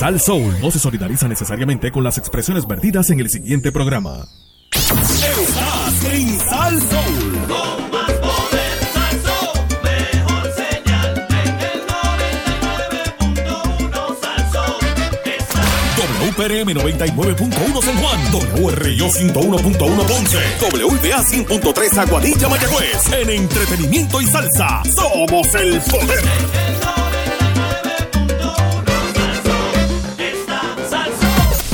Sal Soul no se solidariza necesariamente con las expresiones vertidas en el siguiente programa. Estás en Sal Soul. Con más poder, Salsón, mejor señal en el 99.1 Salsón. Está WPRM 99.1 San Juan, WRIO 101.1 Ponce, WBA 100.3 Aguadilla Mayagüez. En entretenimiento y salsa, somos el poder.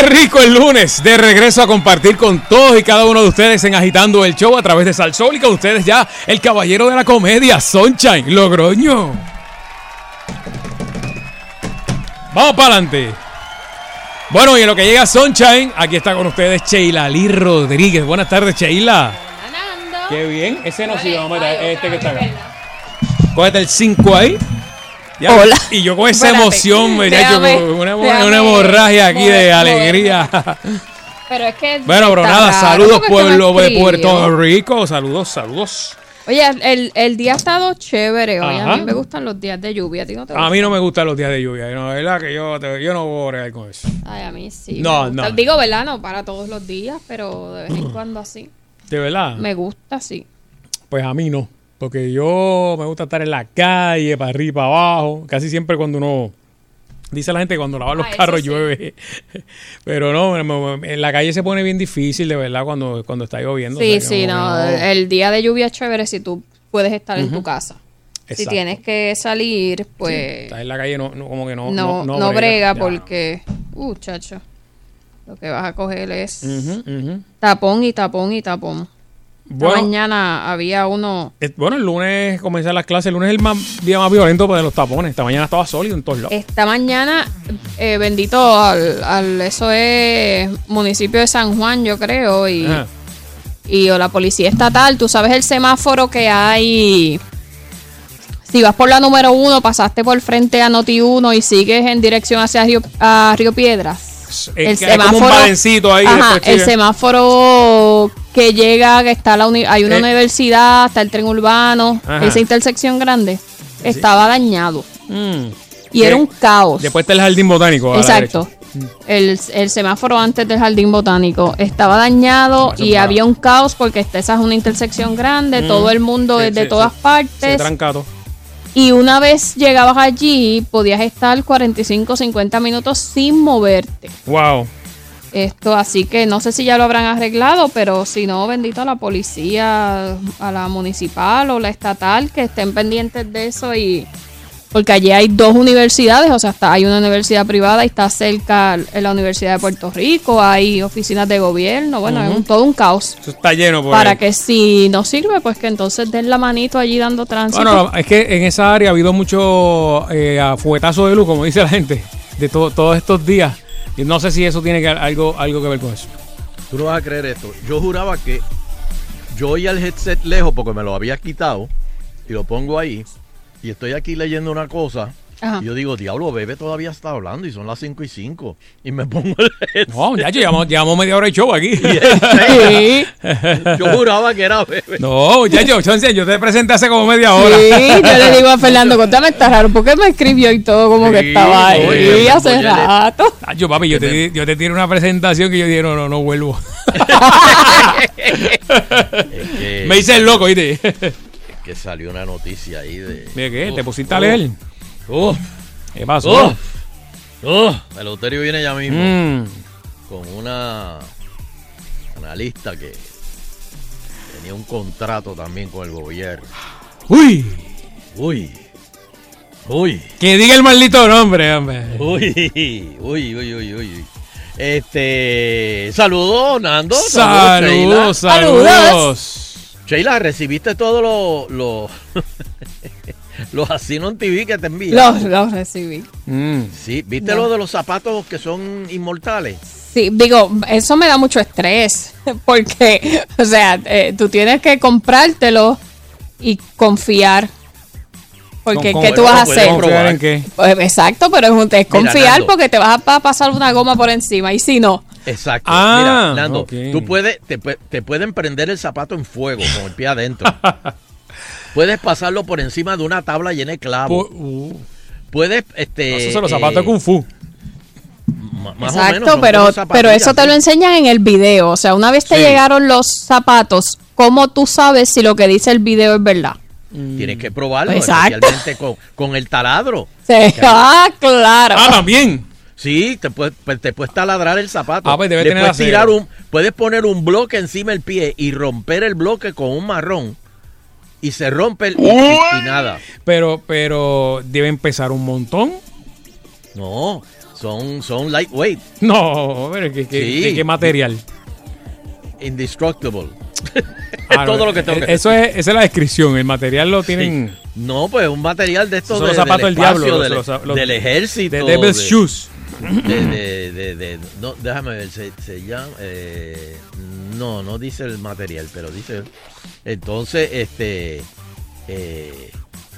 Qué rico el lunes de regreso a compartir con todos y cada uno de ustedes en Agitando el Show a través de Salsol y con ustedes ya el caballero de la comedia, Sunshine Logroño. Vamos para adelante. Bueno, y en lo que llega Sunshine, aquí está con ustedes Sheila Lee Rodríguez. Buenas tardes, Sheila. Qué bien. Ese no vamos a ver, este que está acá. Cógete el 5 ahí. Ya, Hola. Y yo con esa Espérate. emoción, me ya, yo, Déjame- una, una hemorragia aquí de alegría. Pero es que. Bueno, pero está nada, raro, saludos pueblo de. Puerto Rico, saludos, saludos. Oye, el, el día ha estado chévere hoy. Ajá. A mí me gustan los días de lluvia. ¿A ti no te A mí no me gustan los días de lluvia, no, la verdad que yo, te- yo no voy a bregar con eso. Ay, a mí sí. No, me gusta. no. Digo, ¿verdad? No para todos los días, pero de vez en cuando así. De verdad, Me gusta, sí. pues a mí no, porque yo me gusta estar en la calle, para arriba, para abajo, casi siempre cuando uno... Dice la gente que cuando lavan los Ah, carros sí. llueve, pero no, en la calle se pone bien difícil, de verdad, cuando, cuando está lloviendo. Sí, o sea, sí, no. El día de lluvia es chévere si tú puedes estar en tu casa. Si tienes que salir, pues. Estar en la calle no, no- como que no... no, no, brega porque. Uh, chacho. Lo que vas a coger es tapón y tapón y tapón. Esta Bueno, mañana había uno. Bueno, el lunes comienzan las clases. El lunes es el más, día más violento de los tapones. Esta mañana estaba sólido en todos lados. Esta mañana, eh, bendito al, al- Eso es municipio de San Juan, yo creo. Y, Ajá. y o la policía estatal. Tú sabes el semáforo que hay. Si vas por la número uno, pasaste por frente a Noti 1 y sigues en dirección hacia Río, a Río Piedras. Es badencito ahí, Ajá, el semáforo que llega, que está la uni- hay una Eh. universidad, está el tren urbano, Ajá. esa intersección grande, estaba dañado. Mm. Y era un caos. Después está el jardín botánico. Exacto. derecha. El, el semáforo antes del jardín botánico estaba dañado y había un caos porque esta, esa es una intersección grande, todo el mundo Sí, es de sí, todas sí. Partes. Y una vez llegabas allí, podías estar 45, 50 minutos sin moverte. Wow. Esto, así que no sé si ya lo habrán arreglado, pero si no, bendito a la policía, a la municipal o la estatal, que estén pendientes de eso y porque allí hay dos universidades, o sea, está, hay una universidad privada y está cerca la Universidad de Puerto Rico, hay oficinas de gobierno, bueno, es un- todo un caos. Eso está lleno. Pues. Para que si no sirve, pues que entonces den la manito allí dando tránsito. Bueno, es que en esa área ha habido mucho eh, afuetazo de luz, como dice la gente, de to- todos estos días. No sé si eso tiene que, algo, algo que ver con eso. Tú no vas a creer esto. Yo juraba que yo oía el headset lejos porque me lo había quitado y lo pongo ahí. Y estoy aquí leyendo una cosa. Ajá. Y yo digo, diablo, bebé todavía está hablando y son las 5 y 5. Y me pongo el headset. No, ya llevamos, llevamos media hora de show aquí. Sí, Yo juraba que era bebé. No, ya yo, yo te presenté hace como media hora. sí, yo le digo a Fernando, contame, está raro, ¿por qué me escribió y todo como que Sí, estaba ahí oye, hace oye, rato? Ah, yo, papi, yo te, yo te tiré una presentación que yo dije, no, no, no vuelvo. Es que, Me hice el loco, ¿viste? es que salió una noticia ahí de. ¿De qué? ¿Te pusiste a leer? Uf, ¿Qué pasó? uf, uf. El Euterio viene ya mismo Mm. con una analista que tenía un contrato también con el gobierno. Uy, Uy. Uy, Que diga el maldito nombre, hombre. uy, uy, uy, uy, uy. Este, saludos, Nando. Saludos, saludos. Sheila, ¿recibiste todos los los los Asinon TV que te envían? Los, los recibí. Mm. Sí, ¿viste No. lo de los zapatos que son inmortales? Sí, digo, eso me da mucho estrés, porque, o sea, eh, tú tienes que comprártelo y confiar. Porque, ¿Cómo- ¿qué tú vas a hacer? comprobar? ¿Confiar en qué? Pues, exacto, pero es, un- es confiar Nando. porque te vas a pa- pasar una goma por encima. Y si no, Exacto. Ah, Mira, Nando, ok. tú puedes, te, te pueden prender el zapato en fuego con el pie adentro. puedes pasarlo por encima de una tabla llena de clavos. Uh, Puedes, este. esos son los zapatos de eh, Kung Fu. más o exacto, menos, son pero, pero eso te sí. lo enseñan en el video. O sea, una vez te Sí. llegaron los zapatos, ¿cómo tú sabes si lo que dice el video es verdad? Tienes que probarlo, Exacto. especialmente con, con el taladro. Sí. Ah, claro. Ah, también. Sí, te puedes pues, te puedes taladrar el zapato. Ah, pues debe Le tener puedes tirar un, puedes poner un bloque encima del pie y romper el bloque con un marrón y se rompe el, y, nada. Pero, pero deben pesar un montón. No, son, son lightweight, No, pero ¿qué, qué, Sí. qué- qué material? indestructible. es Ah, todo lo que tengo que Eso es, esa es la descripción. El material lo tienen. Sí. No, pues un material de estos son los zapatos del espacio, diablo, del, los- los- los- del ejército. De Devil's de- Shoes. De, de, de, de- no, déjame ver, se, se llama, eh, no, no dice el material, pero dice, entonces, este, eh,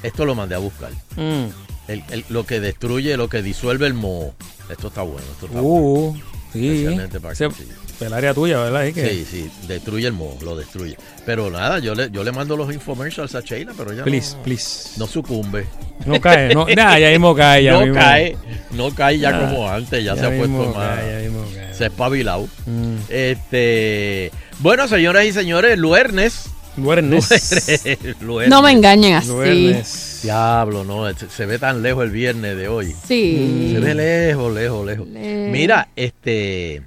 esto lo mandé a buscar, Mm. El- el- lo que destruye, lo que disuelve el moho, esto está bueno, esto está bueno. Uh, sí. Especialmente para que- sí. El área tuya, ¿verdad? Que- Sí, sí, destruye el moho, lo destruye. Pero nada, yo le, yo le mando los infomercials a Sheila, pero ella Please, no, please. no sucumbe. No cae, no, nada, ya mismo cae, ya no mismo. cae, no cae ya como antes, ya, se ha puesto más, cae, ya mismo cae. se ha espabilado. Mm. Este, bueno, señoras y señores, Luernes. Luernes. Luernes. No me engañen así. Luernes. Diablo, no, se, ve tan lejos el viernes de hoy. Sí. Se ve lejos, lejos, lejos. Le- Mira, este,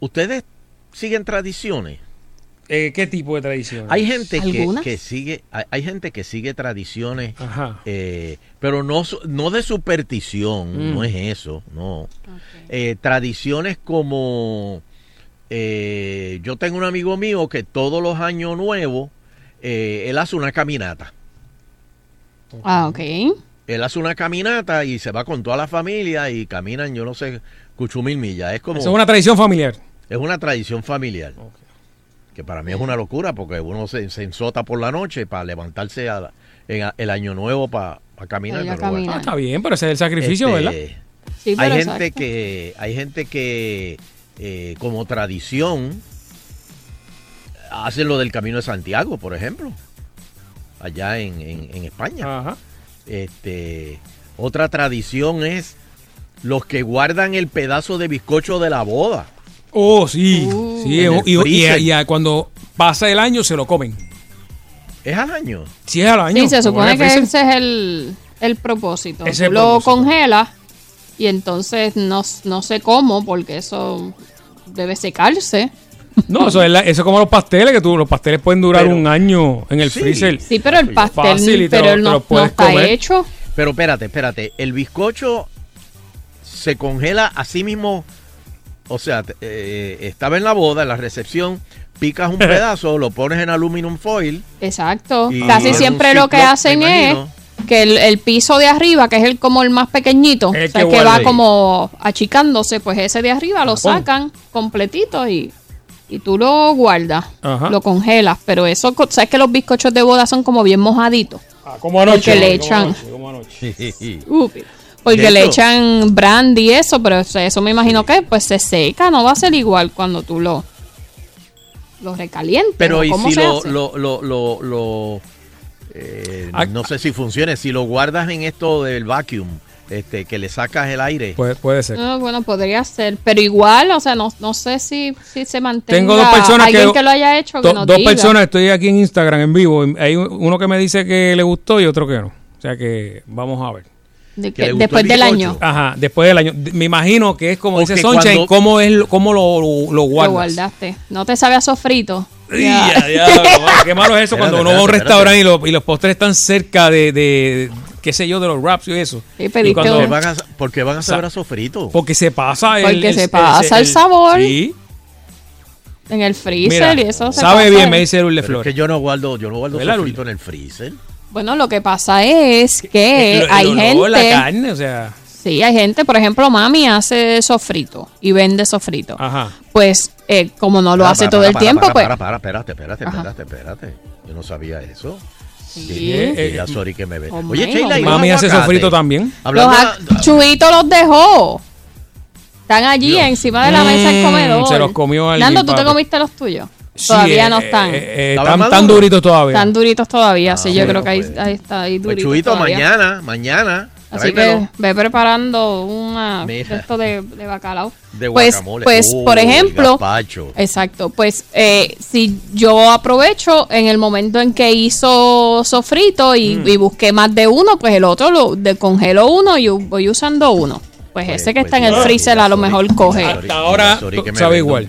ustedes siguen tradiciones. Eh, ¿Qué tipo de tradición? Hay gente que, sigue, hay, hay gente que sigue tradiciones, eh, pero no, su- no de superstición, Mm. no es eso, no. Eh, tradiciones como eh, yo tengo un amigo mío que todos los años nuevos eh, él hace una caminata. Ah, ok. Él hace una caminata y se va con toda la familia y caminan, yo no sé, cuchumil millas. Es como es una tradición familiar. es una tradición familiar. Que para mí es una locura porque uno se, se ensota por la noche para levantarse a en a- el año nuevo para caminar. Bueno. Ah, está bien, pero ese es el sacrificio, Este, ¿verdad? Sí, hay gente exacto. que hay gente que eh, como tradición hacen lo del Camino de Santiago, por ejemplo, allá en, en- en España. Ajá. Este, otra tradición es los que guardan el pedazo de bizcocho de la boda. Oh, sí. Uh. sí el y, y- freezer. y- y cuando pasa el año se lo comen. Es al año. Si es al año. Sí, se supone que ese es el, el propósito. Es el lo propósito. congelas y entonces no, no sé cómo, porque eso debe secarse. No, eso es, la- eso es como los pasteles, que tú, los pasteles pueden durar Pero- un año en el Sí. freezer. Sí, pero el pastel, Fácil y te pero lo- te no, está comer. hecho. Pero espérate, espérate. El bizcocho se congela así mismo. O sea, te- eh, estaba en la boda, en la recepción. Picas un pedazo, lo pones en aluminum foil. Exacto. Casi siempre lo que hacen es que el, el piso de arriba, que es el como el más pequeñito, El o sea, que que, va ahí. como achicándose, pues ese de arriba lo sacan completito y, y tú lo guardas, Ajá. lo congelas. Pero eso, sabes que los bizcochos de boda son como bien mojaditos. Ah, como anoche. Porque le como echan- anoche, como anoche. Porque le echan brandy y eso, pero eso, eso me imagino que pues se seca, no va a ser igual cuando tú lo, lo recalientes. Pero ¿o y ¿Cómo si lo, lo, lo, lo, lo, eh, Ah. no sé si funcione, si lo guardas en esto del vacuum, este, que le sacas el aire. Puede, puede ser. Ah, bueno, podría ser, pero igual, o sea, no, no sé si, si se mantenga Tengo dos personas alguien que, que, lo haya hecho que do- nos dos diga. personas estoy aquí en Instagram en vivo. Hay uno que me dice que le gustó y otro que no. O sea que vamos a ver. De que que le gustó después el del año Ajá, después del año. Me imagino que es como O dice cuando- cómo, es, lo- cómo lo, lo, lo guardas. lo guardaste. No te sabe a sofrito. Ya. ya, qué malo es eso Espérate, cuando uno va a un restaurante y, los- y los postres están cerca de, de- qué sé yo, de los raps y eso. Sí, Y pediste cuando- ¿Por qué un- van a, por qué van a saber Sa- a sofrito? Porque se pasa el... Porque se pasa el sabor. Sí. en el freezer Mira, y eso se sabe pasa bien, me dice es Flores. que yo no guardo, yo no guardo ¿Verdad, sofrito en el freezer. Bueno, lo que pasa es que El- el hay olor, la gente... carne, o sea... Sí, hay gente, por ejemplo, mami hace sofrito y vende sofrito. Ajá. Pues, eh, como no lo Para, hace para, todo para, el para, tiempo, para, pues... Para, para, espérate, espérate, espérate, espérate. Yo no sabía eso. Sí. Eh, eh, Sori que me ve. Oye, Sheila, ¿y los Mami hace sofrito también. Los Hablando Chubito los dejó. Están allí Dios. encima de la mesa del Mm, comedor. se los comió alguien, Nando, ¿tú te comiste los tuyos? Sí, Todavía eh, no están. eh, eh, ¿Estaban están tan maduros? duritos todavía. están duritos todavía. sí, Ah, yo bueno, creo que ahí, pues. ahí está. Ahí Pues duritos Chubito, todavía. mañana, mañana. Así tráemelo. que ve preparando una de esto de, de bacalao. De pues, guacamole. pues Uy, por ejemplo, gazpacho. exacto, pues eh, si yo aprovecho en el momento en que hizo sofrito y, Mm. y busqué más de uno, pues el otro lo de congelo uno y voy usando uno. Pues, Pues- ese que pues está en el freezer a lo mejor coge. Hasta ahora sabe igual.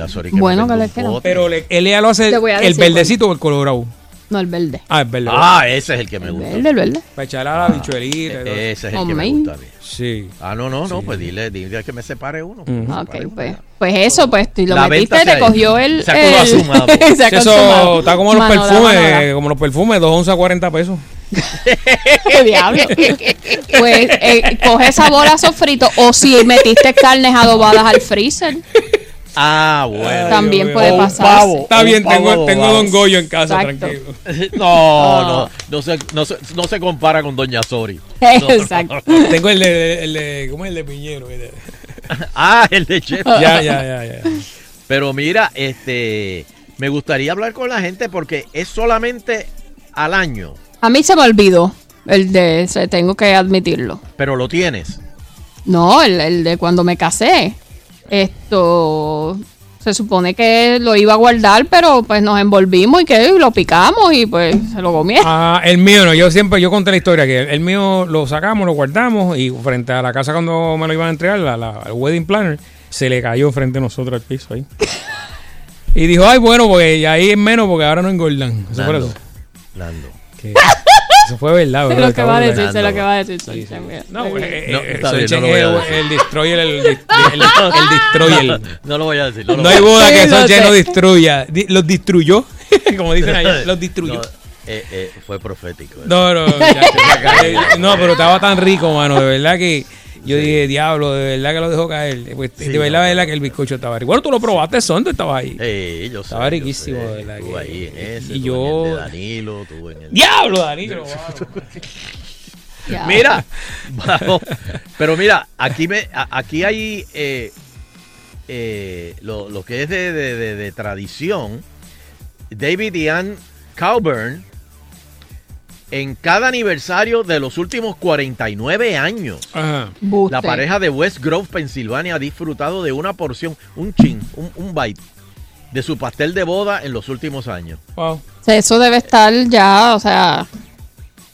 A Sori que Bueno, que le queda. Pero le, ella lo hace Te voy a el decir, verdecito o el colorado. No, el verde. Ah, es verde. Ah, ese es el que me El gusta. verde, el verde. Para echarle a la bichuelita. y todo. Ese es el que me gusta a mí. Sí. Ah, no, no, no, pues dile, dile que me separe uno. que me Ujú. Ok, uno pues, pues eso, pues si lo La metiste, venta te cogió el. Se ha el- consumado. se ha Eso consumado. está como los perfumes, como los perfumes, 2 onzas 40 pesos. ¿Qué diablo? Pues eh, coge esa bola sofrito o si metiste carnes adobadas al freezer, Ah, bueno. también Dios puede pasar. Está bien, pavo tengo, tengo. Don Goyo en casa, Exacto. tranquilo. No, no, no se, no, se, no se compara con Doña Sori. Exacto. Tengo el de, el de- ¿cómo es el de Piñero? El de- Ah, el de Chef. Ya, ya, ya, ya. Pero mira, este, me gustaría hablar con la gente porque es solamente al año, A mí se me olvidó el de ese, tengo que admitirlo. pero lo tienes. No, el, el de cuando me casé. Esto se supone que lo iba a guardar, pero pues nos envolvimos y que lo picamos y pues se lo comí. Ah, el mío no, yo siempre, yo conté la historia que el mío lo sacamos, lo guardamos y frente a la casa cuando me lo iban a entregar, la, la- el wedding planner, se le cayó frente a nosotros al piso ahí. Y dijo, ay, bueno, pues ahí es menos porque ahora no engordan. Eso fue. Nando. Que- eso fue verdad, Sé bro, lo que va a decir, sé lo que va a decir. Sí, sí. No, eh, No, eh, está bien, Sonchen no lo voy a es decir. el destroyer, el, el, el, el destroyer. No lo voy a decir. No, No hay boda que sé. no destruya. Los destruyó, como dicen allá, los destruyó. No, eh, eh, fue profético. eso. No, no, ya, eh, no, pero estaba tan rico, mano, de verdad que yo dije, diablo, de verdad que lo dejó caer. Pues, Sí, de verdad, no, de verdad no. que el bizcocho estaba rico. Bueno, tú lo probaste, son, tú estabas ahí. Eh, yo sé, Estaba yo riquísimo, sé. de verdad Estuve que- ahí en ese, y y yo- yo... en el de Danilo, tuve en el... Diablo, Danilo. Mira, vamos. Pero mira, aquí me, aquí hay eh, eh, lo, lo que es de, de- de- de tradición. David y Ann Calburn, en cada aniversario de los últimos 49 años, Ajá. La pareja de West Grove, Pensilvania, ha disfrutado de una porción, un chin, un, un bite, de su pastel de boda en los últimos años. Wow. O sea, Eso debe estar ya, o sea,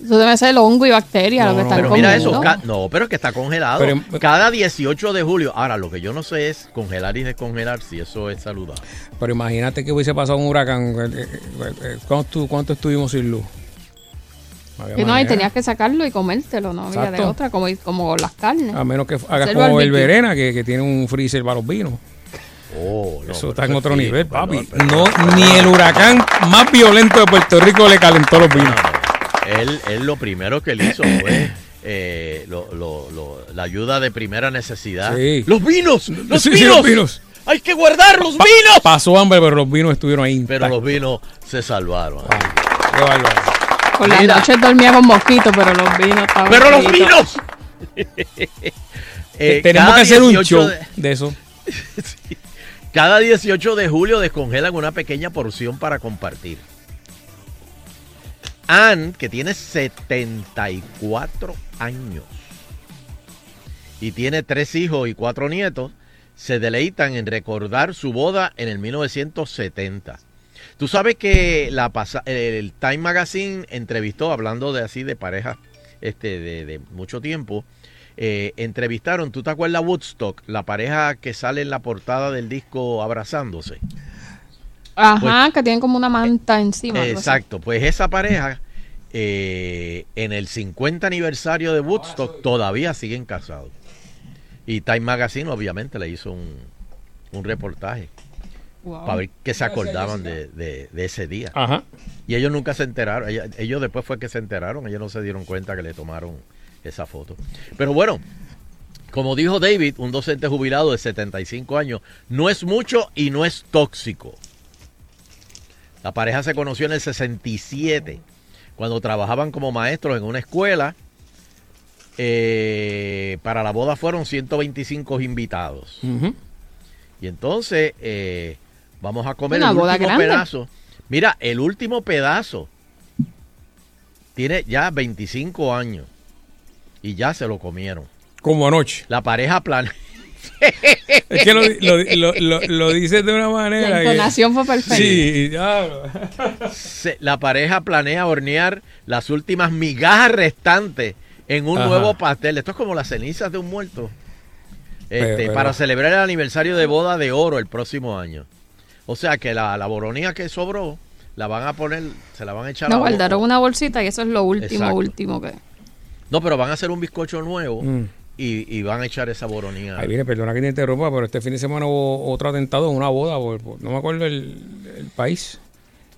eso debe ser hongo y bacteria No, lo que no, están Pero mira comiendo. eso, ca- no, pero es que está congelado. Pero- Cada 18 de julio. Ahora, lo que yo no sé es congelar y descongelar si eso es saludable. Pero imagínate que hubiese pasado un huracán. eh, eh, eh, eh, ¿Cuánto, estu- cuánto estuvimos sin luz? Había Y no, y tenías que sacarlo y comértelo, no había de Exacto. otra, como, como las carnes. A menos que hagas como el. Verena, que, que tiene un freezer para los vinos. Oh, no, Eso está en otro nivel, papi. perdón, No, perdón. ni el huracán más violento de Puerto Rico le calentó los No, vinos. no. Él, él lo primero que él hizo fue eh, lo- lo- lo- la ayuda de primera necesidad. Sí. ¡Los vinos! ¡Los Sí, sí, vinos! los vinos. ¡Hay que guardar los Pa- vinos! Pasó hambre, pero los vinos estuvieron ahí. Pero los vinos se salvaron. Qué bárbaro. Por las Mira. noches dormía con mosquitos, pero los vinos estaban. ¡Pero los vinos! Eh, Tenemos cada que hacer un 18 show de- de eso. Cada 18 de julio descongelan una pequeña porción para compartir. Ann, que tiene 74 años y tiene tres hijos y cuatro nietos, se deleitan en recordar su boda en el 1970. Tú sabes que la pasa- el Time Magazine entrevistó, hablando de así de parejas este, de, de mucho tiempo, eh, entrevistaron, ¿tú te acuerdas Woodstock? La pareja que sale en la portada del disco abrazándose. Ajá, que tienen como una manta encima. algo así. Exacto, pues esa pareja eh, en el 50 aniversario de Woodstock todavía siguen casados. Y Time Magazine obviamente le hizo un, un reportaje Wow. para ver qué se acordaban de, de- de ese día. Ajá. Y ellos nunca se enteraron. Ellos después fue que se enteraron. Ellos no se dieron cuenta que le tomaron esa foto. Pero bueno, como dijo David, un docente jubilado de 75 años, no es mucho y no es tóxico. La pareja se conoció en el 67, cuando trabajaban como maestros en una escuela. Eh, para la boda fueron 125 invitados. Y entonces eh, vamos a comer Una el boda último grande. pedazo. Mira, el último pedazo tiene ya 25 años y ya se lo comieron. Como anoche. La pareja planea. Es que lo, lo, lo, lo- lo dices de una manera. La que- entonación fue perfecta. Sí, ya. se- la pareja planea hornear las últimas migajas restantes en un Ajá. nuevo pastel. Esto es como las cenizas de un muerto. Este, Pero- Para celebrar el aniversario de boda de oro el próximo año. O sea que la, la boronía que sobró la van a poner, se la van a echar No, a guardaron una bolsita y eso es lo último, Exacto. último que. No, pero van a hacer un bizcocho nuevo Mm. y, y van a echar esa boronía. Ay, mire, perdona que te interrumpa, pero este fin de semana hubo otro atentado en una boda, por- por- no me acuerdo el, el país,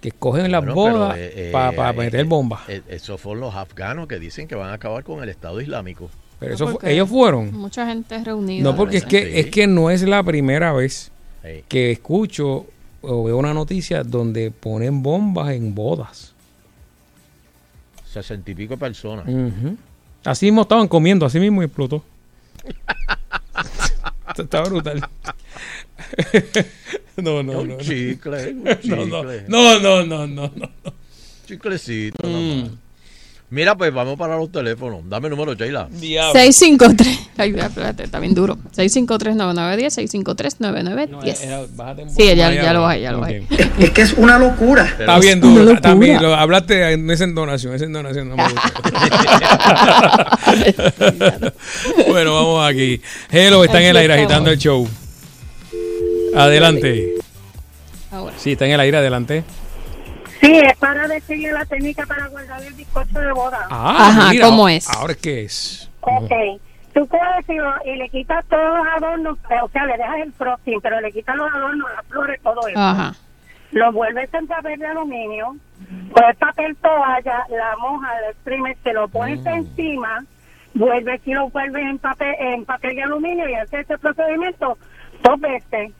que escogen las bodas pero, eh, eh, para eh, meter bombas. eh, esos fueron los afganos que dicen que van a acabar con el Estado Islámico. pero no, eso ellos fueron. Mucha gente reunida. No, porque es que, Sí. es que no es la primera vez que escucho o veo una noticia donde ponen bombas en bodas. Sesenta y pico personas. Ujú. Así mismo estaban comiendo, así mismo explotó. Está brutal. no, no, un no. no. chicle, un No, chicle. no, no, no, no, no. Chiclecito. Mm. nomás. Mira, pues vamos para los teléfonos. Dame el número, Sheila. Diablo. 653. Ay, espérate, está bien duro. 653-9910, 653-9910. Era- bájate un Sí, ya- ya lo bajé, ya lo bajé. Es que es una locura. Está bien Una duro. locura. También lo, hablaste en esa entonación. Esa entonación no me gusta. bueno, vamos aquí. Hello, está en el aire agitando el show. Adelante. Ahora. Sí, está en el aire, adelante. Sí, es para decirle la técnica para guardar el bizcocho de boda. Ah, Ajá, mira, ¿cómo es? Ahora que es. Ok. Tú coges y, lo- y le quitas todos los adornos, o sea, le dejas el frosting, pero le quitas los adornos, las flores, todo eso. Ajá. Lo vuelves en papel de aluminio, con papel toalla, la moja, la exprimes, te lo pones encima, vuelves y lo vuelves en papel, en papel de aluminio y haces ese procedimiento dos veces.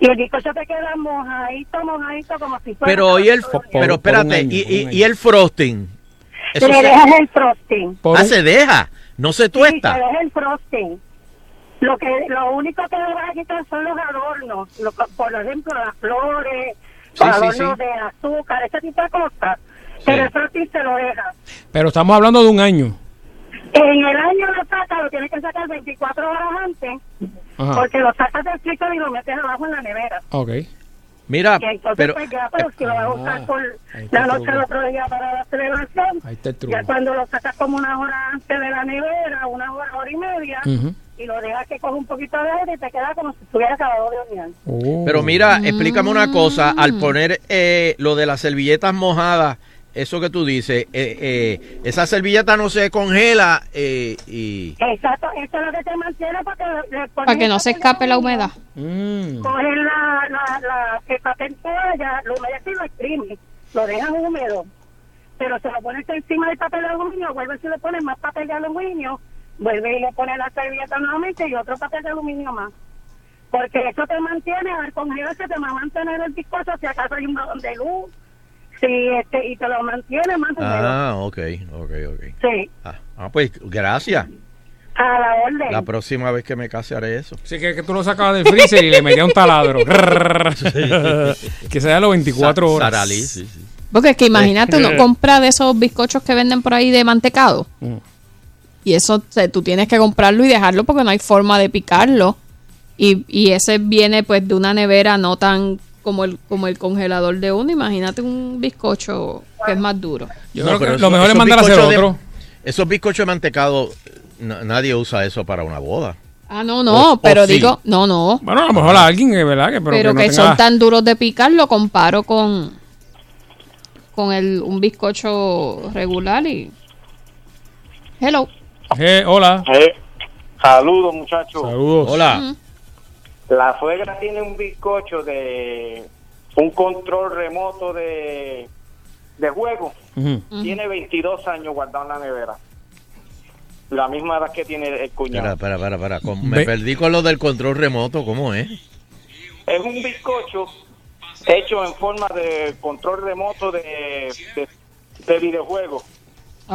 Y el bizcocho te queda mojadito, mojadito, como si fuera... Pero, ¿y el, Por- pero espérate, año, y, y- el frosting? Eso Le se, dejas el frosting. Ah, se deja, no se Sí, tuesta. se deja el frosting. Lo que lo único que le vas a quitar son los adornos, lo por ejemplo las flores, Sí, los sí, adornos sí. de azúcar, ese tipo de cosas. Pero el frosting se lo deja. Pero estamos hablando de un año. En el año lo sacas, lo tienes que sacar 24 horas antes, Ajá. porque lo sacas del freezer y lo metes abajo en la nevera. Ok. Mira, Y entonces pero pues ya, pero si lo vas a usar Ah, por ahí está la noche del otro día para la celebración, Ahí está el truco. ya cuando lo sacas como una hora antes de la nevera, una hora, hora y media, y lo dejas que coja un poquito de aire y te queda como si estuviera acabado de hornear. Oh. pero mira, explícame una cosa. Al poner eh, lo de las servilletas mojadas, eso que tú dices, eh, eh, esa servilleta no se congela eh, y... Exacto, eso es lo que te mantiene porque le pones Para que no se escape la humedad. Mm. Coges la, la, la, el papel toalla, lo humedeces y lo exprimes, lo dejas húmedo, pero se lo pones encima del papel de aluminio, vuelves y le pones más papel de aluminio, vuelves y le pones la servilleta nuevamente y otro papel de aluminio más. Porque eso te mantiene, al congelarse te va a mantener el bizcocho si acaso hay un balón de luz, sí, este, y te lo mantiene más húmedo. Ah, ok, ok, ok. Sí, Ah, ah, pues gracias. a la orden. La próxima vez que me case haré eso. Sí, que, que tú lo sacabas del freezer y le metías un taladro. que sea los 24 Sa- horas. Saralí, sí, sí. Porque es que imagínate, uno compra de esos bizcochos que venden por ahí de mantecado. Mm. Y eso se- tú tienes que comprarlo y dejarlo porque no hay forma de picarlo. Y, y ese viene pues de una nevera no tan como el, como el congelador de uno. Imagínate un bizcocho que es más duro. Yo No, creo pero que eso- lo mejor es mandar a hacer de- otro. Esos bizcochos de mantecado, na- nadie usa eso para una boda. Ah, no, no, O- pero o sí. digo, no, no. Bueno, a lo mejor a alguien, ¿verdad? Que, pero, Pero, que, no que tenga- son tan duros de picar, lo comparo con, con el, un bizcocho regular y... Hello. Eh, hola. Eh, saludos, muchachos. Saludos. Hola. La suegra tiene un bizcocho de un control remoto de, de juego. Tiene 22 años guardado en la nevera. La misma edad que tiene el cuñado. espera, espera, espera. Con- Me Ve- perdí con lo del control remoto. ¿Cómo es? Es un bizcocho hecho en forma de control remoto de, de, de videojuego.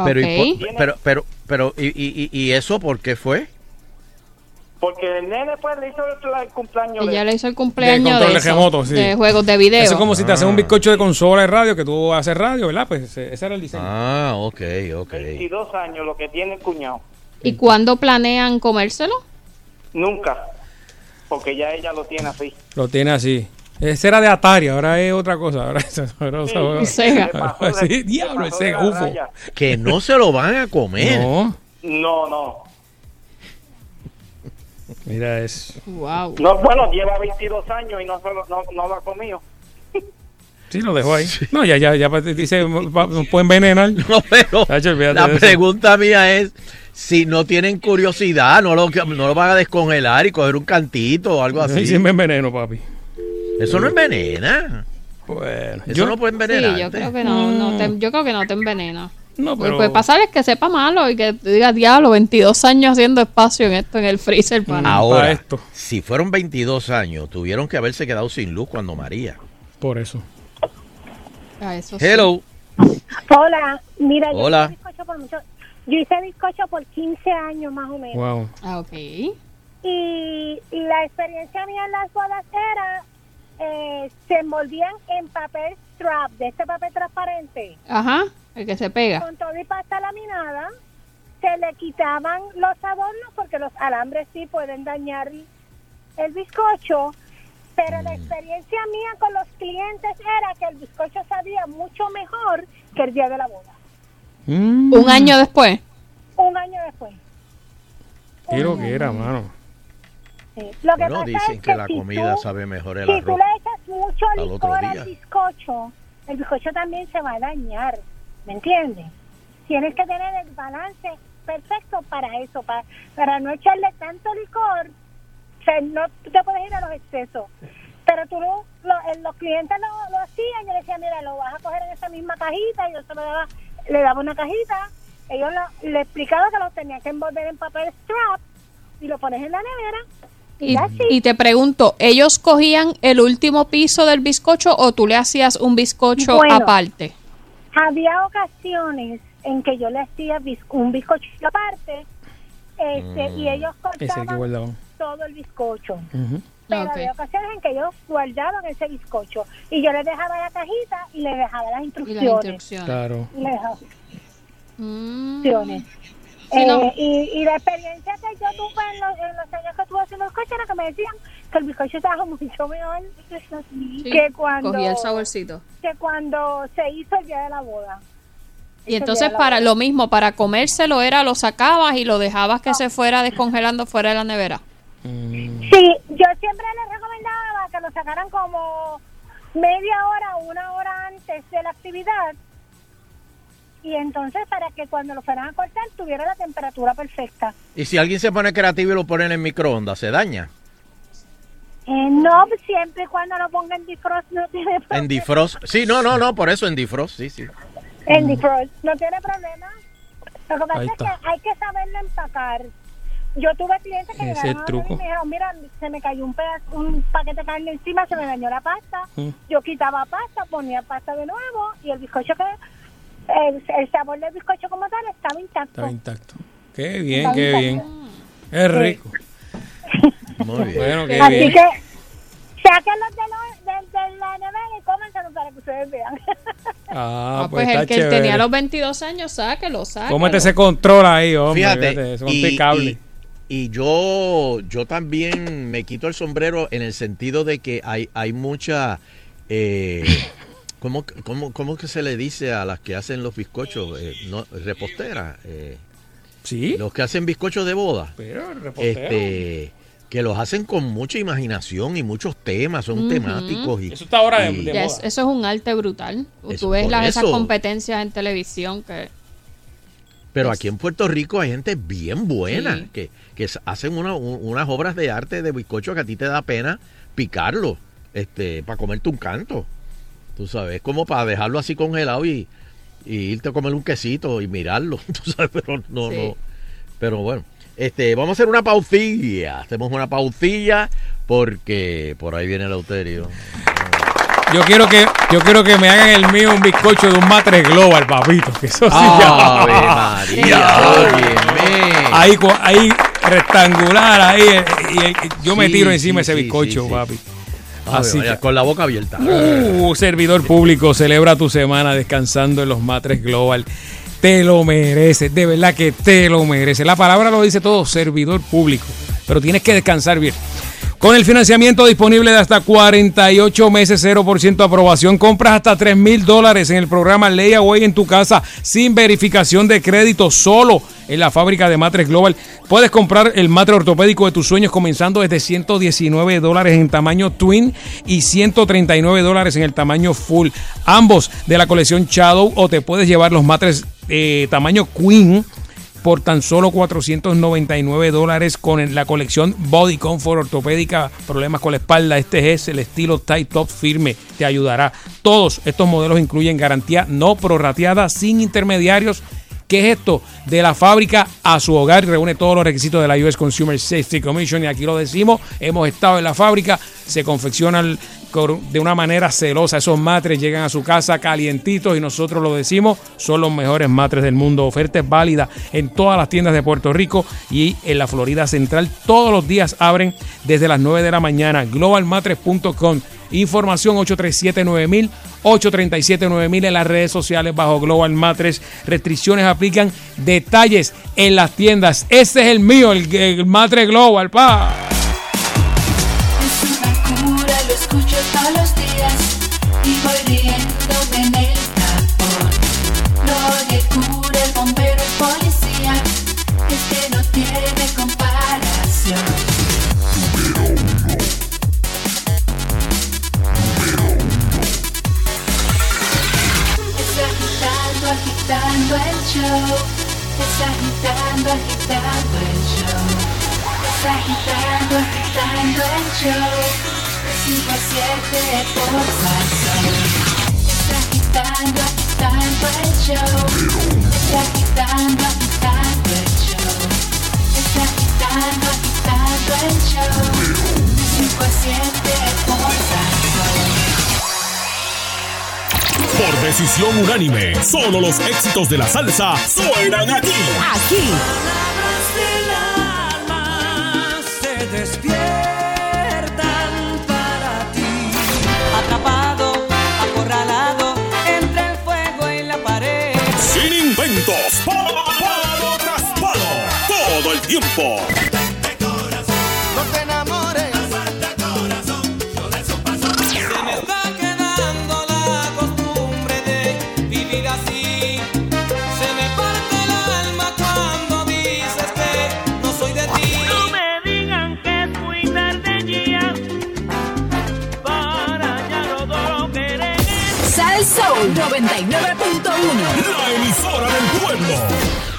Pero, ¿y Ok. por- pero, pero, pero, ¿y, y, y- y eso por qué fue? Porque el nene pues le hizo el, cumpleaños de le hizo el cumpleaños de, de eso, remoto, sí. de juegos de video. Eso es como si te hacen Ah. un bizcocho de consola de radio, que tú haces radio, ¿verdad? Pues ese ese era el diseño. Ah, ok, ok. 22 años lo que tiene el cuñado. ¿Y cuándo planean comérselo? Nunca. Porque ya ella lo tiene así. Lo tiene así. Ese era de Atari, ahora es otra cosa. Ahora es, ahora ahora- Sega. De- Sí, diablo, ese raya. Que no se lo van a comer. No, No, no. Mira eso. Wow. No, bueno, lleva 22 años y no, solo, no, no lo ha comido. Sí, lo dejó ahí. No, ya, ya, ya dice, nos puede envenenar. No, pero la pregunta mía es si no tienen curiosidad, no lo, no lo van a descongelar y coger un cantito o algo Sí, así. sí me enveneno, papi. Eso no envenena. Bueno, Eso yo no puede Sí, envenenar. yo creo que no, no te, yo creo que no te envenena. No, Lo que pero puede pasar es que sepa malo y que diga, diablo, 22 años haciendo espacio en esto, en el freezer para... Ahora, para esto. si fueron 22 años, tuvieron que haberse quedado sin luz cuando María. por eso. a eso sí. Hello. Hola, mira, yo Hola. hice bizcocho por mucho, yo hice bizcocho por 15 años más o menos. Wow. Ah, ok. Y, y la experiencia mía en las bodas era, eh, se envolvían en papel strap, de este papel transparente, Ajá, el que se pega. con todo y pasta laminada, se le quitaban los adornos porque los alambres sí pueden dañar el bizcocho, pero la experiencia mía con los clientes era que el bizcocho sabía mucho mejor que el día de la boda, Mm, Un año después. un año después. qué lo que era, mano. Sí. Lo que Bueno, pasa dicen es que la si comida tú- sabe mejor el Si tú arroz. le echas mucho al licor día. al bizcocho, el bizcocho también se va a dañar, ¿me entiendes? Tienes que tener el balance perfecto para eso, para, para no echarle tanto licor, o sea, no tú te puedes ir a los excesos. Pero tú lo- eh, los clientes lo, lo hacían, yo le decía, mira, lo vas a coger en esa misma cajita, y yo se lo daba, le daba una cajita, ellos lo- le explicaba que lo tenía que envolver en papel strap y lo pones en la nevera y, Y, y te pregunto, ¿ellos cogían el último piso del bizcocho o tú le hacías un bizcocho Bueno. aparte? Había ocasiones en que yo le hacía biz- un bizcocho aparte este, y ellos Ese que cortaban todo el bizcocho. Pero Ok. había ocasiones en que ellos guardaban ese bizcocho y yo les dejaba la cajita y les dejaba las Y las instrucciones. instrucciones. Claro. Y les dejaba Mm. instrucciones. Eh, y, y la experiencia que yo tuve en los, en los años que estuve haciendo bizcocho era que me decían que el bizcocho estaba mucho mejor Sí, que cuando Cogía el saborcito. que cuando se hizo el día de la boda. Y entonces para boda. lo mismo, para comérselo era lo sacabas y lo dejabas que se fuera descongelando fuera de la nevera. Mm, Sí, yo siempre les recomendaba que lo sacaran como media hora o una hora antes de la actividad. Y entonces para que cuando lo fueran a cortar tuviera la temperatura perfecta. Y si alguien se pone creativo y lo pone en el microondas, ¿se daña? Eh, no, siempre y cuando lo ponga en defrost no tiene problema. En defrost. Sí, no, no, no, por eso en defrost, sí, sí. En defrost no tiene problema. Lo que pasa es que hay que saberlo empacar. Yo tuve clientes que Ese es llegaron a mí y me dijeron, mira, se me cayó un pedazo, un paquete de carne encima, se me dañó la pasta. Mm. Yo quitaba pasta, ponía pasta de nuevo y el bizcocho que el, el sabor del bizcocho como tal estaba intacto. Estaba intacto. Qué bien, qué intacto. bien. Es rico. Muy bien. Bueno, qué Así bien. que sáquenlos de, lo- de, de la nevera y cómenselos para que ustedes vean. Ah, Ah, pues, pues está el que chévere. tenía los 22 años, sáquelo, sáquelo. Cómete ese control ahí, hombre. Fíjate, fíjate, y, y- y yo, yo también me quito el sombrero en el sentido de que hay, hay mucha... Eh, ¿cómo, cómo, cómo que se le dice a las que hacen los bizcochos? Eh, no, reposteras. eh, Sí, los que hacen bizcochos de boda. pero. Este, que los hacen con mucha imaginación y muchos temas, son temáticos. Y, Eso está ahora de, y- de moda. es- eso es un arte brutal. Eso, Tú ves las, esas competencias en televisión que... Pero aquí en Puerto Rico hay gente bien buena Sí. que, que hacen una- un- unas obras de arte de bizcocho que a ti te da pena picarlo este, para comerte un canto. Tú sabes, es como para dejarlo así congelado y, y irte a comer un quesito y mirarlo. Tú sabes, pero no, Sí. no. Pero bueno, este, vamos a hacer una pausilla. Hacemos una pausilla porque por ahí viene el auterio. Yo quiero que yo quiero que me hagan el mío un bizcocho de un matre global, papito. Que eso sí ¡Ave ya. María! Ahí, ahí rectangular, ahí. eh, Y, y yo me tiro encima sí, ese bizcocho, sí, sí. papi. Ave Así que- con la boca abierta. Uh, servidor público, celebra tu semana descansando en los matres global. Te lo mereces, de verdad que te lo mereces. La palabra lo dice todo, servidor público. Pero tienes que descansar bien. Con el financiamiento disponible de hasta 48 meses, 0% aprobación, compras hasta 3 mil dólares en el programa Layaway en tu casa sin verificación de crédito, solo en la fábrica de matres Global. Puedes comprar el matre ortopédico de tus sueños comenzando desde 119 dólares en tamaño twin y 139 dólares en el tamaño full. Ambos de la colección Shadow o te puedes llevar los matres eh, tamaño queen por tan solo 499 dólares con la colección Body Comfort ortopédica, problemas con la espalda. Este es el estilo Tight Top firme, te ayudará. Todos estos modelos incluyen garantía no prorrateada, sin intermediarios. ¿Qué es esto? De la fábrica a su hogar, reúne todos los requisitos de la US Consumer Safety Commission y aquí lo decimos, hemos estado en la fábrica, se confeccionan de una manera celosa, esos matres llegan a su casa calientitos y nosotros lo decimos, son los mejores matres del mundo, ofertas válidas en todas las tiendas de Puerto Rico y en la Florida Central, todos los días abren desde las 9 de la mañana, globalmatres.com, información 837-9000, 837-9000 en las redes sociales bajo Global Matres. Restricciones aplican. Detalles en las tiendas. Ese es el mío, el, el Matre Global, pa. En el tapón. Lo que cura el bombero policía es que no tiene comparación. Está agitando, agitando el show. Está agitando, agitando el show. Está agitando, agitando el show. De 5 a 7 por Salsón. Está agitando, agitando el show. Está agitando, agitando el show. Está agitando, agitando el show. De 5 a 7 por Salsón. Por decisión unánime, solo los éxitos de la salsa suenan aquí. Aquí. Sal Soul 99.1. La emisora del pueblo.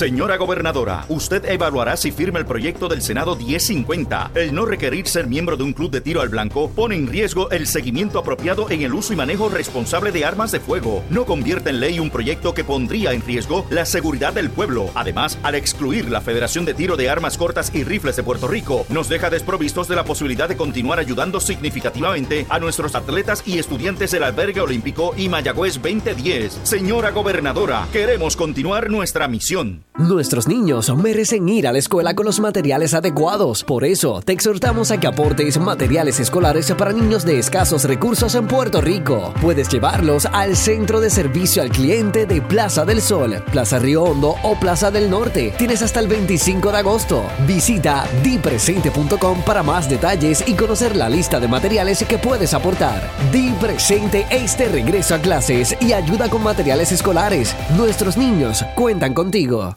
Señora gobernadora, usted evaluará si firma el proyecto del Senado 1050. El no requerir ser miembro de un club de tiro al blanco pone en riesgo el seguimiento apropiado en el uso y manejo responsable de armas de fuego. No convierte en ley un proyecto que pondría en riesgo la seguridad del pueblo. Además, al excluir la Federación de Tiro de Armas Cortas y Rifles de Puerto Rico, nos deja desprovistos de la posibilidad de continuar ayudando significativamente a nuestros atletas y estudiantes del Albergue Olímpico y Mayagüez 2010. Señora gobernadora, queremos continuar nuestra misión. Nuestros niños merecen ir a la escuela con los materiales adecuados. Por eso, te exhortamos a que aportes materiales escolares para niños de escasos recursos en Puerto Rico. Puedes llevarlos al Centro de Servicio al Cliente de Plaza del Sol, Plaza Río Hondo o Plaza del Norte. Tienes hasta el 25 de agosto. Visita dipresente.com para más detalles y conocer la lista de materiales que puedes aportar. Di Presente este regreso a clases y ayuda con materiales escolares. Nuestros niños cuentan contigo.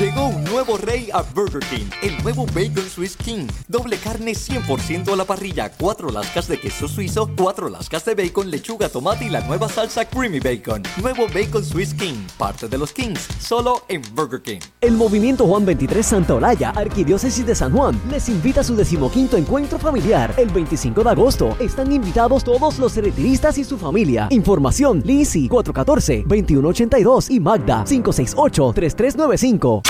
Llegó un nuevo rey a Burger King, el nuevo Bacon Swiss King. Doble carne 100% a la parrilla, cuatro lascas de queso suizo, cuatro lascas de bacon, lechuga, tomate y la nueva salsa Creamy Bacon. Nuevo Bacon Swiss King, parte de los Kings, solo en Burger King. El Movimiento Juan 23 Santa Olaya, Arquidiócesis de San Juan, les invita a su decimoquinto encuentro familiar el 25 de agosto. Están invitados todos los retiristas y su familia. Información: Lisi 414-2182 y Magda 568-3395.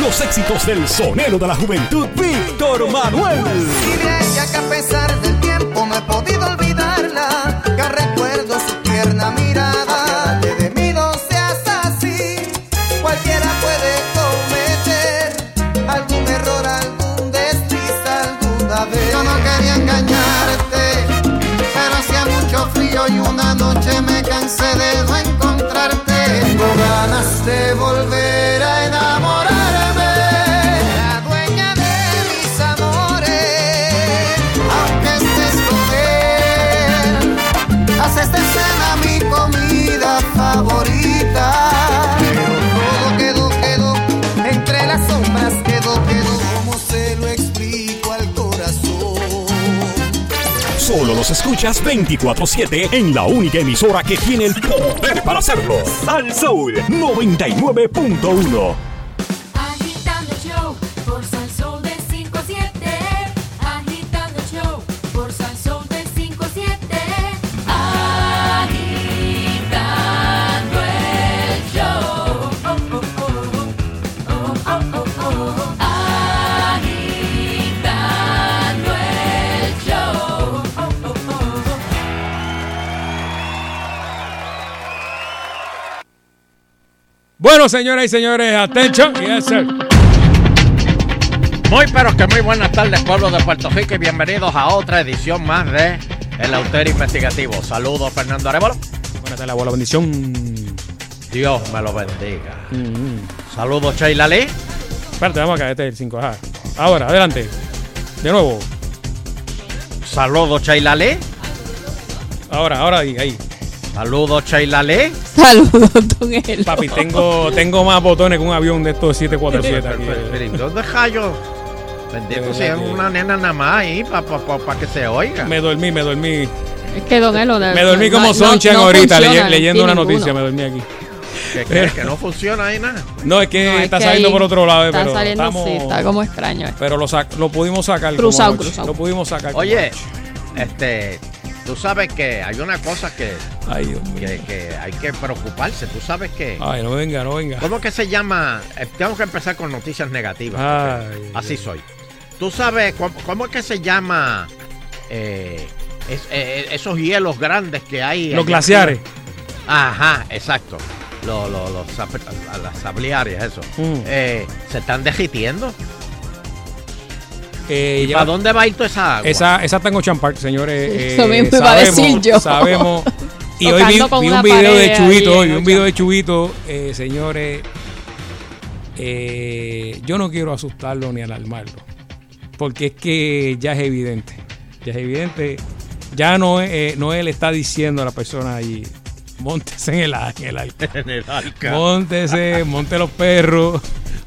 Los éxitos del sonero de la juventud, Víctor Manuel. Y de ella que a pesar del tiempo no he podido olvidarla, que recuerdo su tierna mirada. Que de mí no seas así, cualquiera puede cometer algún error, algún desliz, alguna vez. Yo no quería engañarte, pero hacía mucho frío y una noche me cansé de no encontrarte. Tengo ganas de volver Solo los escuchas 24-7 en la única emisora que tiene el poder para hacerlo. Al Soul 99.1. Bueno, señoras y señores, attention. Yes, sir. Muy pero que muy buenas tardes pueblo de Puerto Rico y bienvenidos a otra edición más de El Autero Investigativo. Saludos Fernando Arevalo. Buenas tardes, abuela bendición. Dios me lo bendiga. Saludos Sheila Lee. Espérate, vamos acá, este es el 5. Ajá. Ahora, adelante. De nuevo. Saludos Sheila Lee. Ahora, ahora ahí, ahí. Saludos Sheila Lee. Saludos, don Elo. Papi, tengo, tengo más botones que un avión de estos 747 aquí. Pero, ¿Dónde hallo? Bendito sea una nena nada más ahí para que se oiga. Me dormí, me dormí. Es que don Elo. Me dormí como no- Sonchan no ahorita funciona leyendo una ninguno. noticia, me dormí aquí. ¿Qué crees? Que no funciona ahí nada. No, es que No, es está que saliendo por otro lado, Está pero saliendo estamos, sí, está como extraño. eh. pero lo, sac- lo pudimos sacar. Cruzado, cruzado. Lo pudimos sacar. Oye, este, tú sabes que hay una cosa que, Ay, Dios mío. que, que hay que preocuparse. Tú sabes que. Ay, no venga, no venga. ¿Cómo que se llama? Eh, tengo que empezar con noticias negativas. Ay, así soy. Tú sabes cómo, cómo es que se llama eh, es- eh, esos hielos grandes que hay. Los glaciares. Ajá, exacto. Los, los, los las sabliares, eso. Mm. Eh, se están derritiendo. Eh, ¿Y lleva- ¿Para dónde va a ir toda esa agua? Esa, esa está en Ocean Park, señores. eh, Eso mismo iba a decir yo. Sabemos. Y hoy vi, un video de Chubito, hoy vi un video de Chubito, eh, señores. eh, yo no quiero asustarlo ni alarmarlo. Porque es que ya es evidente. Ya es evidente. Ya no, eh, no él está diciendo a la persona allí. Móntese en el, en el arca. en el arca. Móntese, monte los perros,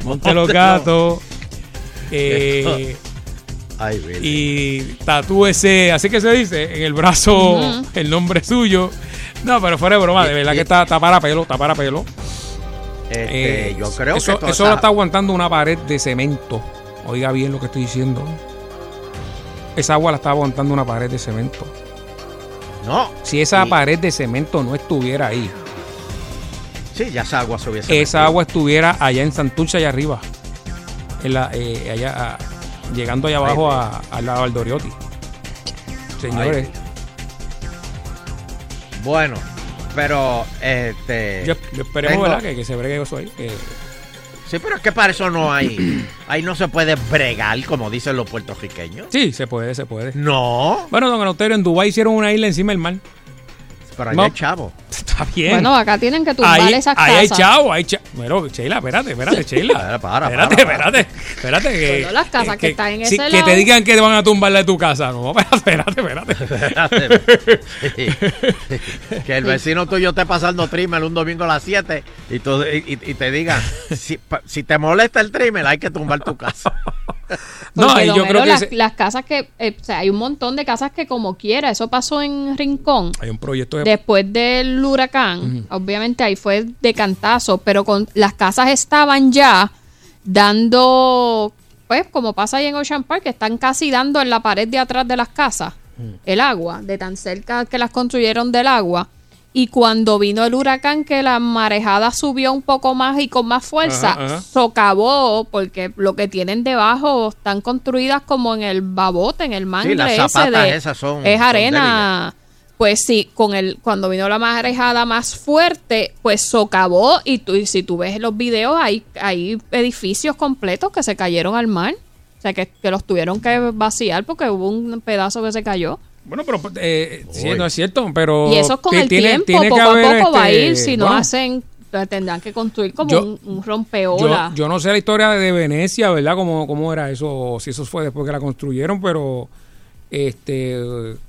monte los gatos. eh, Ay, y tatúese, así que se dice, en el brazo el nombre suyo. No, pero fuera de broma, de verdad que está, está para pelo, está para pelo. Este, Eh, yo creo eso, que eso esa- lo está aguantando una pared de cemento. Oiga bien lo que estoy diciendo. Esa agua la está aguantando una pared de cemento. No. Si esa Sí. pared de cemento no estuviera ahí, Sí, ya esa agua se hubiese esa metido. agua estuviera allá en Santurce, allá arriba. En la, eh, allá, ah, llegando allá abajo a- al lado del Doriotti. Señores, Bueno, pero este. yo, yo esperemos tengo- ¿verdad? Que, que se bregue eso ahí. que- Sí, pero es que para eso no hay. Ahí no se puede bregar, como dicen los puertorriqueños. Sí, se puede, se puede. No. Bueno, don Eleuterio, en Dubái hicieron una isla encima del mar. Pero No. hay chavo. Está bien. Bueno, acá tienen que tumbar ahí, esas ahí hay casas. chavo, hay chavo. Bueno, Sheila, espérate, espérate, Sheila. para, espérate, espérate, espérate. Que, Bueno, las casas que están en sí, ese que lado. te digan que te van a tumbarla de tu casa. No, espérate, espérate, espérate. que el vecino tuyo esté pasando trimmer un domingo a las 7 y, tú- y, y- y te digan, si, pa- si te molesta el trimmer, hay que tumbar tu casa. No, y yo creo que las, ese- las casas que, eh, o sea, hay un montón de casas que como quiera, eso pasó en Rincón. Hay un proyecto de... Después del huracán, obviamente ahí fue de cantazo, pero con las casas estaban ya dando, pues como pasa ahí en Ocean Park, que están casi dando en la pared de atrás de las casas el agua, de tan cerca que las construyeron del agua. Y cuando vino el huracán, que la marejada subió un poco más y con más fuerza, Ajá, ajá. socavó, porque lo que tienen debajo están construidas como en el babote, en el mangle las ese de- esas son- es son arena. Pues sí, con el cuando vino la marejada más fuerte, pues socavó y, tú, y si tú ves los videos hay hay edificios completos que se cayeron al mar, o sea que, que los tuvieron que vaciar porque hubo un pedazo que se cayó. Bueno, pero eh, sí, no es cierto, pero... y eso con el tiene- tiempo, tiene que poco a poco va a este, ir, si no bueno, hacen pues, tendrán que construir como Yo- un, un Yo, rompeola. yo no sé la historia de Venecia, ¿verdad? Cómo, cómo era eso, si eso fue después que la construyeron, pero este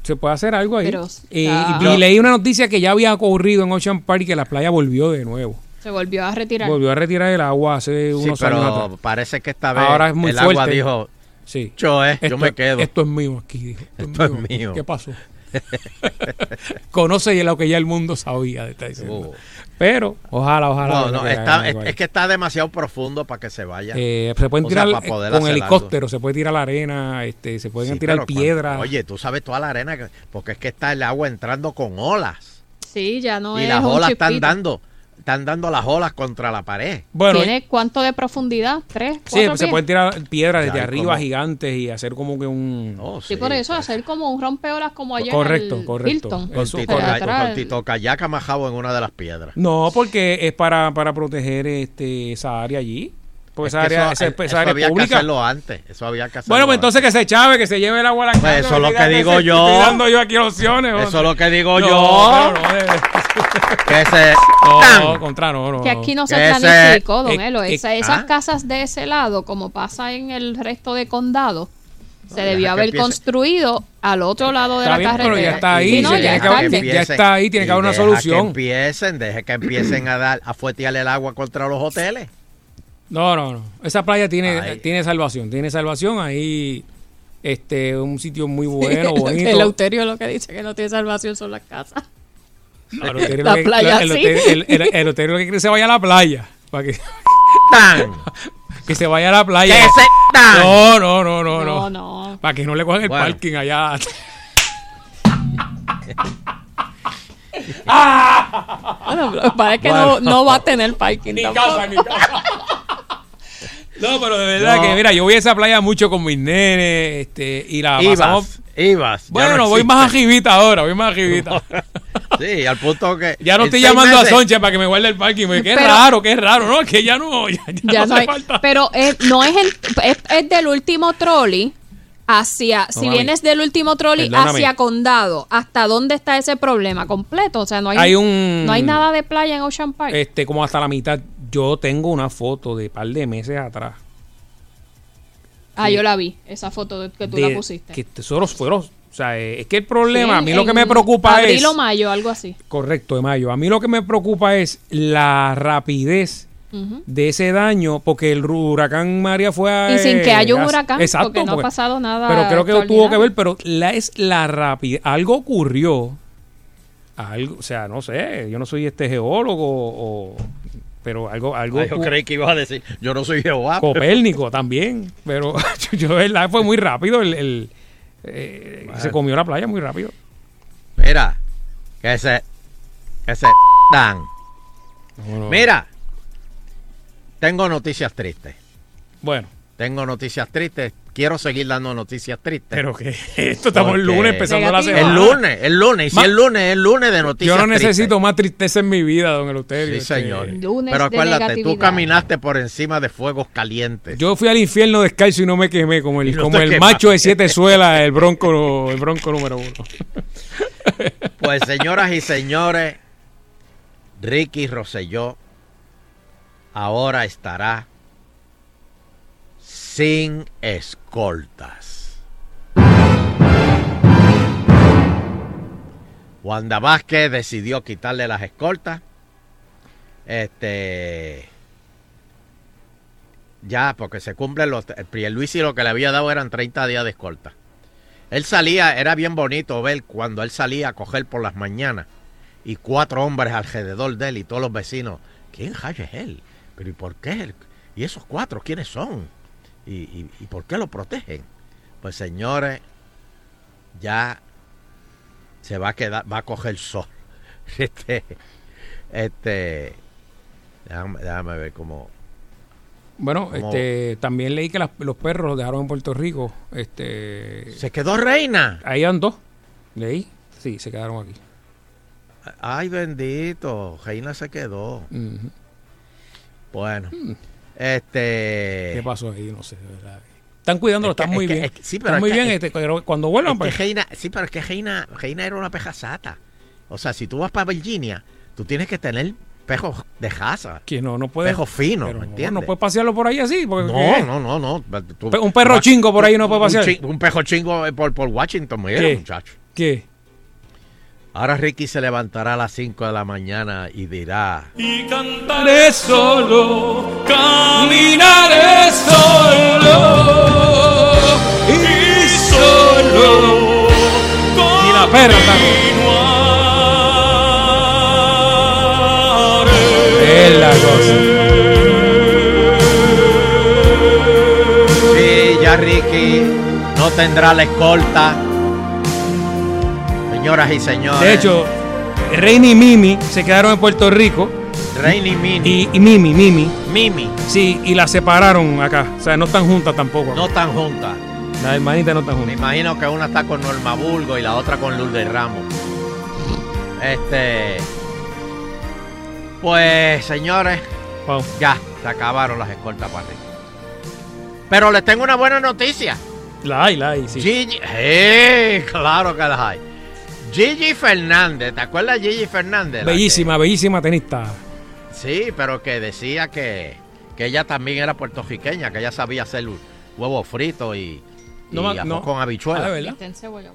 se puede hacer algo ahí. Pero, Eh, ah. y leí una noticia que ya había ocurrido en Ocean Park y que la playa volvió de nuevo. se volvió a retirar. Volvió a retirar el agua hace Sí, unos años pero atrás. parece que esta vez Ahora es muy el agua fuerte. dijo, Sí. yo, eh, yo me quedo. Esto es mío aquí. dijo. Esto es mío. ¿Qué pasó? Conoce lo que ya el mundo sabía. de esta diciendo. Oh. Pero, ojalá, ojalá. No, no, que está- hagan es, que está demasiado profundo para que se vaya. Eh, se pueden O sea, tirar eh, con hacer helicóptero, se puede tirar la arena, este, se pueden Sí, tirar piedras. Oye, tú sabes toda la arena, que- porque es que está el agua entrando con olas. Sí, ya no y es las un olas están dando, están dando las olas contra la pared. Bueno, ¿Tiene cuánto de profundidad? ¿Tres? sí, cuatro se pueden tirar piedras desde arriba como- gigantes y hacer como que un... Sí, por eso, hacer como un rompeolas como allá Correcto, en el correcto. Hilton. Con Tito, con Tito Kayak amajado en una de las piedras. No, porque es para, para proteger este, esa área allí. Porque Es esa que área, eso, esa, esa eso área había que pública. hacerlo antes. Eso había que hacerlo Bueno, pues antes. entonces que se chave, que se lleve el agua a la casa. Pues eso es lo que digo yo. Estoy dando yo aquí opciones. Eso es lo que digo No, yo. no, Que se... No, contra, no, no. Que aquí no se Que ese- planificó, don eh, Elo. eh, Esa- esas ¿ah? casas de ese lado, como pasa en el resto de condado, se debió que haber construido al otro lado de Está la bien, carretera. pero ya está ahí, Sí, no, ya ya tiene es que ya está ahí, tiene que haber una solución. Que empiecen, deje que empiecen a dar, a fuetear el agua contra los hoteles. No, no, no. Esa playa tiene, Ay. tiene salvación. Tiene salvación. Ahí, este, un sitio muy bueno, El bonito. Eleuterio lo que dice que no tiene salvación son las casas. No, el La lo que- playa, el sí. hotel- el- el- el hotel lo que quiere se vaya a la playa. Para que, ¡Tan! que se vaya a la playa. ¡Que se tan! No, no, no, no, No, no. no. Para que no le cojan el Bueno. parking allá. Bueno, pero parece que Bueno. no, no va a tener parking Ni tampoco. casa, ni casa. No, pero de verdad No. que, mira, yo voy a esa playa mucho con mis nenes, este, y la pasamos. Ibas, ibas. Bueno, no voy más arribita ahora, voy más arribita. Sí, al punto que... Ya no estoy llamando meses- a Sonche para que me guarde el parking. porque Qué Pero- raro, qué raro. No, es que ya no, ya, ya Ya no no hace hay. falta. Pero es- no es, el, es, es del último trolley hacia. si mami. vienes del último trolley Perdóname. hacia Condado, ¿hasta dónde está ese problema completo? O sea, no hay, Hay un- no hay nada de playa en Ocean Park. Este, como hasta la mitad. Yo tengo una foto de par de meses atrás. ah, yo la vi, esa foto de- que tú la pusiste. Que tesoros fueron. O sea, eh, es que el problema, Sí, a mí lo que me preocupa abril es. o mayo, algo así. Correcto, de mayo. A mí lo que me preocupa es la rapidez de ese daño, porque el huracán María fue a. Y sin que haya un huracán, Exacto, porque no ha pasado nada Pero creo que tuvo que ver, pero la, es la rapidez. Algo ocurrió. Algo, o sea, no sé, yo no soy este geólogo o. Pero algo. algo Ay, yo creí que ibas a decir, yo no soy Jehová. pero- Copérnico también. Pero yo, de verdad, fue muy rápido. El, el- eh, Se comió la playa muy rápido. Mira, que se... Que se... Dan. Mira, tengo noticias tristes. Bueno. Tengo noticias tristes. Quiero seguir dando noticias tristes. Pero que esto estamos el lunes empezando la semana. El lunes, el lunes. Y si el lunes, el lunes de noticias Yo no tristes. necesito más tristeza en mi vida, don Eleuterio. Sí, Este, señor. Lunes Pero acuérdate, tú caminaste por encima de fuegos calientes. Yo fui al infierno descalzo y no me quemé como el, no como el macho de siete suelas, el bronco, el bronco número uno. Pues señoras y señores, Ricky Rosselló ahora estará sin escoltas. Wanda Vázquez decidió quitarle las escoltas. Este. Ya, porque se cumplen los. Pierluisi lo que le había dado eran 30 días de escolta. Él salía, era bien bonito ver cuando él salía a coger por las mañanas y cuatro hombres alrededor de él y todos los vecinos. ¿Quién rayo es él? ¿Pero y por qué? ¿Y esos cuatro quiénes son? ¿Y, y, y por qué lo protegen? Pues señores, ya se va a quedar, va a coger sol. Este, este, déjame, déjame ver cómo. Bueno, cómo- este, también leí que las- los perros los dejaron en Puerto Rico. Este, ¿Se quedó reina? Ahí han dos. Leí. Sí, se quedaron aquí. Ay, bendito, Reina se quedó. Bueno, este. ¿Qué pasó ahí? No sé, de verdad. Están cuidándolo, Es que- están muy es que- bien. es que- sí, pero están es muy bien. es- este, cuando vuelvan, pues, Reina, sí, pero es que Reina, Reina era una pejasata. O sea, si tú vas para Virginia, tú tienes que tener pejos de casa. que no, no puede. Pejos finos, pero ¿me no, entiendes? no puede pasearlo por ahí así. Porque, No, no, no, no. Tú- un perro chingo por ahí no puede un pasear. chi- Un, pejo chingo eh, por, por Washington, muchacho. ¿Qué? Ahora Ricky se levantará a las 5 de la mañana y dirá... Y cantaré solo, caminaré solo y solo. Y la perra Es la Sí, ya Ricky no tendrá la escolta. Señoras y señores. De hecho, Reina y Mimi se quedaron en Puerto Rico. Reina y Mimi. Y, y Mimi, Mimi. Mimi. Sí, y la separaron acá. O sea, no están juntas tampoco. No están juntas. Las hermanitas no están Me juntas. imagino que una está con Norma Burgo y la otra con Lourdes Ramos. Este. Pues, señores, Wow. ya se acabaron las escoltas para Ricky. Pero les tengo una buena noticia. La hay, la hay, sí. Gigi, ¡Eh! claro que las hay. Gigi Fernández, ¿te acuerdas de Gigi Fernández? Bellísima, bellísima tenista. sí, pero que decía que, que ella también era puertorriqueña, que ella sabía hacer huevo frito y, No y no. con habichuelas. Ah, encebollado.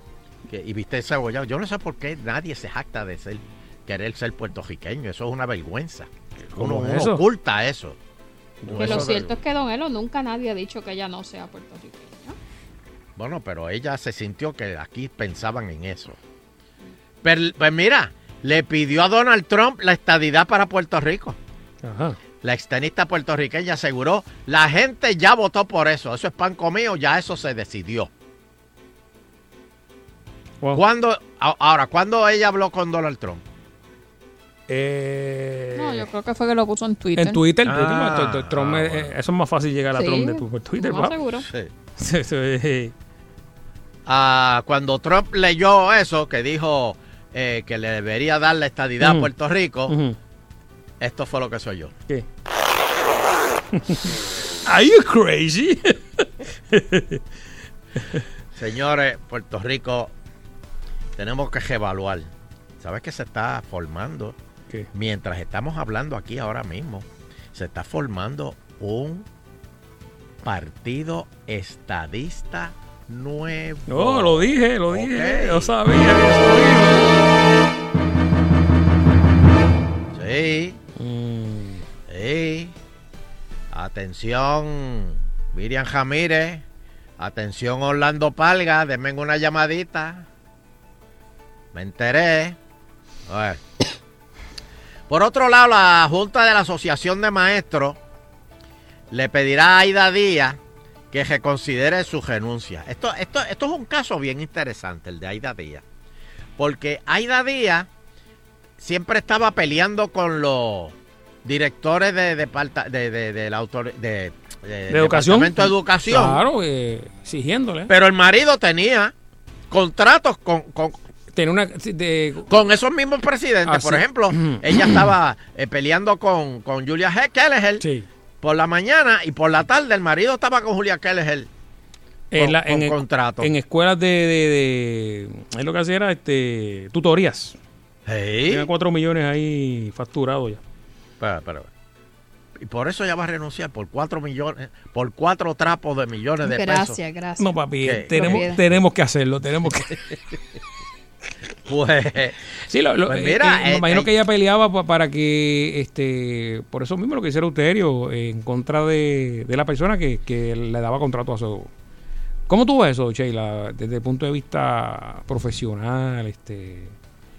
Que- y viste cebollado. Yo no sé por qué nadie se jacta de ser, querer ser puertorriqueño. Eso es una vergüenza. Uno, oculta eso. Que Eso lo cierto es que Don Elo nunca nadie ha dicho que ella no sea puertorriqueña. Bueno, pero ella se sintió que aquí pensaban en eso. Pero, pues mira, le pidió a Donald Trump la estadidad para Puerto Rico. Ajá. La extenista puertorriqueña aseguró, la gente ya votó por eso. Eso es pan comido, ya eso se decidió. Wow. ¿Cuándo, ahora, ¿cuándo ella habló con Donald Trump? Eh, No, yo creo que fue que lo puso en Twitter. en Twitter, Ah, Twitter, Twitter, Trump, ah, bueno. eh, eso es más fácil llegar a Sí, Trump de tu- por Twitter, lo más seguro. Sí. Sí, sí. Ah, cuando Trump leyó eso, que dijo eh, que le debería dar la estadidad a. Puerto Rico, esto fue lo que soy yo. ¿Qué? Are you crazy? Señores, Puerto Rico, tenemos que reevaluar. ¿Sabes que se está formando? ¿Qué? Mientras estamos hablando aquí ahora mismo, se está formando un partido estadista nuevo. No, lo dije, lo dije. Yo sabía que eso Sí. Mm, sí. Atención, Miriam Jamírez. Atención, Orlando Palga. Denme una llamadita. Me enteré. A ver. Por otro lado, la Junta de la Asociación de Maestros le pedirá a Aida Díaz que reconsidere su renuncia. Esto, esto, esto es un caso bien interesante, el de Aida Díaz. Porque Aida Díaz siempre estaba peleando con los directores de, de, de, de- de la autor- de De educación. Departamento de Educación. Claro, eh, exigiéndole. Pero el marido tenía contratos con, con, Tiene una. De, con esos mismos presidentes. Por ejemplo, ella estaba eh, peleando con, con Julia He- Kelleher sí. Por la mañana y por la tarde el marido estaba con Julia Kelleher. En, Con- la- con en, contrato. en escuelas de, de, de- Él lo que hacía era este, tutorías. Sí. Tiene 4 millones ahí facturados ya. Espera, espera. Y por eso ella va a renunciar por cuatro millones, por cuatro trapos de millones de pesos. Gracias, gracias. No, papi, ¿Qué? tenemos, tenemos que hacerlo. Tenemos que. Pues, Sí, lo, lo- Pues eh, mira, eh, me eh, imagino eh, que ella peleaba pa- para que, este, por eso mismo lo que hiciera Euterio, eh, en contra de, de la persona que, que le daba contrato a su... ¿Cómo tú ves eso, Sheila, desde el punto de vista profesional? este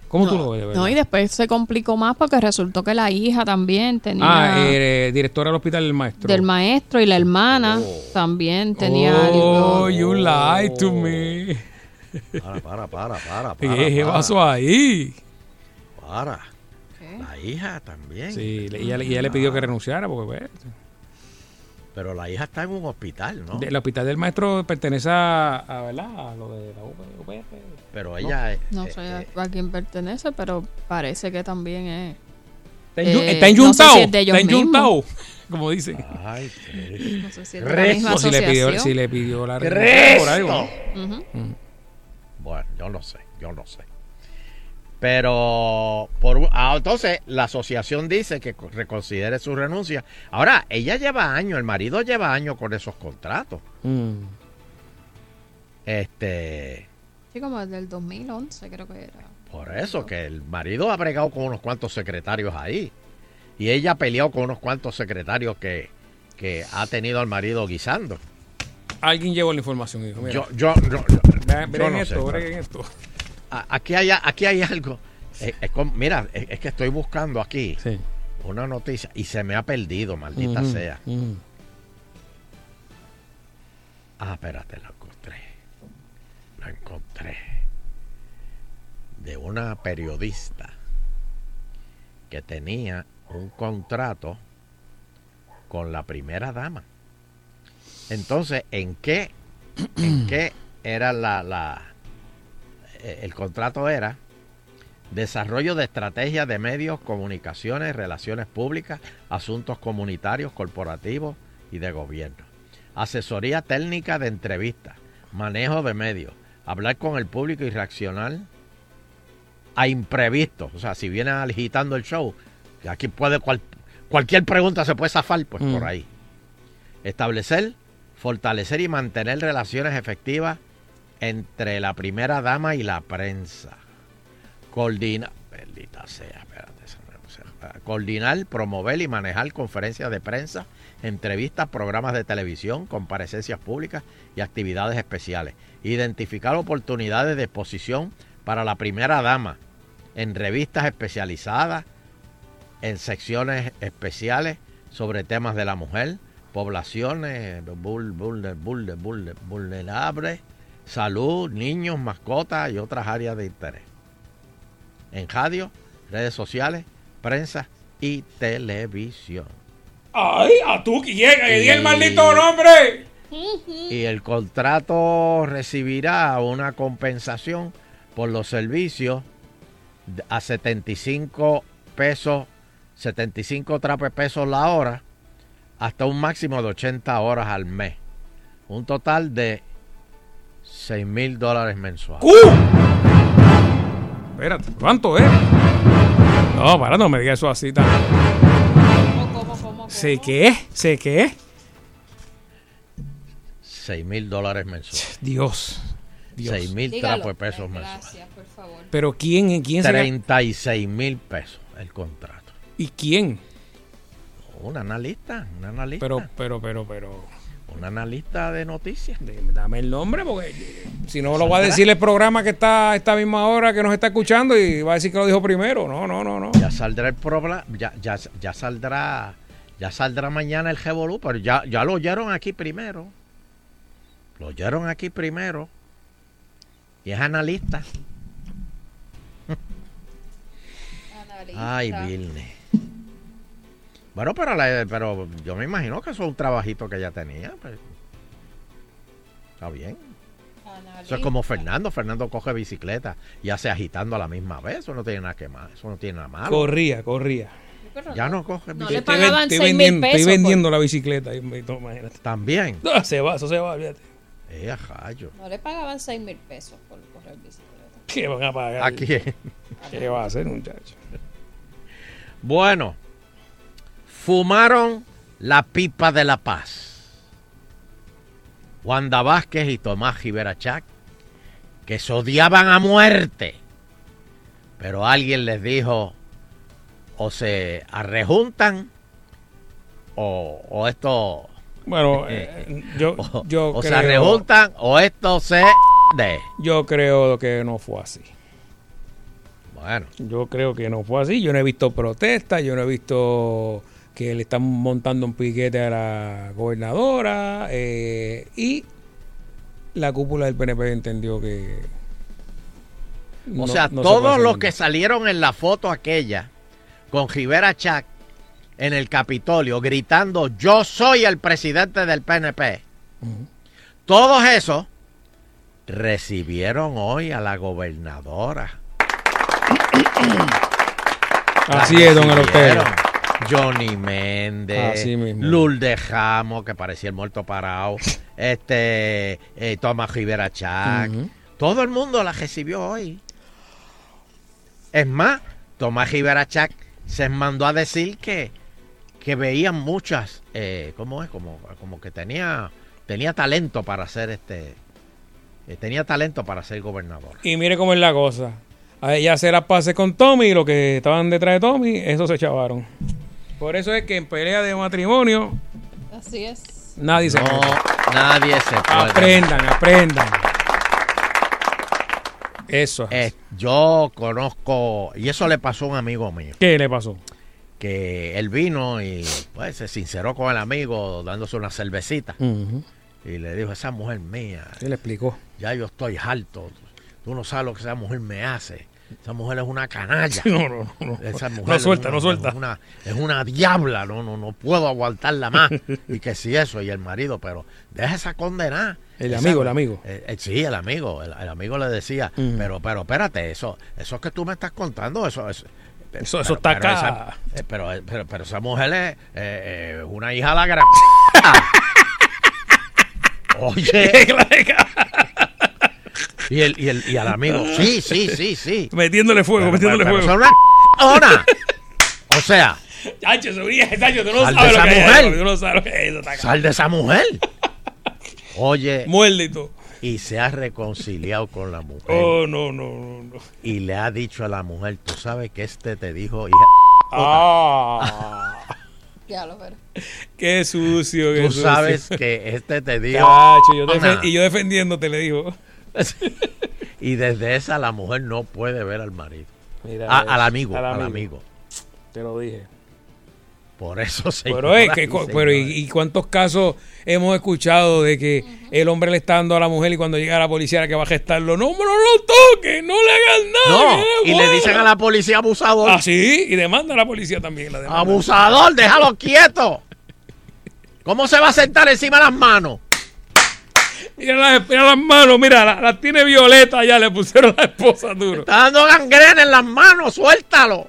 ¿Cómo tú lo ves? de verdad? No, y después se complicó más porque resultó que la hija también tenía ah, directora del hospital del maestro. del maestro y la hermana también tenía Oh, algo. you lied to me. Para, para, para, para, para. ¿Qué para, pasó ahí? Para. La hija también. Sí, le- ella, ella le pidió que renunciara porque pues, Pero la hija está en un hospital, ¿no? el hospital del maestro pertenece a, a, ¿verdad? a lo de la UPR. Pero ella es- No eh, sé eh, a quién pertenece, pero parece que también es. Está, Eh, está no sé enyuntado. si es de ellos está enyuntado, mismos. como dicen. Ay, sí. No sé si es de la misma si le pidió, si le pidió la renuncia por algo. ¿no? Ujú. Bueno, yo no sé, yo no sé. Pero, por, ah, entonces, la asociación dice que co- reconsidere su renuncia. Ahora, ella lleva años, el marido lleva años con esos contratos. Mm. Este, Sí, como desde el 2011 creo que era. por eso, que el marido ha bregado con unos cuantos secretarios ahí. Y ella ha peleado con unos cuantos secretarios que, que ha tenido al marido guisando. Alguien llevó la información. Mira, Yo, yo, yo breguen no esto, sé, breguen esto. A- Aquí hay, aquí hay algo. Eh, es como- mira, es, es que estoy buscando aquí Sí. una noticia y se me ha perdido, maldita sea. Ah, espérate, la encontré. La encontré. De una periodista que tenía un contrato con la primera dama. Entonces, ¿en qué, en qué era la, la eh, el contrato era desarrollo de estrategias de medios, comunicaciones, relaciones públicas, asuntos comunitarios, corporativos y de gobierno. Asesoría técnica de entrevistas, manejo de medios, hablar con el público y reaccionar a imprevistos. O sea, si viene agitando el show, aquí puede cual- cualquier pregunta se puede zafar, pues Mm. por ahí. Establecer, fortalecer y mantener relaciones efectivas entre la primera dama y la prensa. Coordinar, promover y manejar conferencias de prensa, entrevistas, programas de televisión, comparecencias públicas y actividades especiales. Identificar oportunidades de exposición para la primera dama en revistas especializadas, en secciones especiales sobre temas de la mujer, poblaciones vul- vul- vul- vul- vulnerables, salud, niños, mascotas y otras áreas de interés. En radio, redes sociales, prensa y televisión. ¡Ay, a tú quién! ¡Que diga el Y- maldito nombre! Y el contrato recibirá una compensación por los servicios a 75 pesos, 75 trape pesos la hora, hasta un máximo de 80 horas al mes. Un total de 6 mil dólares mensuales. Espérate, ¿cuánto es? No, para, no me digas eso así tan. ¿Sé qué? ¿Sé qué? 6 mil dólares mensuales. Dios. Dios. 6 mil trapos de pesos mensuales. Gracias, por favor. Pero ¿quién, quién se 36 mil pesos el contrato. ¿Y quién? Un analista, un analista. Pero, pero, pero, pero. Un analista de noticias. Dame el nombre porque eh, si no lo va a decir el programa que está a esta misma hora que nos está escuchando y va a decir que lo dijo primero. No, no, no, no. Ya saldrá el programa, ya, ya, ya saldrá, ya saldrá mañana el Revolú, pero ya, ya lo oyeron aquí primero. Lo oyeron aquí primero. Y es analista. Ay, Vilne. Bueno, pero, la- pero yo me imagino que eso es un trabajito que ella tenía. pues. Está bien. Eso es como Fernando. Fernando coge bicicleta y hace agitando a la misma vez. Eso no tiene nada que más. Eso no tiene nada malo. Corría, corría. Ya no coge No bicicleta. le Estoy, pagaban estoy 6 mil vendiendo, estoy pesos. vendiendo la bicicleta. y me- imagínate. También. No, se va, eso se va, olvídate. Eh, rayo. No le pagaban 6 mil pesos por correr bicicleta. ¿Qué van a pagar? ¿A quién? ¿Qué va a hacer, muchacho? Bueno, fumaron la pipa de la paz. Wanda Vázquez y Tomás Giberachak, que se odiaban a muerte. Pero alguien les dijo, o se arrejuntan, o, o esto... Bueno, eh, yo, o, yo o se creo- arrejuntan, o esto se... De. Yo creo que no fue así. Bueno, Yo creo que no fue así. Yo no he visto protestas, yo no he visto que le están montando un piquete a la gobernadora eh, y la cúpula del PNP entendió que... O sea, no todos los que salieron en la foto aquella con Rivera Chac en el Capitolio gritando yo soy el presidente del PNP. Todos esos recibieron hoy a la gobernadora. Así La es, don Eleuterio. Johnny Méndez, mismo. Lourdes Jamo, que parecía el muerto parado, este, eh, Tomás Rivera Chac. Todo el mundo la recibió hoy. Es más, Tomás Rivera Chac se mandó a decir que, que veían muchas, eh, ¿cómo es? Como, como que tenía, tenía talento para ser este, eh, tenía talento para ser gobernador. Y mire cómo es la cosa. A ella hacer las pases con Tommy y los que estaban detrás de Tommy, eso se chavaron. Por eso es que en pelea de matrimonio Así es. nadie se No, nadie se puede. Aprendan, aprendan. Eso. Eh, yo conozco, y eso le pasó a un amigo mío, ¿Qué le pasó? que él vino y pues, se sinceró con el amigo dándose una cervecita. Y le dijo, esa mujer mía, Sí, le explicó. ya yo estoy harto. Tú no sabes lo que esa mujer me hace. Esa mujer es una canalla. No, no, no. Esa mujer No suelta, una- no suelta. Es una, es una diabla, no, no, no puedo aguantarla más. y que si eso, y el marido, pero deja esa condena. El Esa- amigo, el amigo. eh, eh, sí, el amigo. El, el amigo le decía, pero, pero espérate, eso, eso que tú me estás contando, eso es. Eso- eso está pero acá. esa- eh, pero, pero, pero esa mujer es eh, eh, una hija de la gran. Oye. y, el, y, el, y al amigo, sí, sí, sí, sí. Metiéndole fuego, Pero- metiéndole pero- pero fuego. son una ¡Ona! O sea, Chacho, Sobría, Chacho, tú no Sal de sabes lo esa que mujer. eso, Tú no sabes lo que es eso. está sal de esa mujer. Oye, Muerde y se ha reconciliado con la mujer. Oh, no, no, no. no. Y le ha dicho a la mujer, tú sabes que este te dijo, hija. Ah. Ya lo veré. Qué sucio, qué Tú sucio. sabes que este te dijo. Y yo defendiéndote le digo. Y desde esa la mujer no puede ver al marido. Mira A- eso, al amigo, al al amigo. Te lo dije. Por eso se Pero, es que, pero y, y cuántos casos hemos escuchado de que el hombre le está dando a la mujer y cuando llega la policía era que va a gestarlo, no, no lo toques, no le hagan nada. No, y le bueno". dicen a la policía abusador. Ah, sí, y demanda a la policía también. La. Abusador, déjalo quieto. ¿Cómo se va a sentar encima de las manos? Mira las, mira las manos, mira, las las tiene violeta ya, le pusieron la esposa duro. Está dando gangrena en las manos, suéltalo.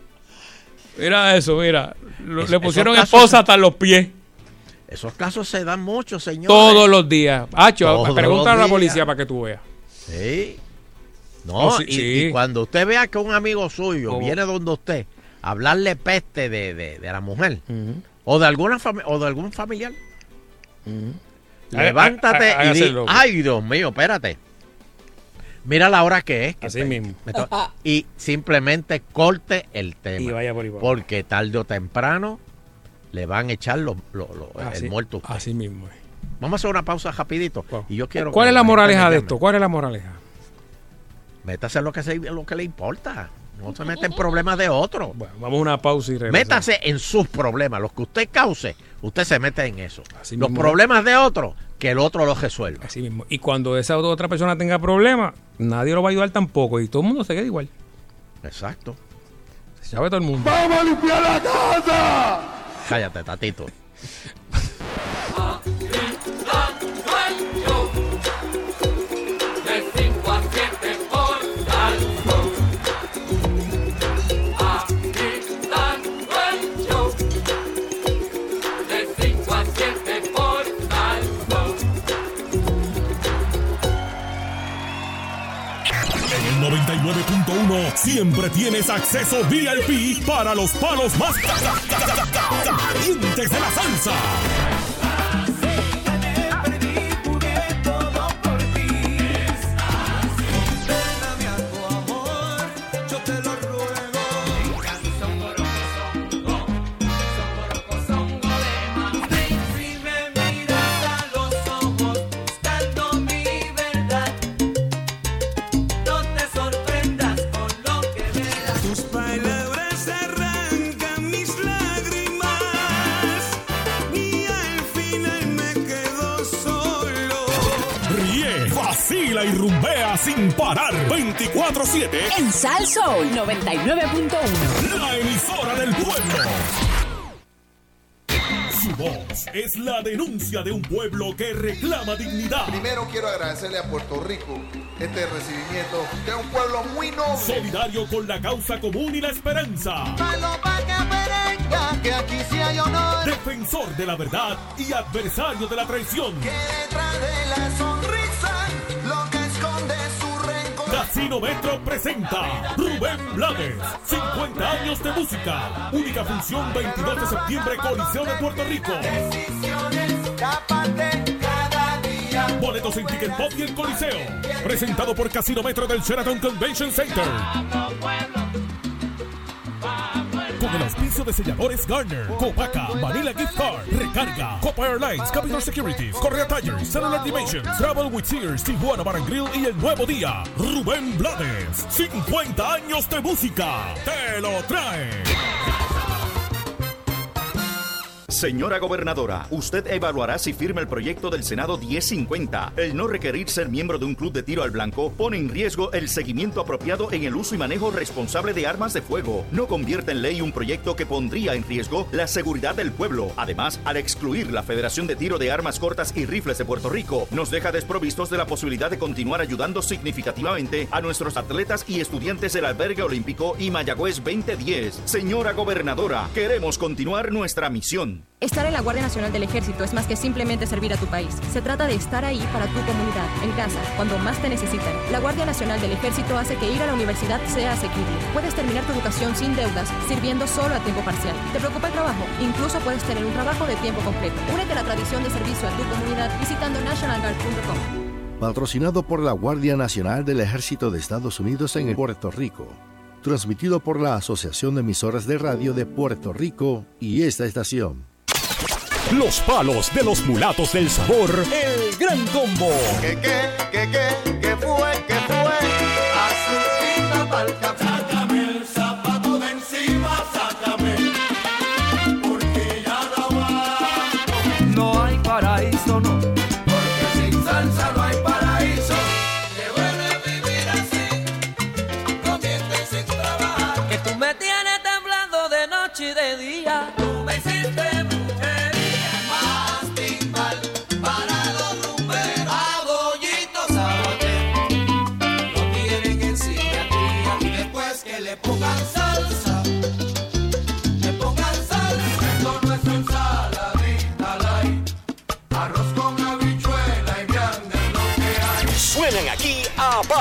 Mira eso, mira. Lo- Es- le pusieron casos esposa hasta los pies. Esos casos se dan mucho, señor. Todos los días. Hacho, pregúntale a la policía para que tú veas. Sí. No, Oh, sí, y, sí. y cuando usted vea que un amigo suyo Oh. viene donde usted a hablarle peste de, de- de la mujer o de alguna o de algún familiar, levántate y di, ay Dios mío, espérate. Mira la hora que es. que Así mismo. y simplemente corte el tema. Y vaya por abajo. Porque tarde o temprano le van a echar los, los- los- Así- el muerto. usted. Así mismo. Vamos a hacer una pausa rapidito. Y yo quiero ¿Cuál es la moraleja de esto? ¿Cuál es la moraleja? Métase lo que, se- lo que le importa. No se mete en problemas de otro. Bueno, vamos a una pausa y regresamos. Métase en sus problemas. Los que usted cause, usted se mete en eso. Así los mismo. problemas de otro, que el otro los resuelva. Así mismo. Y cuando esa otra persona tenga problemas, nadie lo va a ayudar tampoco. Y todo el mundo se queda igual. Exacto. Se sabe todo el mundo. ¡Vamos a limpiar la casa! Cállate, tatito. 99.1 siempre tienes acceso VIP para los palos más ca- ca- ca- ca- ca- calientes de la salsa. Parar 24-7 En Sal Soul 99.1. La emisora del pueblo. Su voz es la denuncia de un pueblo que reclama dignidad. Primero quiero agradecerle a Puerto Rico este recibimiento, es un pueblo muy noble. Solidario con la causa común y la esperanza. Palo pa' que perenga, que aquí sí hay honor. Defensor de la verdad y adversario de la traición. Que detrás de la sonrisa, Casino Metro presenta Rubén Blades, 50 años de música. Única función 22 de septiembre, Coliseo de Puerto Rico. Boletos en Ticket Pop y el Coliseo. Presentado por Casino Metro del Sheraton Convention Center. Con el auspicio de selladores Garner, Copaca, Manila Gift Card, Recarga, Copa Airlines, Capital Securities, Correa Tires, Cellular Dimensions, Travel with Sears, Tijuana Bar Grill y El Nuevo Día. Rubén Blades, 50 años de música. Te lo trae. Señora gobernadora, usted evaluará si firma el proyecto del Senado 1050. El no requerir ser miembro de un club de tiro al blanco pone en riesgo el seguimiento apropiado en el uso y manejo responsable de armas de fuego. No convierte en ley un proyecto que pondría en riesgo la seguridad del pueblo. Además, al excluir la Federación de Tiro de Armas Cortas y Rifles de Puerto Rico, nos deja desprovistos de la posibilidad de continuar ayudando significativamente a nuestros atletas y estudiantes del Albergue Olímpico y Mayagüez 2010. Señora gobernadora, queremos continuar nuestra misión. Estar en la Guardia Nacional del Ejército es más que simplemente servir a tu país. Se trata de estar ahí para tu comunidad, en casa, cuando más te necesitan. La Guardia Nacional del Ejército hace que ir a la universidad sea asequible. Puedes terminar tu educación sin deudas, sirviendo solo a tiempo parcial. ¿Te preocupa el trabajo? Incluso puedes tener un trabajo de tiempo completo. Únete a la tradición de servicio a tu comunidad visitando nationalguard.com. Patrocinado por la Guardia Nacional del Ejército de Estados Unidos en Puerto Rico. Transmitido por la Asociación de Emisoras de Radio de Puerto Rico y esta estación. Los palos de los mulatos del sabor. El gran combo. ¿Qué, qué, qué, qué, qué fue, qué fue? Azulita pa'l café.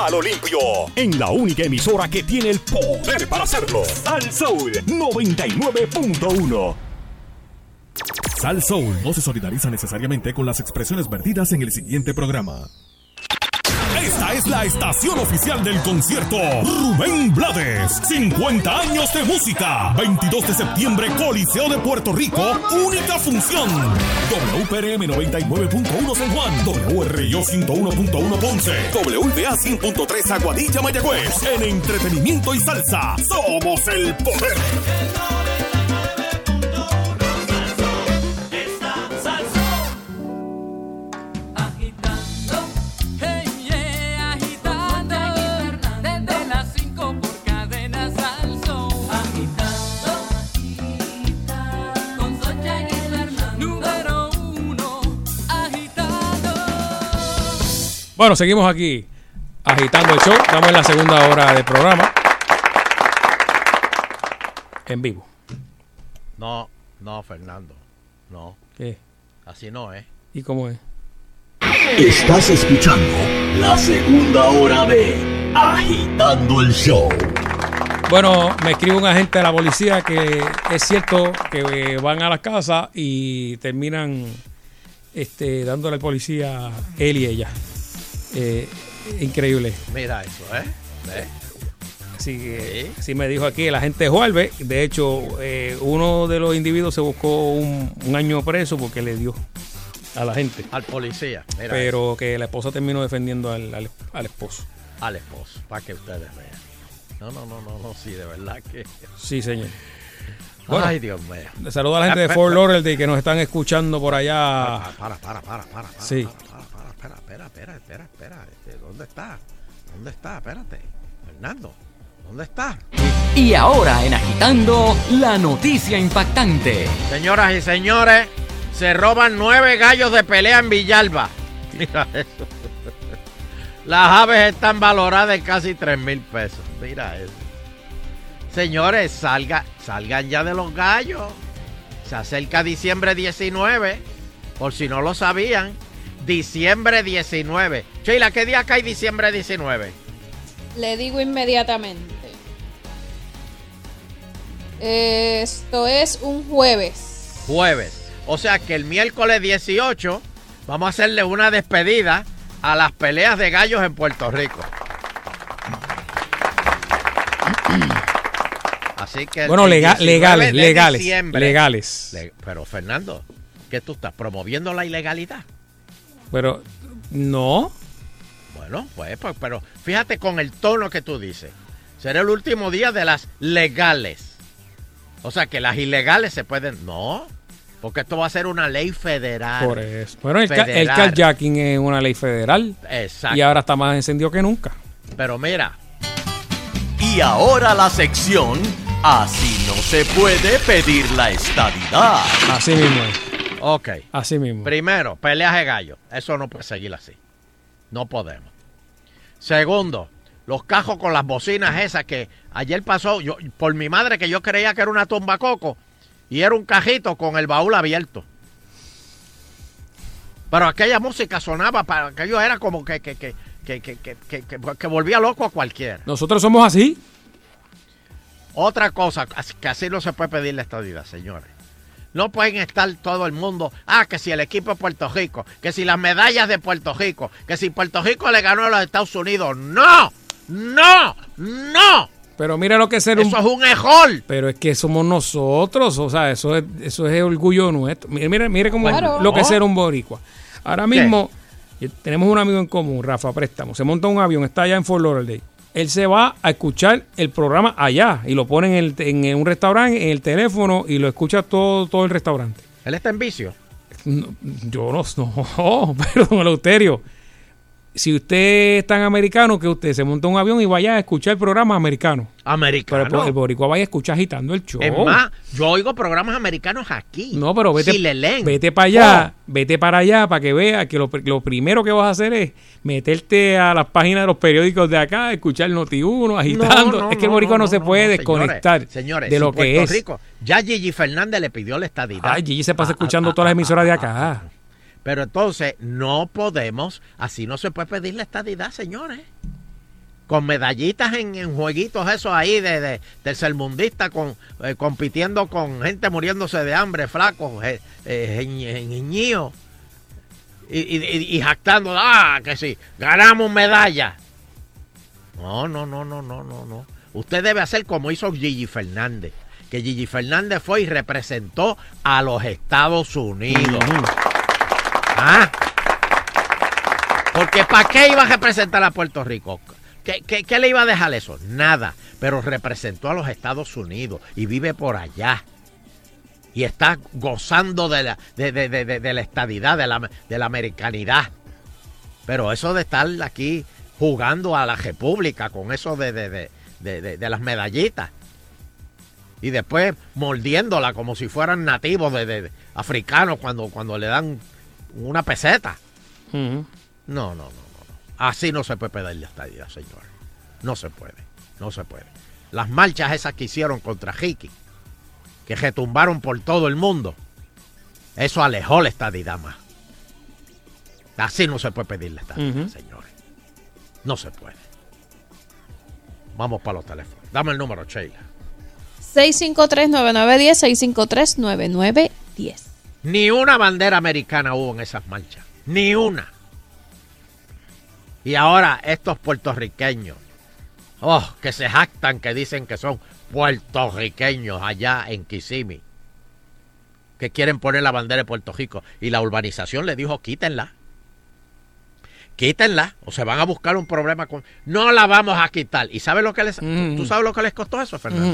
A palo limpio. En la única emisora que tiene el poder para hacerlo. Al Soul 99.1. Sal Soul no se solidariza necesariamente con las expresiones vertidas en el siguiente programa. La estación oficial del concierto Rubén Blades. 50 años de música. 22 de septiembre, Coliseo de Puerto Rico. Única función. WPRM 99.1 San Juan. WRIO 101.1 Ponce. WBA 100.3 Aguadilla Mayagüez. En entretenimiento y salsa. Somos el poder. Bueno, seguimos aquí agitando el show. Estamos en la segunda hora del programa. En vivo. No, no, Fernando. No. ¿Qué? Así no, ¿eh? ¿Y cómo es? Estás escuchando la segunda hora de Agitando el Show. Bueno, me escribe un agente de la policía que es cierto que van a la casa y terminan este, dándole al policía él y ella. Eh, increíble. Mira eso, ¿eh? ¿Ves? Así que sí me dijo aquí el agente Juárez. De hecho, eh, uno de los individuos se buscó un, un año preso porque le dio a la gente. Al policía. Mira Pero que la esposa terminó defendiendo al, al- al esposo. Al esposo, para que ustedes vean. No, no, no, no, no, sí, de verdad que. Sí, señor. Ay, Dios mío. Saludos a la gente de Fort Lauderdale que nos están escuchando por allá. Para, para, para, para, para. Sí. Para, para, espera, espera, espera, espera, espera. Este, ¿Dónde está? ¿Dónde está? Espérate. Fernando, ¿dónde está? Y ahora en Agitando, la noticia impactante. Señoras y señores, se roban nueve gallos de pelea en Villalba. Mira eso. Las aves están valoradas en casi 3 mil pesos. Mira eso. Señores, salga, salgan ya de los gallos. Se acerca diciembre 19. Por si no lo sabían. Diciembre 19. Sheila, ¿qué día cae diciembre 19? Le digo inmediatamente. Esto es un jueves. Jueves. O sea que el miércoles 18 vamos a hacerle una despedida a las peleas de gallos en Puerto Rico. Así que Bueno, el lega- 19 legales, legales, legales. Le- pero Fernando, ¿qué tú estás promoviendo la ilegalidad? Pero no. Bueno, pues, pues, pero fíjate con el tono que tú dices. Será el último día de las legales. O sea que las ilegales se pueden. No, porque esto va a ser una ley federal. Por eso. Bueno, el, ca- el carjacking es una ley federal. Exacto. Y ahora está más encendido que nunca. Pero mira, Y ahora la sección Así no se puede pedir la estadidad. Así mismo es. Ok. Así mismo. Primero, peleas de gallo. Eso no puede seguir así. No podemos. Segundo, los cajos con las bocinas esas que ayer pasó, yo, por mi madre que yo creía que era una tumba coco y era un cajito con el baúl abierto. Pero aquella música sonaba para aquello era como que, que, que, que, que, que, que- que- que volvía loco a cualquiera. Nosotros somos así. Otra cosa, que así no se puede pedir la estadidad, señores. No pueden estar todo el mundo, ah, que si el equipo de Puerto Rico, que si las medallas de Puerto Rico, que si Puerto Rico le ganó a los Estados Unidos. ¡No! ¡No! ¡No! Pero mira lo que es ser Eso es un error. Pero es que somos nosotros, o sea, eso es, eso es orgullo nuestro. Mire, mire, mire cómo es lo que es ser un boricua. Ahora mismo eh, tenemos un amigo en común, Rafa Préstamo. Se monta un avión, está allá en Fort Lauderdale. Él se va a escuchar el programa allá y lo pone en, el- en un restaurante, en el teléfono y lo escucha todo, todo el restaurante. Él está en vicio. No, yo no, no, perdón, Eleuterio. Si usted es tan americano que usted se monta un avión y vaya a escuchar el programa americano. Americano. Pero el boricua vaya a escuchar agitando el show. Es más, yo oigo programas americanos aquí. No, pero vete, Si le leen. vete para allá, Oh. vete para allá para que vea que lo, lo primero que vas a hacer es meterte a las páginas de los periódicos de acá, escuchar Noti1, agitando. No, no, es que el boricua no, no, se puede desconectar señores, señores, de si lo que Puerto es. Rico, ya Gigi Fernández le pidió la estadidad. Ay, Gigi se pasa escuchando todas las emisoras de acá. Pero entonces no podemos, así no se puede pedir la estadidad, señores. Con medallitas en, en jueguitos esos ahí de, de tercermundista con, eh, compitiendo con gente muriéndose de hambre, flacos, eh, y, y- y jactando, ah, que sí, ganamos medalla. No, no, no, no, no, no, no. Usted debe hacer como hizo Gigi Fernández. Que Gigi Fernández fue y representó a los Estados Unidos. Ah. Porque ¿para qué iba a representar a Puerto Rico? ¿Qué, qué, qué le iba a dejar eso? Nada. Pero representó a los Estados Unidos y vive por allá. Y está gozando de la, de, de- de- de- la estadidad, de la, de la americanidad. Pero eso de estar aquí jugando a la República con eso de, las medallitas. Y después mordiéndola como si fueran nativos de africanos cuando, cuando le dan una peseta. Ujú. No, no, no, no. no. Así no se puede pedir la estadidad, señor. No se puede, no se puede. Las marchas esas que hicieron contra Ricky, que retumbaron por todo el mundo, eso alejó la estadidad más. Así no se puede pedir la estadidad, Ujú. señores. No se puede. Vamos para los teléfonos. Dame el número, Sheila. 653-9910, 653-9910. Ni una bandera americana hubo en esas marchas. Ni una. Y ahora estos puertorriqueños, oh, que se jactan, que dicen que son puertorriqueños allá en Kissimmee, que quieren poner la bandera de Puerto Rico. Y la urbanización le dijo, quítenla. Quítenla, o se van a buscar un problema con... No la vamos a quitar. ¿Y sabes lo que les... ¿tú- ¿Tú sabes lo que les costó eso, Fernando?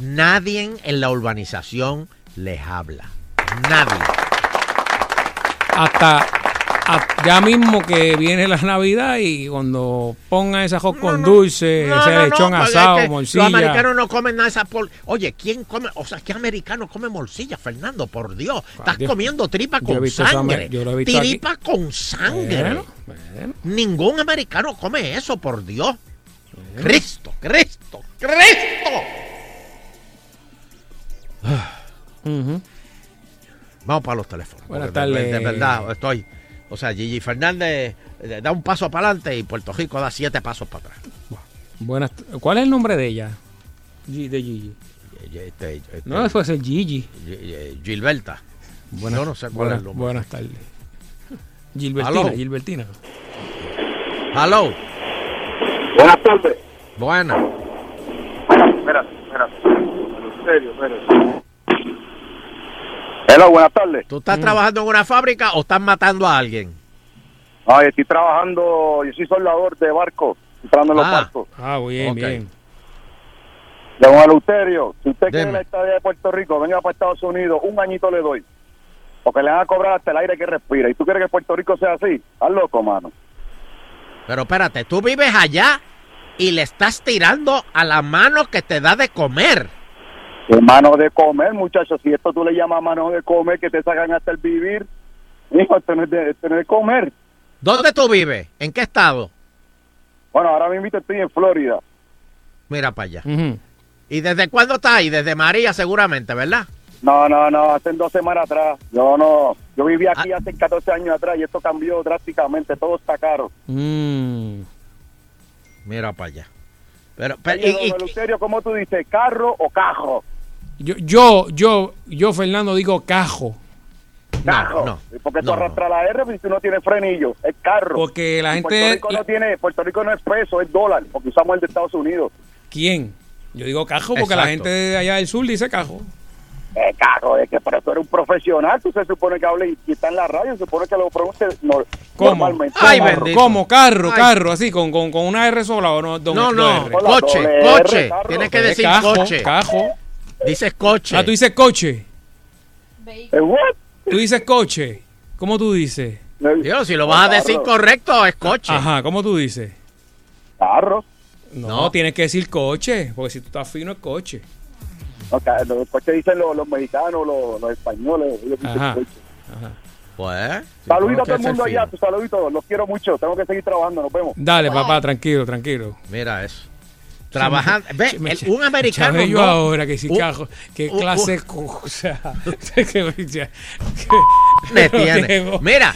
Mm, Nadie en la urbanización les habla. Nadie. Hasta, a- ya mismo que viene la Navidad y cuando pongan ese arroz con dulce, No, ese no, lechón porque asado, es que morcilla. Los americanos no comen nada de esa por... Oye, ¿quién come? O sea, ¿qué americano come morcilla, Fernando? Por Dios. Estás Dios. comiendo tripa con esa sangre. amer- yo lo he visto aquí. tripa con sangre. Bueno, Ningún americano come eso, por Dios. Cristo, Cristo, Cristo. Ujú. Vamos para los teléfonos. Buenas tardes. De verdad, estoy... O sea, Gigi Fernández eh, da un paso para adelante y Puerto Rico da siete pasos para atrás. Buenas, ¿Cuál es el nombre de ella? De Gigi. Este, este, No, puede ser Gigi. Gi- Gilberta. Buenas, Yo no sé cuál buenas, es el nombre. buenas tardes. Gilbertina, Aló. Gilbertina. Hello. Buenas tardes. Buenas. Espera, espera. En serio, espera. Hello, buenas tardes. ¿Tú estás trabajando en una fábrica o estás matando a alguien? Ay, estoy trabajando, yo soy soldador de barco, trabajando en los Ah. barcos. Ah, bien, Ok. bien. Don Eleuterio, si usted quiere Deme. la estadía de Puerto Rico, venga para Estados Unidos, un añito le doy. Porque le van a cobrar hasta el aire que respira. ¿Y tú quieres que Puerto Rico sea así? Haz loco, mano. Pero espérate, tú vives allá y le estás tirando a la mano que te da de comer. Mano de comer, muchachos. Si esto tú le llamas mano de comer, que te sacan hasta el vivir. Hijo, esto no es de, esto no es de comer. ¿Dónde tú vives? ¿En qué estado? Bueno, ahora mismo estoy en Florida. Mira para allá. ¿Y desde cuándo estás ahí? Desde María seguramente, ¿verdad? No, no, no, hace dos semanas atrás. Yo no, yo viví aquí Ah. hace 14 años atrás y esto cambió drásticamente. Todo está caro. Mm. Mira para allá. Pero, pero Oye, y- y- don ¿cómo tú dices? ¿Carro o cajo? Yo, yo, yo, yo, Fernando, digo cajo. Cajo. no, Porque tú no, arrastras la R y tú no tienes frenillo. Es carro. Porque la gente- Puerto Rico, no tiene, Puerto Rico no es peso, es dólar. Porque usamos el de Estados Unidos. ¿Quién? Yo digo cajo porque la gente de allá del sur dice cajo. Es carro, es que pero tú eres un profesional. Tú se supone que hable y, está en la radio. Se supone que lo pronuncie no- ¿Cómo? normalmente. Ay, ¿Cómo? bendito. ¿Cómo? Carro, Ay. carro, así, con, con, con una R sola o no. No, no, coche, coche. Carro. Tienes que decir cajo, coche. cajo. Dices coche. Ah, tú dices coche. ¿Eh, what? Tú dices coche. ¿Cómo tú dices? Dios, si lo vas a decir correcto, es coche. Ajá, ¿cómo tú dices? Carro. No, No. tienes que decir coche, porque si tú estás fino es coche. Ok, los coches dicen los, los mexicanos, los, los españoles. ellos dicen Ajá. coche. Pues. Saludito a todo el que mundo ser allá, fino. tu saludito, los quiero mucho, tengo que seguir trabajando, nos vemos. Dale, papá, tranquilo, tranquilo. Mira eso. Trabajando. Ve, el- un americano. no- ahora que si cajo, un- clase un- de co- o sea, que- ya- me que- tiene. Mira,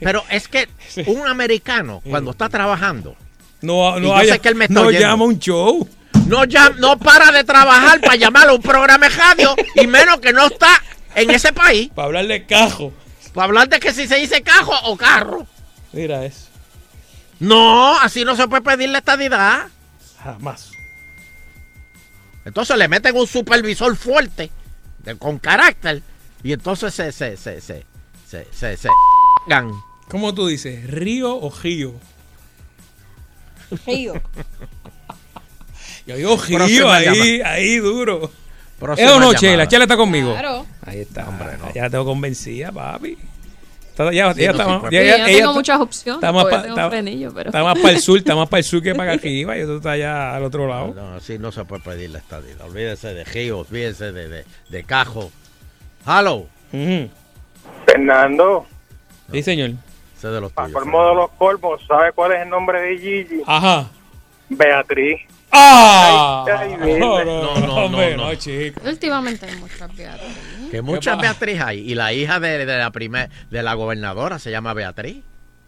pero es que un americano, cuando está trabajando, no, no, haya- que él me no llama un show. no, ya, no para de trabajar para llamar a un programa de radio, y menos que no está en ese país, Para hablar de cajo. para hablar de que si se dice cajo o carro. Mira eso. No, así no se puede pedir la estadidad. Jamás. Entonces le meten un supervisor fuerte, de- con carácter, y entonces se, se, se, se, se, se, se, gan. ¿Cómo tú dices? ¿Río o río? Río. Yo digo río ahí, ahí duro. Próxima ¿Es o no, llamada. Chela? Chela está conmigo. Claro. Ahí está. Hombre, no. Ya la tengo convencida, papi. Está, ya, Sí, ya no, está sí, más- pues. ya- Sí, ya- yo ella tengo está- muchas opciones. Está más, pa- tengo está- frenillo, pero... está más para el sur, está más para el sur que para arriba. Y tú estás allá al otro lado. No, así no se puede pedir la estadidad. Olvídese de Río, olvídese de, de, de Cajo. Hello. Ujú. Fernando, Sí, señor. Ese de los tuyos. colmo de los colmos, ¿sabe cuál es el nombre de Gigi? Ajá. Beatriz. ¡Ah! Ay, ay, no, Virgen. no, No, no, no, hombre, no, no. no, chico. Que muchas Beatriz hay. Y la hija de, de la primer, de la gobernadora se llama Beatriz.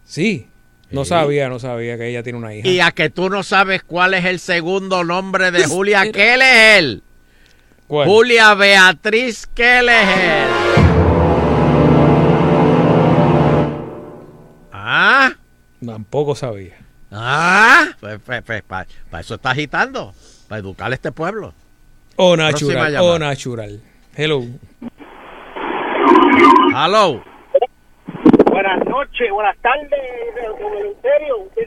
Sí. No Sí. sabía, no sabía que ella tiene una hija. Y a que tú no sabes cuál es el segundo nombre de Julia Kelleher. ¿Cuál? Julia Beatriz Kelleher. Ah, Tampoco sabía. ah, pues, para eso está agitando, para educar a este pueblo. O natural, o natural. Hello. Hello, Buenas noches, buenas tardes,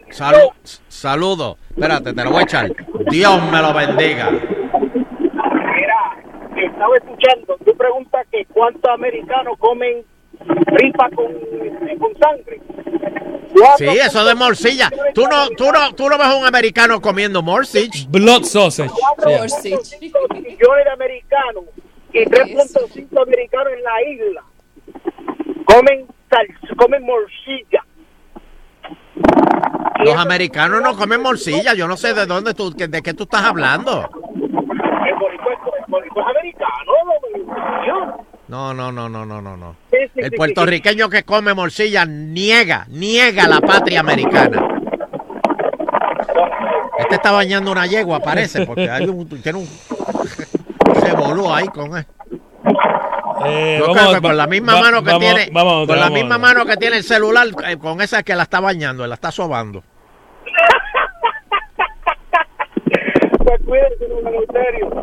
don saludo. Espérate, te lo voy a echar. Dios me lo bendiga. Mira, estaba escuchando, tú preguntas que cuántos americanos comen ripa con, con sangre. Sí, eso de morcilla. Tú no, tú no, tú no ves a un americano comiendo morcilla. Blood sausage. Sausage. millones de americanos y 3.5 americanos en la isla comen sal- comen morcilla. Los americanos no comen morcilla. Yo no sé de dónde tú, de qué tú estás hablando. El boricua, es- americano, ¿no? No, no, no, no, no, no, no. Sí, sí, El sí, puertorriqueño que come morcilla niega, niega la patria americana. Este está bañando una yegua, parece, porque hay un, tiene un revolú ahí con él. Eh, vamos, con la misma va- mano que vamos- tiene, vamos con la misma mano que tiene el celular, eh, con esa que la está bañando, la está sobando.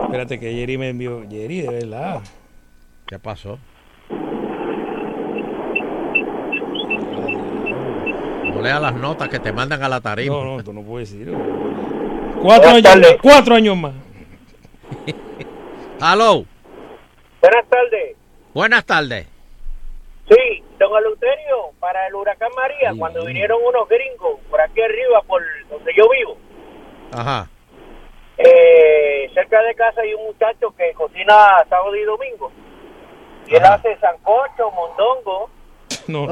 Espérate que Jerry me envió. Jerry, de verdad. ¿Qué pasó? No lea las notas que te mandan a la tarima. No, no, tú no puedes decir. Cuatro años. Cuatro años más. Hello. Buenas tardes. Buenas tardes. Sí, don Eleuterio, para el huracán María, cuando vinieron unos gringos por aquí arriba, por donde yo vivo, Ajá. eh, cerca de casa hay un muchacho que cocina sábado y domingo. Y él Ajá. hace sancocho, mondongo. No, Oh,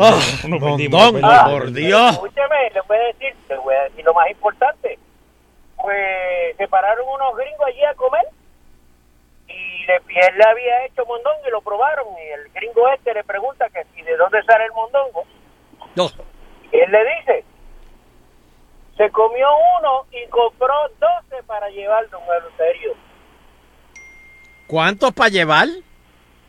no, no, perdimos, mondongo, perdimos. por Dios. Escúcheme, le voy a decir, le voy a decir lo más importante. Pues se pararon unos gringos allí a comer le, y él le había hecho mondongo y lo probaron y el gringo este le pregunta que si de dónde sale el mondongo. No. Y él le dice, se comió uno y compró 12 para llevar, don Eleuterio. ¿Cuántos para llevar?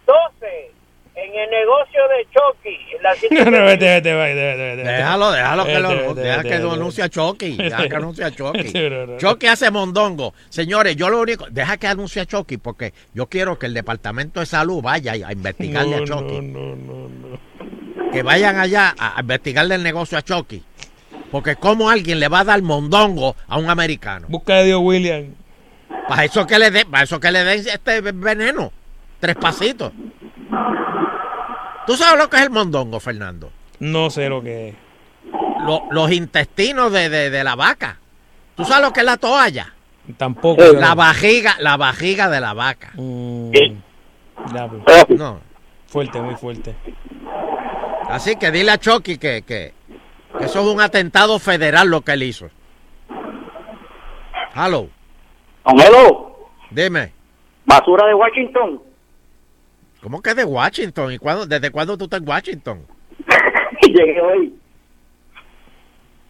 12 en el negocio de Chucky. En la No, no, vete, vete, vete, vete, vete. Déjalo, déjalo que lo Vete, vete, deja vete, que lo anuncie a Chucky. Deja que anuncie a Chucky. No, no. Chucky hace mondongo. Señores, yo lo único, deja que anuncie a Chucky porque yo quiero que el Departamento de Salud vaya a investigarle a Chucky. no, no, no, no. Que vayan allá a investigarle el negocio a Chucky. Porque como alguien le va a dar mondongo a un americano. Busca a Dios William. Para eso que le den, para eso que le den este veneno. Tres pasitos. ¿Tú sabes lo que es el mondongo, Fernando? No sé lo que es. Lo- los intestinos de, de- de la vaca. ¿Tú sabes lo que es la toalla? Tampoco. La vajiga, la vajiga de la vaca. Mm, diablo. No. Fuerte, muy fuerte. Así que dile a Chucky que, que, que eso es un atentado federal lo que él hizo. Hello, Hello, dime, basura de Washington. ¿Cómo que de Washington? ¿Y cuándo, desde cuándo tú estás en Washington? Llegué hoy.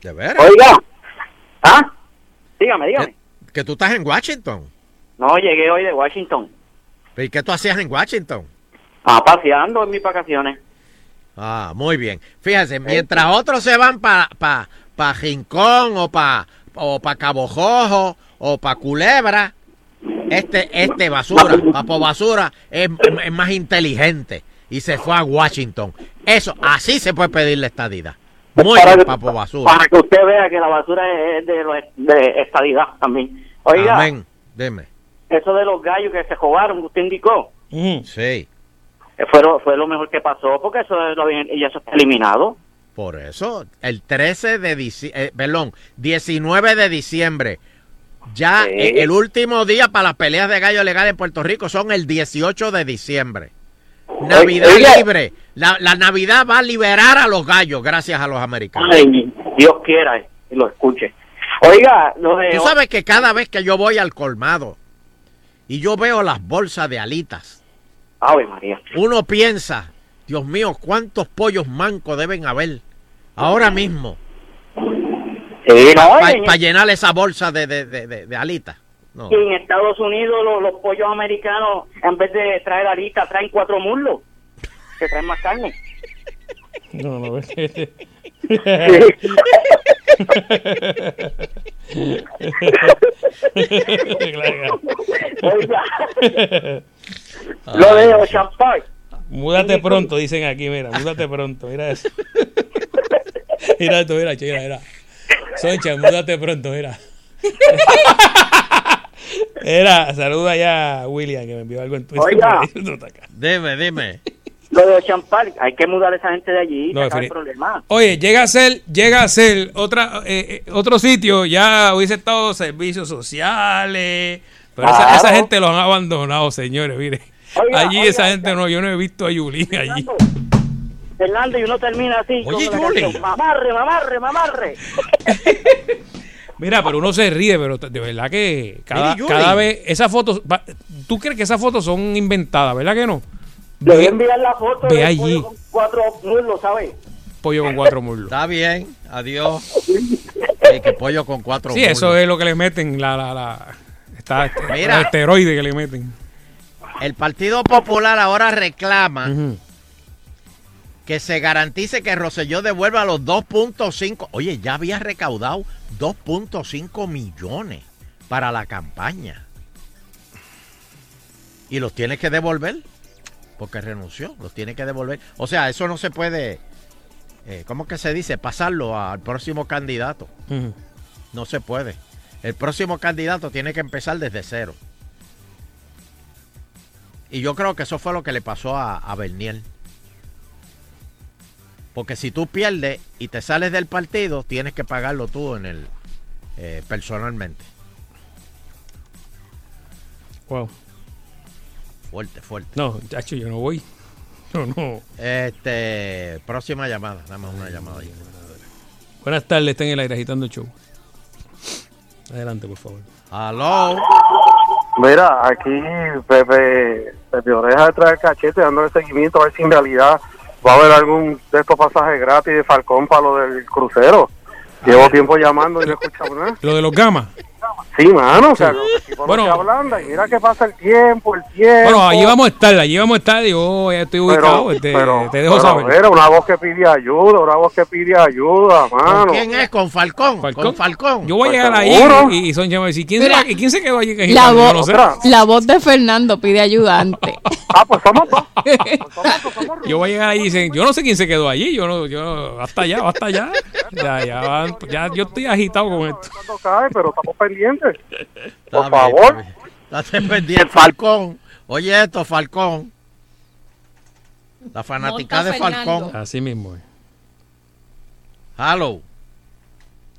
¿De veras? Oiga. ¿Ah? Dígame, dígame. Que tú estás en Washington. No, llegué hoy de Washington. ¿Y qué tú hacías en Washington? Ah, paseando en mis vacaciones. Ah, muy bien. Fíjese, mientras otros se van para pa, pa Rincón o para o pa Cabo Jojo o para Culebra, este, este basura, papo basura, es, es más inteligente y se fue a Washington. Eso, así se puede pedir la estadidad. Muy Para bien, que- papo basura. Para que usted vea que la basura es de, de estadidad también. Oiga, Amén. Eso de los gallos que se robaron, que usted indicó, Sí, eh, fue lo, fue lo mejor que pasó, porque eso, lo habían- ya eso está eliminado. por eso, el 13 de diciembre, perdón, 19 de diciembre. Ya Sí. eh, el último día para las peleas de gallo legal en Puerto Rico son el 18 de diciembre. Navidad Oiga. libre. La, la Navidad va a liberar a los gallos gracias a los americanos. Ay, Dios quiera que lo escuche. Oiga, lo de... Tú sabes que cada vez que yo voy al colmado y yo veo las bolsas de alitas, Ave María. uno piensa, Dios mío, ¿cuántos pollos mancos deben haber ahora mismo Sí, no, para en- llenar esa bolsa de, de, de- de- de alitas? No. Y en Estados Unidos los, los pollos americanos, en vez de traer alitas, traen cuatro muslos. Que traen más carne. No, no, este- Oiga, lo de Ocean Park. Múdate pronto, dicen aquí, mira, múdate pronto, mira eso. Mira esto, mira, mira, mira. Soncha, múdate pronto, mira. Era, saluda ya a William que me envió algo en Twitter. Oiga. Dime, dime. Lo de Ocean Park, hay que mudar a esa gente de allí y No, sacar el problema. Oye, llega a ser, llega a ser otra, eh, eh, otro sitio, ya hubiese estado servicios sociales, pero esa, Claro. esa gente los han abandonado, señores, mire. Oiga, allí oiga, esa gente no, yo no he visto a Yulín allí. Fernando, y uno termina así. Oye, la canción, Mamarre, mamarre, mamarre. Mira, pero uno se ríe, pero de verdad que cada, cada vez esas fotos, ¿tú crees que esas fotos son inventadas, verdad que no? Le voy a enviar la foto ve allí. pollo con cuatro muslos, ¿sabes? pollo con cuatro muslos. Está bien, adiós. Sí, que pollo con cuatro Sí, eso muslos. es lo que le meten, la, la, la, está, Mira. el esteroide que le meten. El Partido Popular ahora reclama que se garantice que Roselló devuelva los 2.5. Oye, ya había recaudado 2.5 millones para la campaña. Y los tiene que devolver porque renunció. Los tiene que devolver. O sea, eso no se puede. eh, ¿Cómo que se dice? Pasarlo al próximo candidato. No se puede. El próximo candidato tiene que empezar desde cero. Y yo creo que eso fue lo que le pasó a, a Bernier. Porque si tú pierdes y te sales del partido, tienes que pagarlo tú en el eh, personalmente. Wow. Fuerte, fuerte. No, chacho, yo no voy. No, no. Este, próxima llamada, nada más una llamada ahí. Buenas tardes, está en el aire agitando el show. Adelante, por favor. Aló. Mira, aquí Pepe, Pepe Oreja detrás del cachete dándole seguimiento a ver si en realidad va a haber algún de estos pasajes gratis de Falcón para lo del crucero. Llevo tiempo llamando y no he escuchado nada. Lo de los gamas. Sí, mano, o sea, Sí. los equipos Bueno. no se ablanda y mira que pasa el tiempo, el tiempo. Bueno, allí vamos a estar, allí vamos a estar. Yo ya estoy ubicado. este, te dejo pero, saber. mira, una voz que pide ayuda, una voz que pide ayuda, mano. ¿Con quién es? ¿Con Falcón? ¿Con Falcón? Yo voy a Pues llegar ahí y, y son llamados. ¿Y quién, se Mira, y quién se quedó allí? que La voz, no sé. la voz de Fernando pide ayudante. ah, pues somos dos. Yo voy a llegar allí y dicen, yo no sé quién se quedó allí. Yo no, yo, hasta allá, hasta allá. Ya, ya, van- ya, yo estoy agitado con esto. Cuando cae, pero estamos pendientes. Está Por bien, favor. está bien. Date pendiente, Falcón. Oye esto, Falcón. La fanática de Falcón. Así mismo es. Hello.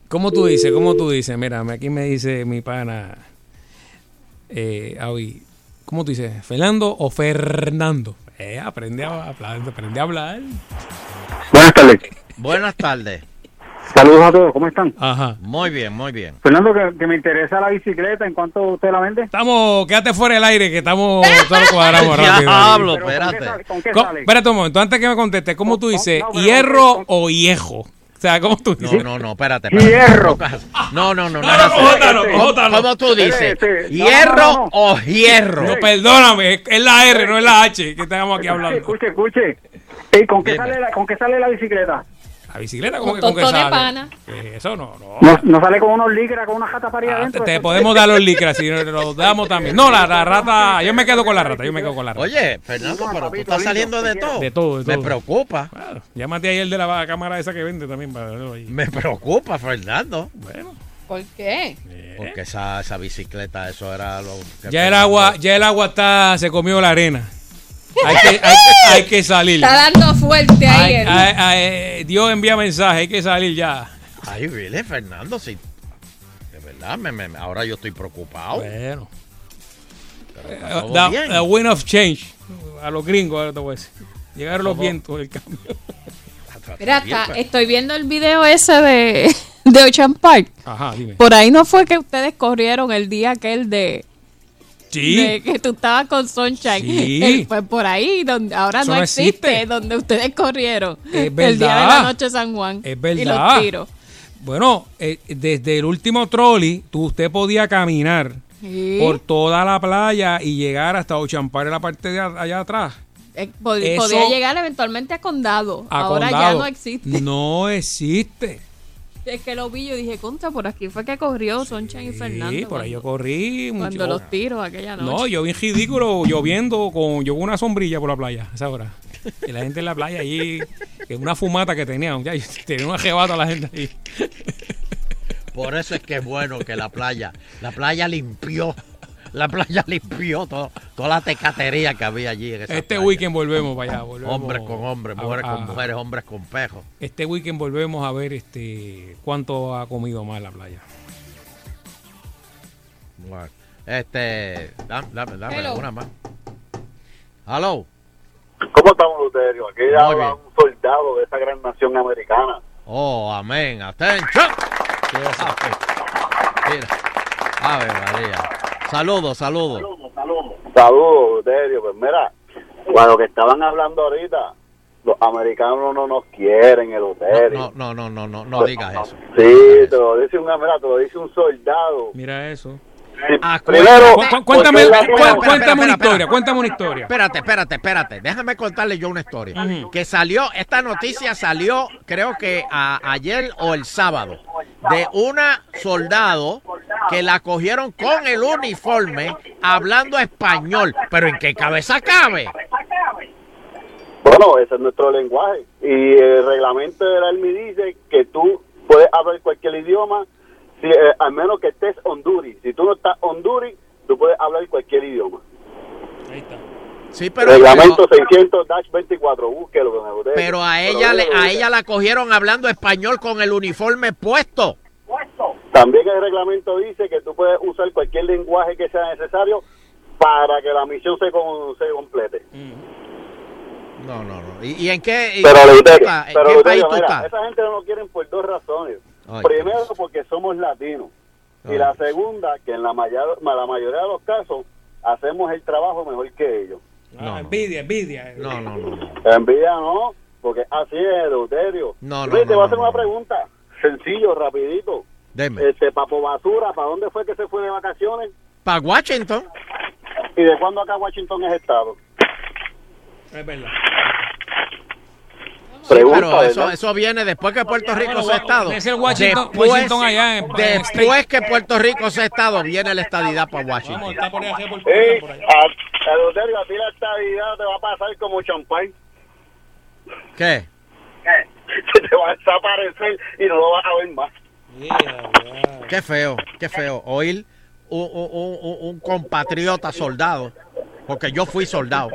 ¿Cómo tú dices? ¿Cómo tú dices? Mira, aquí me dice mi pana. Eh, Avi, ¿Cómo tú dices? ¿Fernando o Fernando? Eh, aprende a hablar. Aprende a hablar. Buenas tardes. Buenas tardes. Saludos a todos, ¿cómo están? Ajá. Muy bien, muy bien. Fernando, que, que me interesa la bicicleta, ¿en cuánto usted la vende? Estamos, quédate fuera del aire que estamos, todos lo cuadramos rápido. Diablo, Pero, ¿con qué espérate. sale? ¿Con qué Co- sale? Espérate un momento, antes que me contestes, ¿cómo tú dices? no, ¿Hierro o viejo? O sea, ¿cómo tú No, dices? no, no, espérate. espérate. Hierro. No, no, no. no, No, no, no, jótalo, ¿Cómo- jótalo. ¿Cómo tú dices? Espere, espere. No, ¿Hierro no, no, no. o hierro? No, perdóname, es- la R, no es la H que estamos aquí hablando. Escuche, escuche. ¿Y con qué, sale la, con qué sale la bicicleta? La bicicleta, ¿cómo Un que con de sale? pana. Eh, Eso no, no. ¿No, no sale con unos licras, con una jata para ir Ah, te, adentro? te podemos dar los licras si no- los damos también. No, la, la rata, yo me quedo con la rata, yo me quedo con la rata. Oye, Fernando, pero tú estás saliendo de todo. De todo, de Me todo. preocupa. Claro, llámate ahí el de la cámara esa que vende también para verlo ahí. Me preocupa, Fernando. Bueno, ¿Por qué? Porque esa, esa bicicleta, eso era lo que ya el agua, ya el agua está, se comió la arena. Hay que, hay, hay que salir. Está dando fuerte ahí. Dios envía mensaje, hay que salir ya. Ay, really, Fernando, sí. De verdad, me, me- ahora yo estoy preocupado. Bueno. Eh, Todo the, wind of change. A los gringos, ahora te voy a decir. Llegaron los vientos del cambio. Mira, está- estoy viendo el video ese de, de Ocean Park. Ajá, dime. Por ahí no fue que ustedes corrieron el día aquel de, Sí. de que tú estabas con Sunshine. Sí. Fue por ahí, donde ahora Eso no existe, existe. donde ustedes corrieron. Es El día de la noche de San Juan. Es Y verdad. los tiros. Bueno, eh, desde el último trolley, tú, usted podía caminar Sí. por toda la playa y llegar hasta Ochampar en la parte de allá atrás. Eh, pod- Eso- podía llegar eventualmente a Condado. A ahora ya no existe. No existe. Es que lo vi, yo dije, contra, por aquí fue que corrió Sunshine y Fernando. Sí, por ahí yo corrí. Cuando mucho- los tiros aquella noche. No, yo bien ridículo lloviendo con yo una sombrilla por la playa a esa hora. Y la gente en la playa allí, que una fumata que tenían, ya tenía una jebata la gente ahí. Por eso es que es bueno que la playa, la playa limpió, la playa limpió todo, toda la tecatería que había allí en esa Este playa. weekend volvemos para allá, volvemos. Hombres con hombres, mujeres a- con mujeres, hombres con pejos. Este weekend volvemos a ver este cuánto ha comido más la playa. Bueno, este, dame, dame, dame una más. Hello. ¿Cómo estamos, Luterio? Aquí bien. un soldado de esta gran nación americana. Oh, amén. Attention. Mira. Ave María. Saludos, saludos. Saludos, Luterio. Pues mira, cuando que estaban hablando ahorita, los americanos no nos quieren, el Luterio. No, no, no, no, no, no digas eso. Sí, te lo dice un mira, te lo dice un soldado. Mira eso. Primero, Cu- cu- cuéntame, la- cu- cuéntame espera, una espera, historia, cuéntame una historia. Espérate, espérate, espérate. Déjame contarle yo una historia. Que salió, esta noticia salió, creo que a- ayer o el sábado, de una soldado que la cogieron con el uniforme hablando español. Pero ¿en qué cabeza cabe? Bueno, ese es nuestro lenguaje. Y el reglamento del Army dice que tú puedes hablar cualquier idioma, si, eh, al menos que estés Honduras. Si tú no estás Honduras, tú puedes hablar cualquier idioma. Sí, pero, reglamento pero, 600-24, búsquelo. que me boté. pero a ella le, Pero a ella la cogieron hablando español con el uniforme puesto. También el reglamento dice que tú puedes usar cualquier lenguaje que sea necesario para que la misión se, con- se complete. No, no, no. ¿Y, y en qué, y Pero, tú estás? ¿En pero, qué Eleuterio, país tú mira, estás? esa gente no nos quieren por dos razones. Ay, Primero, porque somos latinos. Y la segunda, que en la, mayor- la mayoría de los casos hacemos el trabajo mejor que ellos. Ah, envidia, envidia. No, no, no. Envidia no, porque así es, Eleuterio. No, no, Luis, te no, voy a no, hacer una pregunta. Sencillo, rapidito. Deme. Este, Papo Basura, ¿para dónde fue que se fue de vacaciones? Para Washington. ¿Y de cuándo acá Washington es estado? Es verdad. Sí, Pregunta, pero eso, eso viene después que Puerto Rico sea Estado. es el Washington- después, Washington allá en- después que Puerto Rico sea Estado, viene la estadidad para Washington. Está por allá, por Ey, por allá. a, a ti la estabilidad te va a pasar como champán. ¿Qué? Se te va a desaparecer y no lo vas a ver más. Qué feo, qué feo. Oír un, un- un- un- compatriota soldado, porque yo fui soldado.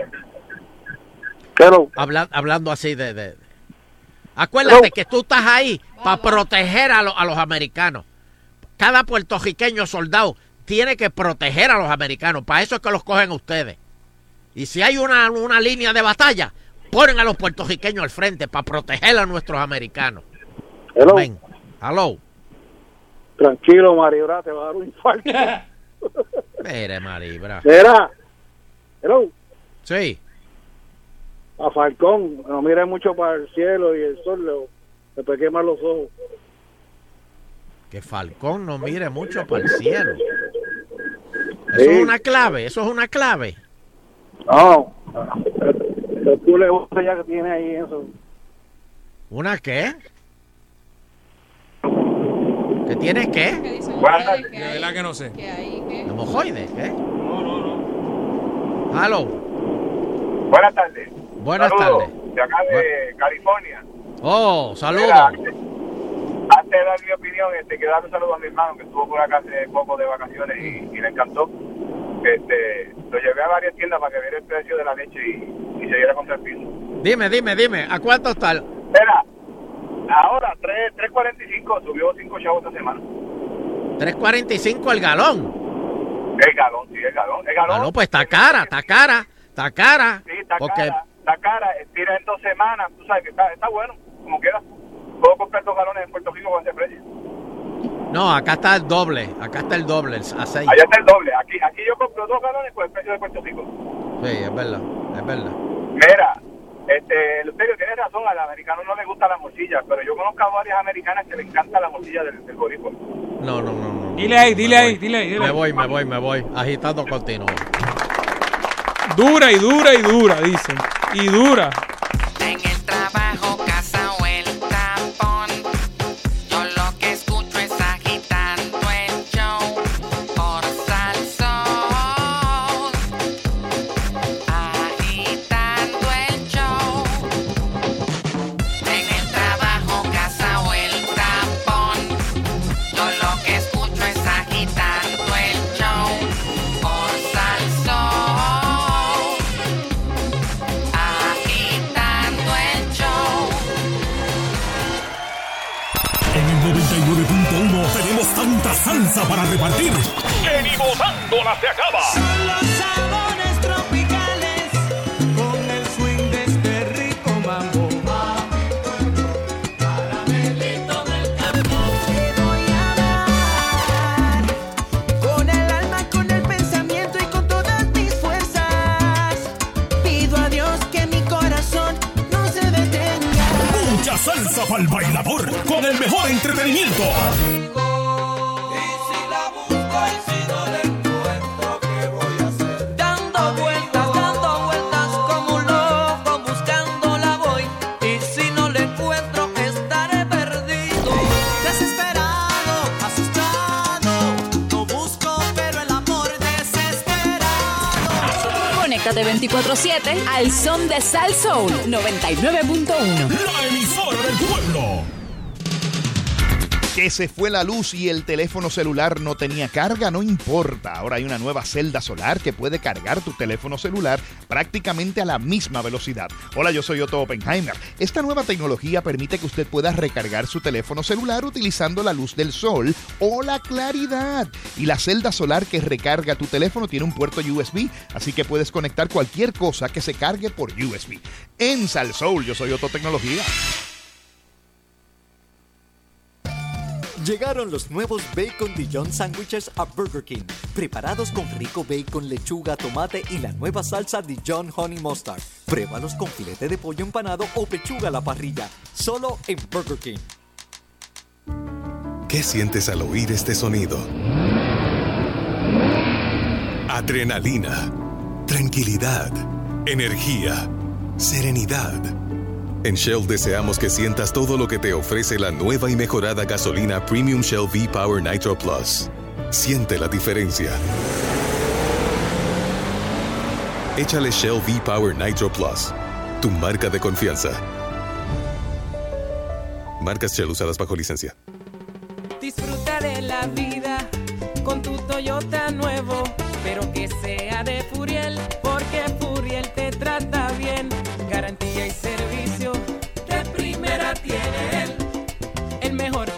Habla- hablando así de... de- Acuérdate que tú estás ahí para proteger a, lo- a los americanos. Cada puertorriqueño soldado tiene que proteger a los americanos. Para eso es que los cogen ustedes. Y si hay una, una línea de batalla, ponen a los puertorriqueños al frente para proteger a nuestros americanos. Hello. Hello. Tranquilo, Maribra, te va a dar un infarto. Mire, Maribra. Mira, hello, Sí. A Falcón, no mire mucho para el cielo y el sol, le, le puede quemar los ojos. Que Falcón no mire mucho para el cielo. Eso Sí. es una clave, eso es una clave. No, el culo ya que tiene ahí eso. ¿Una qué? ¿Que tiene qué? De verdad que no sé. ¿Hemorroides? ¿Qué? No, no, no. Halo. Buenas tardes. Buenas Saludos, tardes. De acá de California. Oh, saludos. Mira, Antes de dar mi opinión, este, quiero dar un saludo a mi hermano que estuvo por acá hace poco de vacaciones y, y le encantó. Este, lo llevé a varias tiendas para que viera el precio de la leche y, y se diera contra el piso. Dime, dime, dime. ¿A cuánto está? Mira, ahora 3 3.45 subió 5 chavos esta semana. 3.45 el galón. El galón, sí, el galón. El galón, no, pues está cara, está cara, está cara. sí, está Porque cara, está cara. Tira en dos semanas, tú sabes que está, está bueno, como quiera. Puedo comprar dos galones en Puerto Rico con ese precio. no, acá está el doble, acá está el doble, el a seis. Allá está el doble. Aquí, aquí yo compro dos galones por el precio de Puerto Rico. Sí, es verdad, es verdad. Mira, este, Eleuterio, tienes razón, al americano no le gusta la morcilla, pero yo conozco a varias americanas que le encanta la morcilla del, del boricua. No, no, no, no. Dile ahí, dile ahí, dile ahí. dile Me voy, me voy, me voy. Agitando continuo. Dura y dura y dura, dicen. Y dura. Trabajo, el 99.1 tenemos tanta salsa para repartir. Que ni botándola se acaba. Salsa para el bailador con el mejor entretenimiento. Dando vueltas, dando vueltas como un loco buscándola voy y si no la encuentro estaré perdido. Desesperado, asustado, no busco pero el amor desesperado. Conéctate 24-7 al son de Sal Soul 99.1. Que se fue la luz y el teléfono celular no tenía carga, no importa. Ahora hay una nueva celda solar que puede cargar tu teléfono celular prácticamente a la misma velocidad. Hola, yo soy Otto Oppenheimer. Esta nueva tecnología permite que usted pueda recargar su teléfono celular utilizando la luz del sol o la claridad. Y la celda solar que recarga tu teléfono tiene un puerto USB, así que puedes conectar cualquier cosa que se cargue por USB. En Salsoul, yo soy Otto Tecnología. Llegaron los nuevos Bacon Dijon Sandwiches a Burger King, preparados con rico bacon, lechuga, tomate y la nueva salsa Dijon Honey Mustard. Pruébalos con filete de pollo empanado o pechuga a la parrilla, solo en Burger King. ¿Qué sientes al oír este sonido? Adrenalina, tranquilidad, energía, serenidad. En Shell deseamos que sientas todo lo que te ofrece la nueva y mejorada gasolina Premium Shell V-Power Nitro Plus. Siente la diferencia. Échale Shell V-Power Nitro Plus, tu marca de confianza. Marcas Shell usadas bajo licencia. Disfruta de la vida con tu Toyota nuevo, pero que sea de Furiel,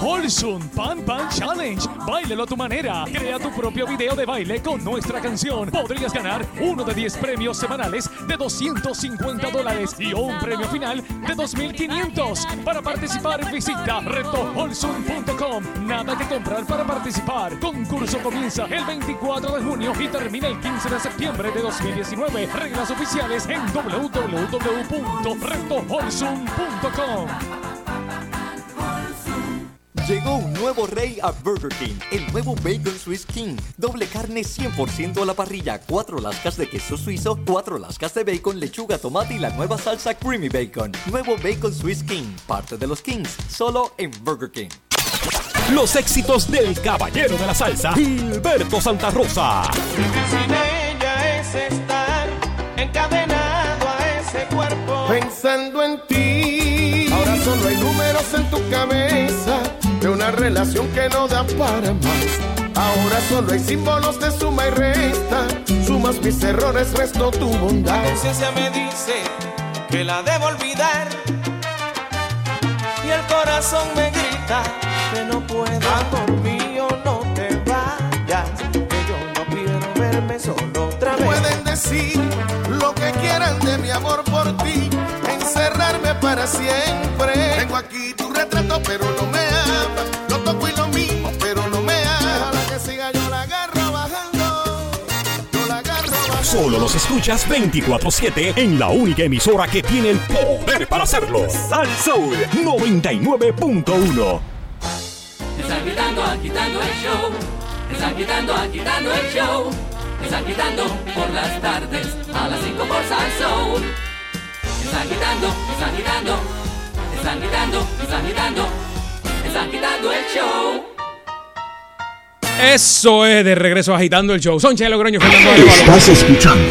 Holsun Pan Pan Challenge. Báilelo a tu manera. Crea tu propio video de baile con nuestra canción. Podrías ganar uno de 10 premios semanales de 250 dólares y un premio final de 2.500. Para participar, visita retoholsun.com. Nada que comprar para participar. Concurso comienza el 24 de junio y termina el 15 de septiembre de 2019. Reglas oficiales en www.retoholsun.com. Llegó un nuevo rey a Burger King, el nuevo Bacon Swiss King. Doble carne 100% a la parrilla, cuatro lascas de queso suizo, cuatro lascas de bacon, lechuga, tomate y la nueva salsa Creamy Bacon. Nuevo Bacon Swiss King, parte de los Kings, solo en Burger King. Los éxitos del caballero de la salsa, Gilberto Santa Rosa. Sin ella es estar encadenado a ese cuerpo. Pensando en ti, ahora solo hay números en tu cabeza de una relación que no da para más. Ahora solo hay símbolos de suma y resta. Sumas mis errores, resto tu bondad. La conciencia me dice que la debo olvidar. Y el corazón me grita que no puedo. Amor mío, no te vayas. Que yo no quiero verme solo otra vez. Pueden decir lo que quieran de mi amor por ti, encerrarme para siempre. Tengo aquí tu retrato, pero no me Solo los escuchas 24-7 en la única emisora que tiene el poder para hacerlo. Sal Soul 99.1. Están quitando, agitando el show. Están quitando, el show. Están quitando por las tardes a las 5 por Salsoul. Están quitando, están quitando. Están quitando, están quitando. Están quitando el show. Eso es de regreso agitando el show. Son Chelo Logroño, Fernando Arevalo. Estás escuchando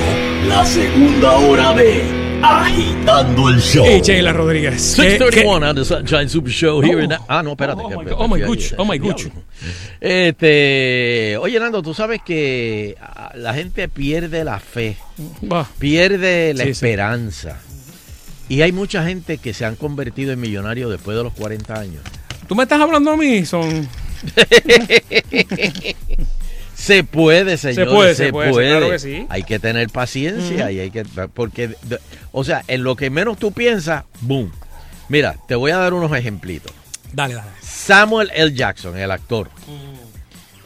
la segunda hora de Agitando el Show. Y Sheila Rodríguez. ¿Qué- 631 on the Sunshine Super Show here in... Ah, no, espérate. Oh, oh my que- God, oh my gosh, oh my gosh. Este, oye, Nando, tú sabes que ah, la gente pierde la fe, pierde la Sí, sí. esperanza. Y hay mucha gente que se han convertido en millonarios después de los 40 años. ¿Tú me estás hablando a mí? Son... Se puede, señor. puede, se puede, claro que sí. Hay que tener paciencia y hay que. Porque, o sea, en lo que menos tú piensas, boom. Mira, te voy a dar unos ejemplitos. Dale, dale. Samuel L. Jackson, el actor.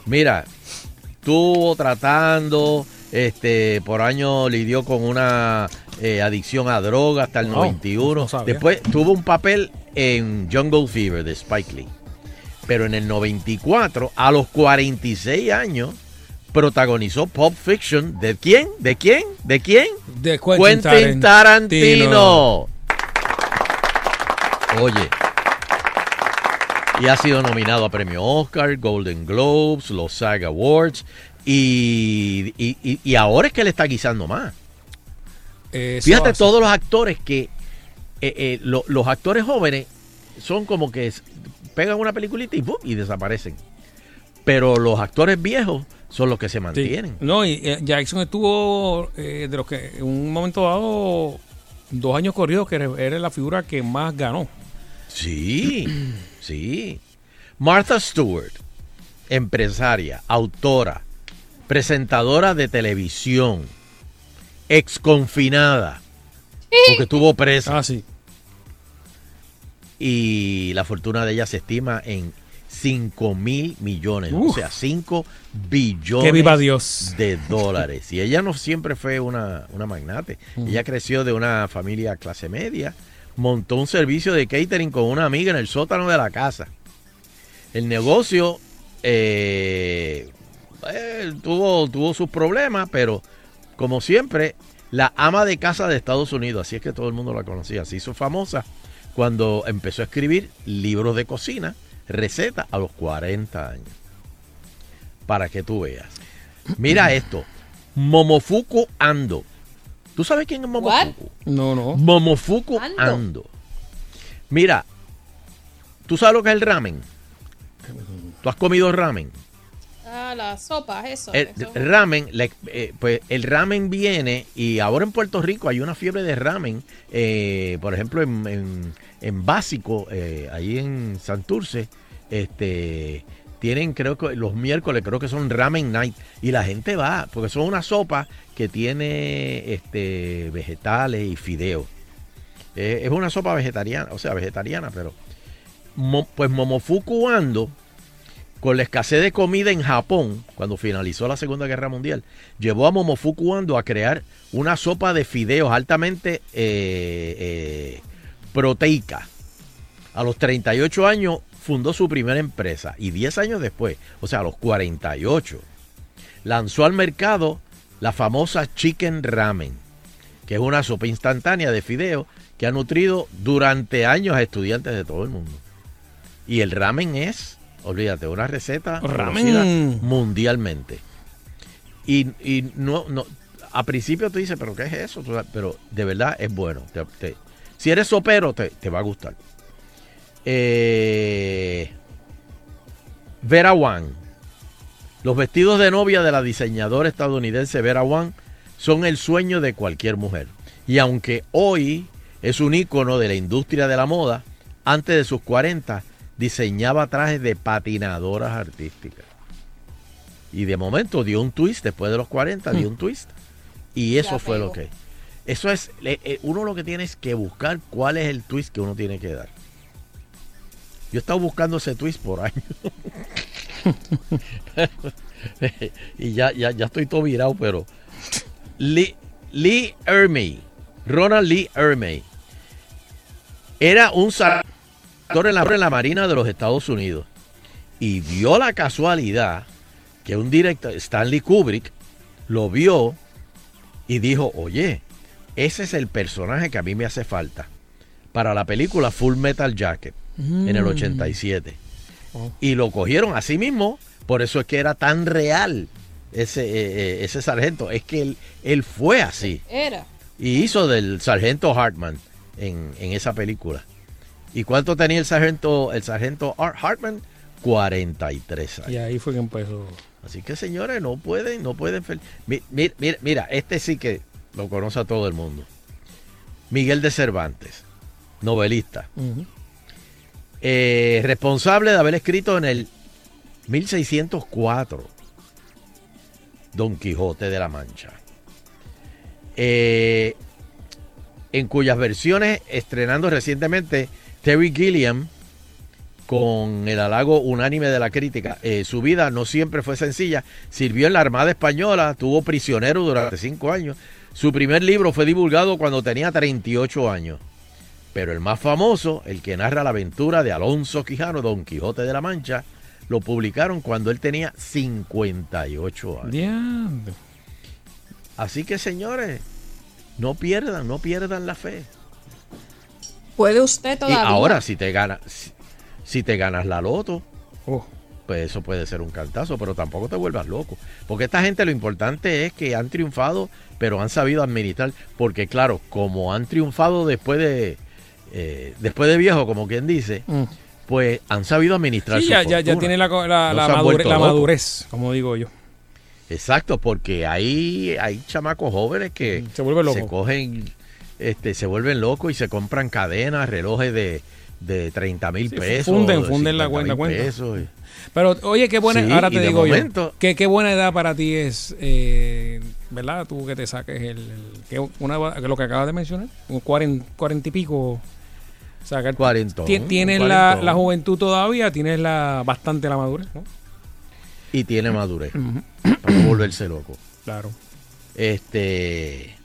Mira, estuvo tratando, este, por años lidió con una eh, adicción a droga hasta el Wow, 91. no. Después tuvo un papel en Jungle Fever de Spike Lee. Pero en el 94, a los 46 años, protagonizó Pulp Fiction. ¿De quién? ¿De quién? ¿De quién? De Quentin Quentin Tarantino. Oye. Y ha sido nominado a premio Oscar, Golden Globes, los SAG Awards. Y, y- y- y ahora es que le está guisando más. Eso Fíjate hace. todos los actores que. eh, eh, lo- los actores jóvenes son como que pegan una peliculita y, ¡pum! y desaparecen. Pero los actores viejos son los que se Sí. mantienen. No, y eh, Jackson estuvo eh, de los que en un momento dado, dos años corridos, que era era la figura que más ganó. Sí, sí. Martha Stewart, empresaria, autora, presentadora de televisión, exconfinada, porque estuvo presa. Ah, sí. Y la fortuna de ella se estima en 5 mil millones, o sea, 5 billones Que viva Dios. de dólares. Y ella no siempre fue una, una magnate. Ella creció de una familia clase media, montó un servicio de catering con una amiga en el sótano de la casa. El negocio eh, eh, tuvo, tuvo sus problemas, pero como siempre, la ama de casa de Estados Unidos, así es que todo el mundo la conocía, se hizo famosa cuando empezó a escribir libros de cocina, recetas a los 40 años. Para que tú veas. Mira esto, Momofuku Ando. ¿Tú sabes quién es Momofuku? No, no. Momofuku Ando. Ando. Mira, ¿tú sabes lo que es el ramen? ¿Tú has comido ramen? Ah, las sopas, eso. El eso. ramen, eh, pues el ramen viene y ahora en Puerto Rico hay una fiebre de ramen, eh, por ejemplo en, en- en Básico, eh, ahí en Santurce, este, tienen creo que los miércoles creo que son ramen night y la gente va porque son una sopa que tiene este vegetales y fideos. Eh, es una sopa vegetariana, o sea vegetariana, pero mo- pues Momofuku Ando con la escasez de comida en Japón, cuando finalizó la Segunda Guerra Mundial, llevó a Momofuku Ando a crear una sopa de fideos altamente eh, eh, proteica. A los 38 años fundó su primera empresa y 10 años después, o sea, a los 48, lanzó al mercado la famosa Chicken Ramen, que es una sopa instantánea de fideos que ha nutrido durante años a estudiantes de todo el mundo. Y el ramen es, olvídate, una receta conocida mundialmente. Y, y no, no, a principio tú dices, pero ¿qué es eso? Pero de verdad es bueno. Te- te- si eres sopero, te, te va a gustar. Eh, Vera Wang, Los vestidos de novia de la diseñadora estadounidense Vera Wang son el sueño de cualquier mujer. Y aunque hoy es un ícono de la industria de la moda, antes de sus 40 diseñaba trajes de patinadoras artísticas. Y de momento dio un twist, después de los 40 dio un twist. Y eso fue lo que... Eso es, eh, uno lo que tiene es que buscar cuál es el twist que uno tiene que dar. Yo he estado buscando ese twist por años. y ya, ya, ya estoy todo virado, pero... Lee, Lee Ermey, Ronald Lee Ermey, era un en la, en la Marina de los Estados Unidos. Y dio la casualidad que un director, Stanley Kubrick, lo vio y dijo, oye, ese es el personaje que a mí me hace falta para la película Full Metal Jacket en el Mm. 87. Y lo cogieron así mismo, por eso es que era tan real ese, eh, eh, ese sargento. Es que él, él fue así. Era. Y hizo del sargento Hartman en, en esa película. ¿Y cuánto tenía el sargento, el sargento Art Hartman? 43 años. Y ahí fue que empezó. Así que señores, no pueden, no pueden. Mira, mira, este sí que lo conoce a todo el mundo. Miguel de Cervantes, novelista. Eh, responsable de haber escrito en el 1604 Don Quijote de la Mancha. Eh, en cuyas versiones estrenando recientemente Terry Gilliam con el halago unánime de la crítica. Eh, su vida no siempre fue sencilla. Sirvió en la Armada Española, tuvo prisionero durante cinco años. Su primer libro fue divulgado cuando tenía 38 años. Pero el más famoso, el que narra la aventura de Alonso Quijano, Don Quijote de la Mancha, lo publicaron cuando él tenía 58 años. Diablo. Así que señores, no pierdan, no pierdan la fe. ¿Puede usted Y todavía? ahora, si te ganas, si, si te ganas la loto, Oh. pues eso puede ser un cantazo, pero tampoco te vuelvas loco. Porque esta gente lo importante es que han triunfado, pero han sabido administrar. Porque claro, como han triunfado después de eh, después de viejo, como quien dice, Mm. pues han sabido administrar Sí, su ya, ya, ya fortuna. tiene la, co- la, No la se han madure- vuelto la locos. madurez, como digo yo. Exacto, porque hay, hay chamacos jóvenes que Se vuelven locos. cogen, este, se vuelven locos y se compran cadenas, relojes de, de 30 mil Sí, pesos. funden, de funden la 50 cuenta, cuenta. pesos Pero, oye, qué buena, Sí, ahora te digo momento- yo, ¿qué, qué buena edad para ti es, eh, ¿verdad? Tú que te saques el, el- que una, que lo que acabas de mencionar, un cuarenta, cuarenta y pico. Cuarentón, Ti- Tienes la, la juventud todavía, tienes la bastante la madurez, ¿no? y tiene madurez para no volverse loco. Claro. Este,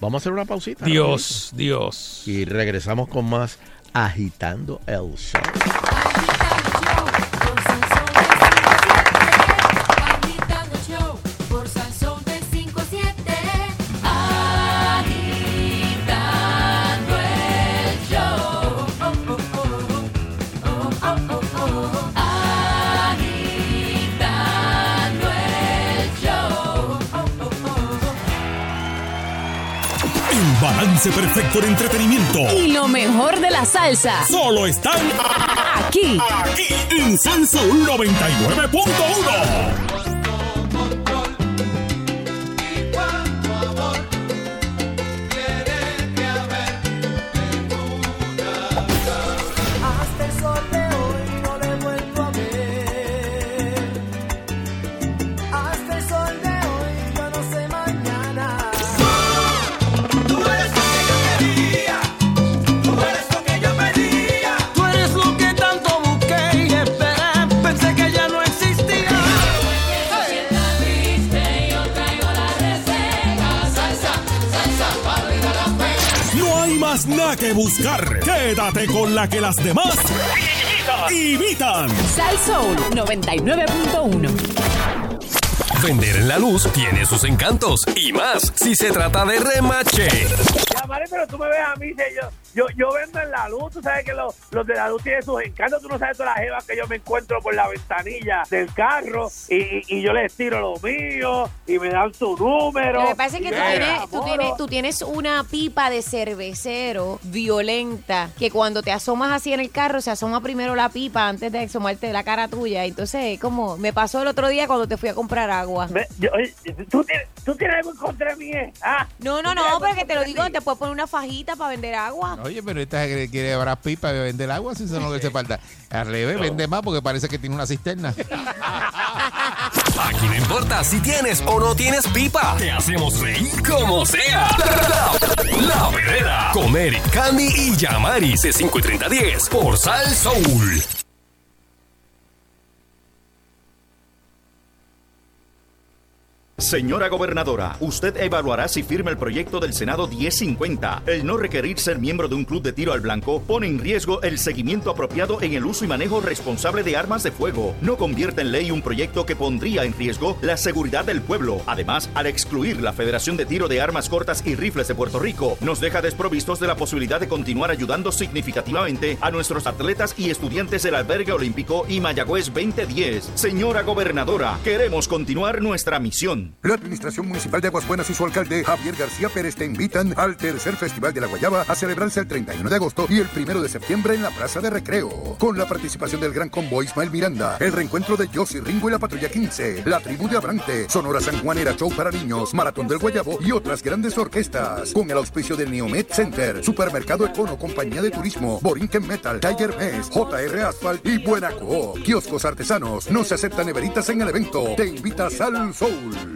vamos a hacer una pausita. Dios. Dios. Y regresamos con más agitando el show. Balance perfecto de entretenimiento. Y lo mejor de la salsa. Solo están Aquí. aquí en Salsa 99.1. que buscar. Quédate con la que las demás imitan. Sal Soul 99.1. Vender en la luz tiene sus encantos y más si se trata de remache. Ya, vale, pero tú me ves a mí, si yo, yo, vendo en la luz, tú sabes que los, los de la luz tienen sus encantos, tú no sabes todas las jevas que yo me encuentro por la ventanilla del carro y, y yo les tiro lo mío y me dan su número. Lo que pasa es que tú tienes, tú, tienes, tú tienes una pipa de cervecero violenta que cuando te asomas así en el carro se asoma primero la pipa antes de asomarte la cara tuya. Entonces, es como me pasó el otro día cuando te fui a comprar agua. Yo- ¿tú, tienes, ¿Tú tienes algo en contra de mí? eh? Ah, No, no, ¿tú tienes no, pero que te lo digo, mí? te puedes poner una fajita para vender agua. Oye, pero esta quiere llevar pipa y vender agua, si eso no que se falta. Al revés, vende más porque parece que tiene una cisterna. Aquí no importa si tienes o no tienes pipa. Te hacemos reír como sea. La, Verdadera. Con Eric, Candy y Yamaris de 5 y 30 10 por Sal Soul. Señora gobernadora, usted evaluará si firma el proyecto del Senado 1050. El no requerir ser miembro de un club de tiro al blanco pone en riesgo el seguimiento apropiado en el uso y manejo responsable de armas de fuego. No convierte en ley un proyecto que pondría en riesgo la seguridad del pueblo. Además, al excluir la Federación de Tiro de Armas Cortas y Rifles de Puerto Rico, nos deja desprovistos de la posibilidad de continuar ayudando significativamente a nuestros atletas y estudiantes del Albergue Olímpico y Mayagüez 2010. Señora gobernadora, queremos continuar nuestra misión. La Administración Municipal de Aguas Buenas y su alcalde Javier García Pérez te invitan al tercer Festival de la Guayaba a celebrarse el 31 de agosto y el 1 de septiembre en la Plaza de Recreo. Con la participación del Gran Combo Ismael Miranda, el reencuentro de Josie Ringo y la Patrulla 15, la Tribu de Abrante, Sonora San Juanera Show para niños, Maratón del Guayabo y otras grandes orquestas. Con el auspicio del Neomed Center, Supermercado Econo, Compañía de Turismo, Borinquen Metal, Tiger Mess, JR Asphalt y Buenaco. Kioscos artesanos, no se aceptan neveritas en el evento. Te invita Sal Soul.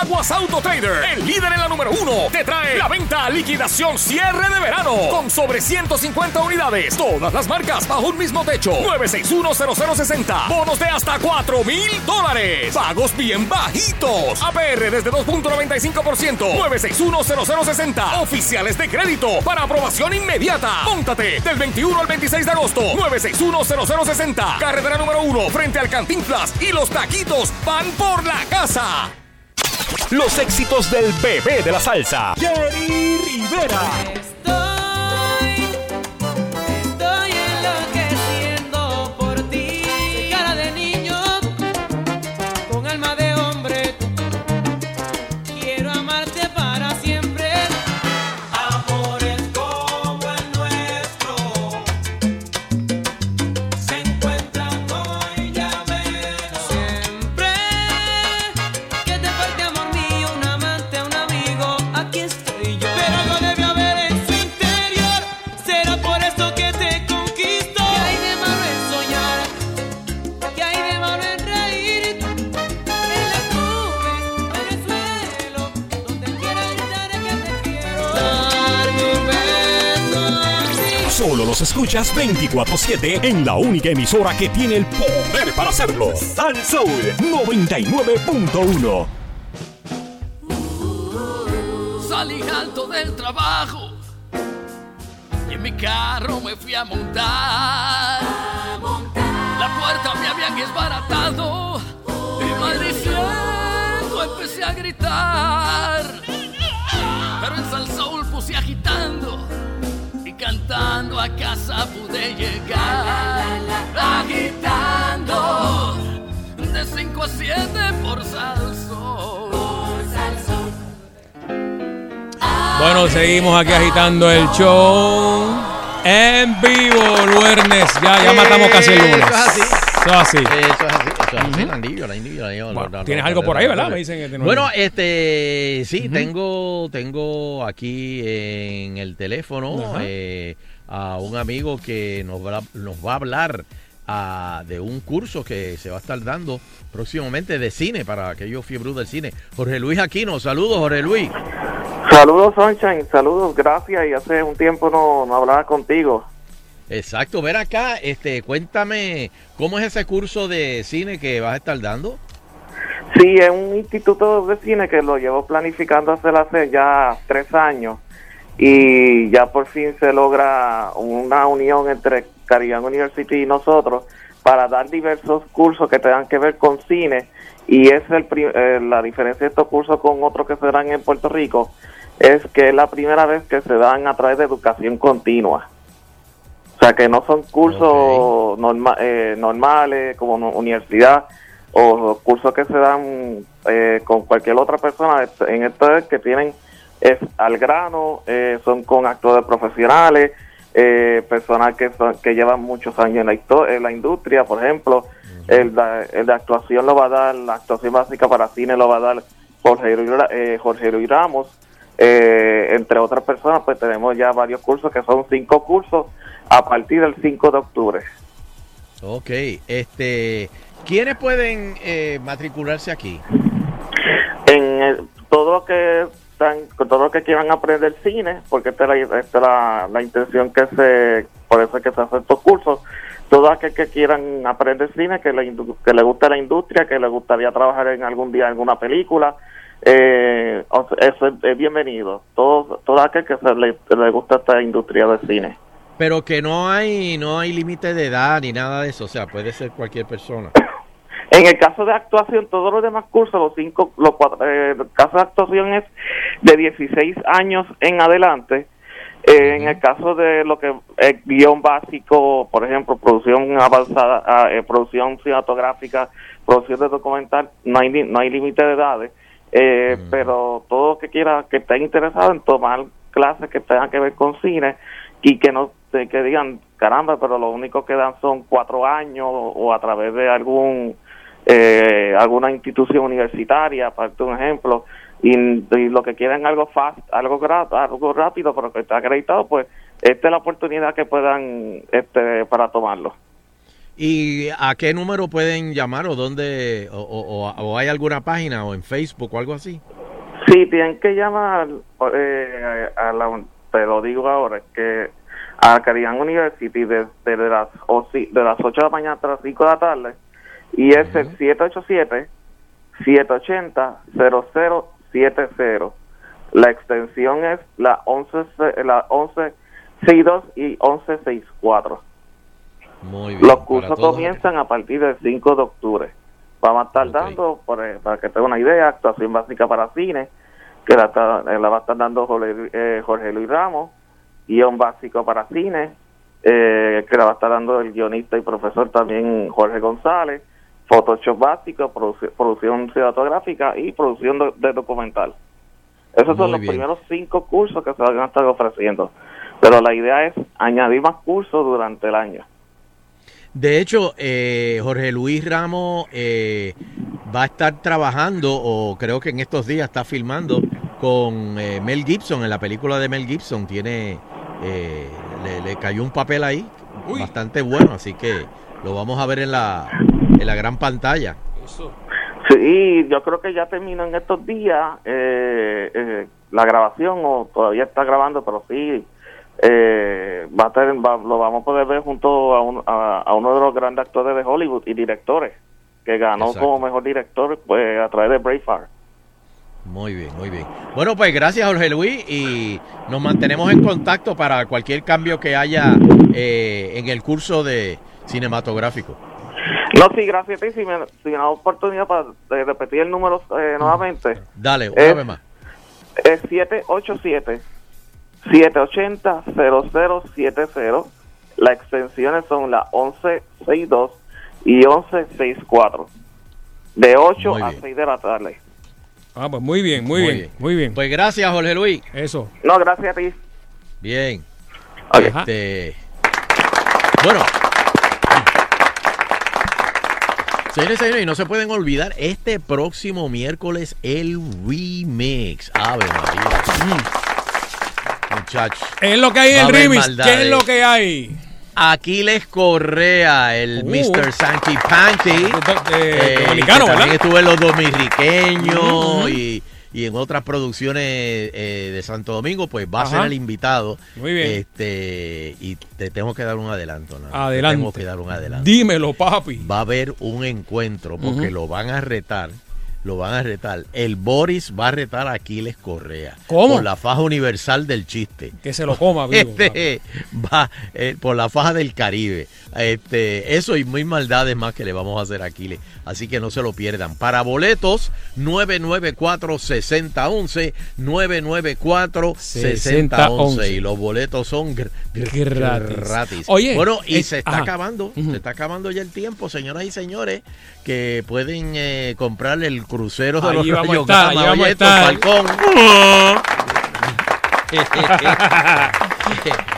Caguas Auto Trader, el líder en la número uno, te trae la venta liquidación cierre de verano con sobre 150 unidades. Todas las marcas bajo un mismo techo. 9610060. Bonos de hasta 4 mil dólares. Pagos bien bajitos. APR desde 2.95%. 9610060. Oficiales de crédito para aprobación inmediata. Móntate del 21 al 26 de agosto. 9610060. Carretera número uno frente al Cantinflas y los taquitos van por la casa. Los éxitos del bebé de la salsa. Jerry Rivera. Los escuchas 24-7 en la única emisora que tiene el poder para hacerlo. Sal Soul 99.1. Salí alto del trabajo y en mi carro me fui a montar. La puerta me habían desbaratado y maldiciendo empecé a gritar. Y cantando a casa pude llegar. Agitando de 5 a 7 por Sal Soul. Bueno, seguimos aquí agitando el show en vivo, lunes. Ya, ya matamos casi el lunes. Eso es así. Eso es así. Tienes la- algo la- por ahí, la- ¿verdad? Me dicen Bueno, este, sí, tengo, tengo aquí en el teléfono eh, a un amigo que nos va, nos va a hablar ah, de un curso que se va a estar dando próximamente de cine para aquellos fiebros del cine. Jorge Luis Aquino, saludos, Jorge Luis. Saludos, Sunshine. Saludos, gracias. Y hace un tiempo no, no hablaba contigo. Exacto, ver acá, este, cuéntame, ¿cómo es ese curso de cine que vas a estar dando? Sí, es un instituto de cine que lo llevo planificando hace, hace ya tres años y ya por fin se logra una unión entre Caribbean University y nosotros para dar diversos cursos que tengan que ver con cine y es el, eh, la diferencia de estos cursos con otros que se dan en Puerto Rico es que es la primera vez que se dan a través de educación continua. O sea, que no son cursos norma- eh, normales como universidad o cursos que se dan eh, con cualquier otra persona. En esto es que tienen es al grano, eh, son con actores profesionales, eh, personas que, son- que llevan muchos años en la, en la industria, por ejemplo. el, de, el de actuación lo va a dar, la actuación básica para cine lo va a dar Jorge Luis, eh, Jorge Luis Ramos. Eh, entre otras personas, pues tenemos ya varios cursos que son cinco cursos a partir del 5 de octubre. Ok, este, ¿quiénes pueden eh, matricularse aquí? En el- todo lo que están, todo lo que quieran aprender cine, porque esta es la, esta es la, la intención que se, por eso es que se hacen estos cursos, todo aquel que quieran aprender cine, que le, que le guste la industria, que le gustaría trabajar en algún día en alguna película, eh, eso es, es bienvenido. Todo, todo aquel que se le, le gusta esta industria del cine. Pero que no hay, no hay límite de edad ni nada de eso, o sea, puede ser cualquier persona. En el caso de actuación, todos los demás cursos, los cinco, los cuatro, eh, el caso de actuación es de 16 años en adelante. Eh, En el caso de lo que es guion básico, por ejemplo, producción avanzada, ah, eh, producción cinematográfica, producción de documental, no hay no hay límite de edades, eh, pero todo que quiera, que esté interesado en tomar clases que tengan que ver con cine y que no de que digan caramba pero lo único que dan son cuatro años o, o a través de algún eh, alguna institución universitaria para un ejemplo y, y lo que quieren algo fast algo algo rápido pero que esté acreditado pues esta es la oportunidad que puedan este para tomarlo ¿Y a qué número pueden llamar o dónde, o, o- o- hay alguna página o en Facebook o algo así? Sí, tienen que llamar, eh, a la, te lo digo ahora, que a Caribbean University desde de las, o si- de las 8 de la mañana hasta las 5 de la tarde y es el 787-780-0070. La extensión es la 11, se- la 1162 y 1164. Muy bien. Los para cursos comienzan a partir del 5 de octubre. Vamos a estar dando, por, eh, para que tenga una idea, actuación básica para cine, que la, eh, la va a estar dando Jorge, eh, Jorge Luis Ramos, guion básico para cine, eh, que la va a estar dando el guionista y profesor también Jorge González, Photoshop básico, produci- producción cinematográfica y producción de documental. Esos son los bien. primeros cinco cursos que se van a estar ofreciendo. Pero la idea es añadir más cursos durante el año. De hecho, eh, Jorge Luis Ramos eh, va a estar trabajando, o creo que en estos días está filmando, con eh, Mel Gibson, en la película de Mel Gibson. Tiene, eh, le, le cayó un papel ahí bastante bueno, así que lo vamos a ver en la, en la gran pantalla. Sí, yo creo que ya terminó en estos días eh, eh, la grabación o todavía está grabando, pero sí eh, va a tener- va- lo vamos a poder ver junto a, un- a, a uno de los grandes actores de Hollywood y directores que ganó Exacto. como mejor director pues a través de Braveheart. Muy bien, muy bien. Bueno, pues gracias Jorge Luis y nos mantenemos en contacto para cualquier cambio que haya eh, en el curso de cinematográfico. No, sí, gracias a ti. Si me, si me da oportunidad para eh, repetir el número eh, nuevamente. Dale, una vez más. Es 787-780-0070. Las extensiones son la 1162 y 1164. De 8 Muy a bien. 6 de la tarde. Ah, pues muy bien, muy, Muy bien, bien. muy bien. Pues gracias, Jorge Luis. Eso. No, gracias a ti. Bien. Ok. Este, bueno. Señores y señores, y no se pueden olvidar, este próximo miércoles el remix. Ave María. Muchachos. Es lo que hay en a el remix. ¿Qué es lo que hay? Aquiles Correa, el Uh. Mr. Sankey Panky. Eh, Eh, dominicano, que también estuve en los dominiqueños y, y en otras producciones eh, de Santo Domingo, pues va a Ajá. ser el invitado. Muy bien. Este, y te tengo que dar un adelanto. ¿no? Adelante. Te tengo que dar un adelanto. Dímelo, papi. Va a haber un encuentro porque Ujú. lo van a retar. Lo van a retar. El Boris va a retar a Aquiles Correa. ¿Cómo? Por la faja universal del chiste. Que se lo coma, vivo. Este, va eh, por la faja del Caribe. Este, eso y muy maldades más que le vamos a hacer a Aquiles. Así que no se lo pierdan. Para boletos, 994-6011. 994-6011. Y los boletos son gr- gr- Gratis. gratis. Oye, bueno, y se está ajá. acabando. Se está acabando ya el tiempo, señoras y señores, que pueden eh, comprar el crucero de Ahí los vamos a Rayos estar, Gama. ahí vamos. Falcón.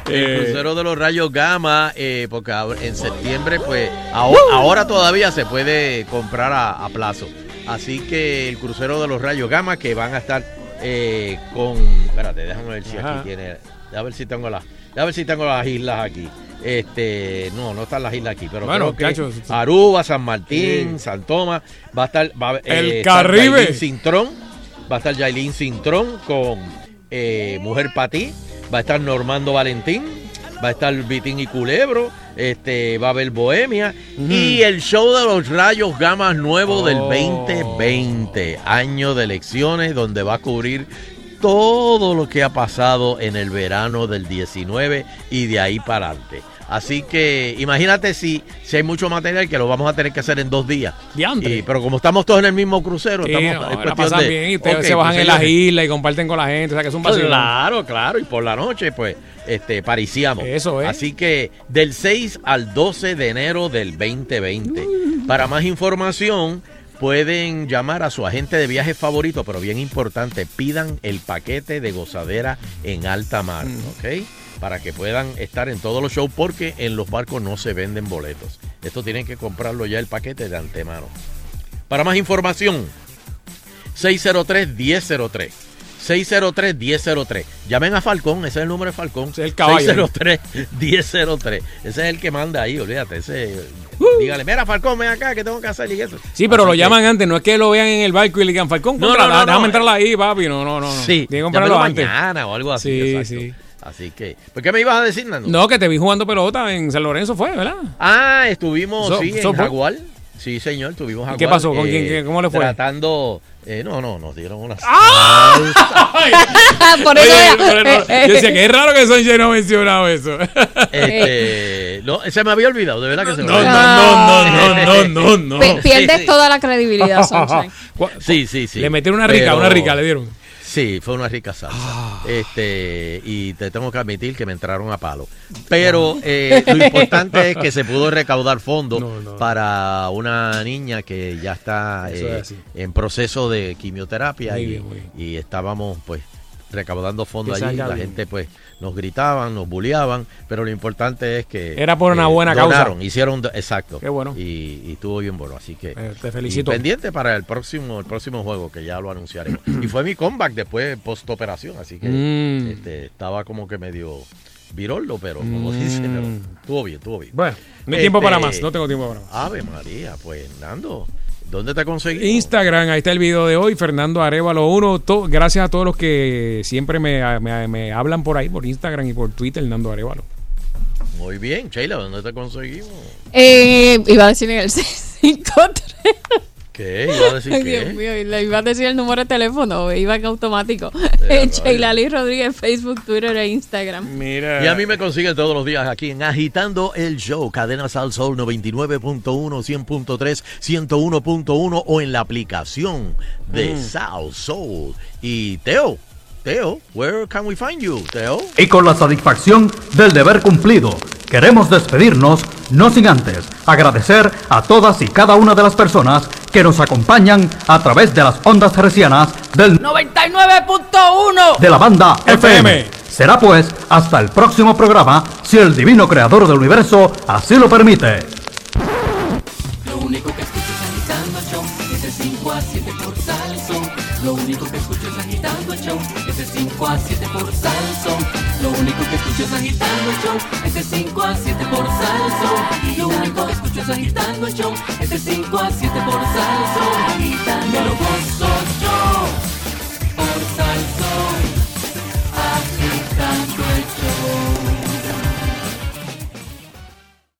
Eh. el crucero de los rayos gamma, eh, porque en septiembre, pues ahora, ahora todavía se puede comprar a, a plazo. Así que el crucero de los rayos gamma que van a estar eh, con. Espérate, déjame ver si Ajá. aquí tiene. A ver si tengo las. A ver si tengo las islas aquí. Este, no, no están las islas aquí, pero Bueno, creo que cachos. Aruba, San Martín, Sí. San Tomás, va a estar, va El está Caribe. Cintrón, va a estar Yailin Cintrón con eh, Mujer Patí, va a estar Normando Valentín, va a estar Vitín y Culebro, este, va a haber Bohemia y el show de los rayos gamas nuevo del Oh. 2020, año de elecciones, donde va a cubrir todo lo que ha pasado en el verano del 19 y de ahí para adelante. Así que imagínate si, si hay mucho material que lo vamos a tener que hacer en dos días. Y- pero como estamos todos en el mismo crucero, Sí, estamos, no, es la cuestión pasan de- bien y ustedes se bajan pues, en las islas y comparten con la gente. O sea que es un vacío. Claro, claro. Y por la noche, pues, este, pariciamos. Eso es. Así que del 6 al 12 de enero del 2020. Para más información, pueden llamar a su agente de viajes favorito, pero bien importante, pidan el paquete de gozadera en alta mar, ¿ok? Para que puedan estar en todos los shows, porque en los barcos no se venden boletos. Esto tienen que comprarlo ya el paquete de antemano. Para más información, 603-1003. 603-1003. Llamen a Falcón, ese es el número de Falcón. el caballo. 603-1003. Ese es el que manda ahí, olvídate. Ese, dígale, mira Falcón, ven acá, que tengo que hacer y eso. Sí, pero Así lo que- llaman antes, no es que lo vean en el barco y le digan Falcón, No, no, no, déjame no. entrar ahí, papi. No, no, no. no. Sí, Tiene que comprarlo antes. mañana o algo así. Sí, exacto. sí. Así que, ¿por qué me ibas a decir, Nando? No, que te vi jugando pelota en San Lorenzo, fue, ¿verdad? Ah, estuvimos, So- sí, so en Jaguar. Sí, señor, tuvimos Jaguar. qué pasó? ¿Con quién- qué- cómo le fue? Tratando, eh, no, no, nos dieron una... Por eso no, eh, eh. yo decía que es raro que Sonche no ha mencionado eso. Este, no, se me había olvidado, de verdad que se me No, había no, olvidado. no, no, no, no, no. Pe- pierdes Sí, toda la credibilidad, Sunshine. Sí, sí, sí. Le metieron una rica, Pero- una rica, le dieron. Ah. Sí, fue una rica salsa. Este, y te tengo que admitir que me entraron a palo. Pero eh, lo importante es que se pudo recaudar fondos para una niña que ya está eh, es en proceso de quimioterapia Muy y, bien, muy bien. y estábamos pues recaudando fondos allí. La bien. gente pues nos gritaban, nos bulleaban, pero lo importante es que Era por una buena causa. donaron, Hicieron, do- exacto. Qué bueno. Y, y estuvo bien bueno, así que Eh, te felicito. y pendiente para el próximo, el próximo juego, que ya lo anunciaremos. y fue mi comeback después post operación, así que Mm. este, estaba como que medio virolo, pero como dice, pero estuvo bien, estuvo bien. Bueno, no hay tiempo para Este, más, no tengo tiempo para más. Ave María, pues Nando, ¿dónde te conseguí? Instagram, ahí está el video de hoy, Fernando Arevalo 1. To- gracias a todos los que siempre me, me- me hablan por ahí, por Instagram y por Twitter, Nando Arevalo. Muy bien, Sheila, ¿dónde te conseguimos? Eh, iba a decir en el 653. ¿Qué? ¿Iba a decir Ay, qué? Dios mío, y le iba a decir el número de teléfono, iba en automático. Sheila Lee Rodríguez, Facebook, Twitter e Instagram. Mira. Y a mí me consiguen todos los días aquí en Agitando el Show, Cadena Sal Sol 99.1, 100.3, 101.1 o en la aplicación de Mm. Sal Soul. Y Teo, Teo, where can we find you, Teo? Y con la satisfacción del deber cumplido, queremos despedirnos, no sin antes agradecer a todas y cada una de las personas que nos acompañan a través de las ondas hercianas del 99.1 de la banda FM. Será pues hasta el próximo programa, si el divino creador del universo así lo permite. Lo único que escucho es agitando el show, es de 5 a 7 por Salsón. Lo único que escucho es agitando el show, es de 5 a 7 por Salsón. Lo único que escucho es agitando el show, es de 5 a 7 por Salsón. Lo único que escuchas agitando el show, es de 5 a 7 por Salsón. Agitando.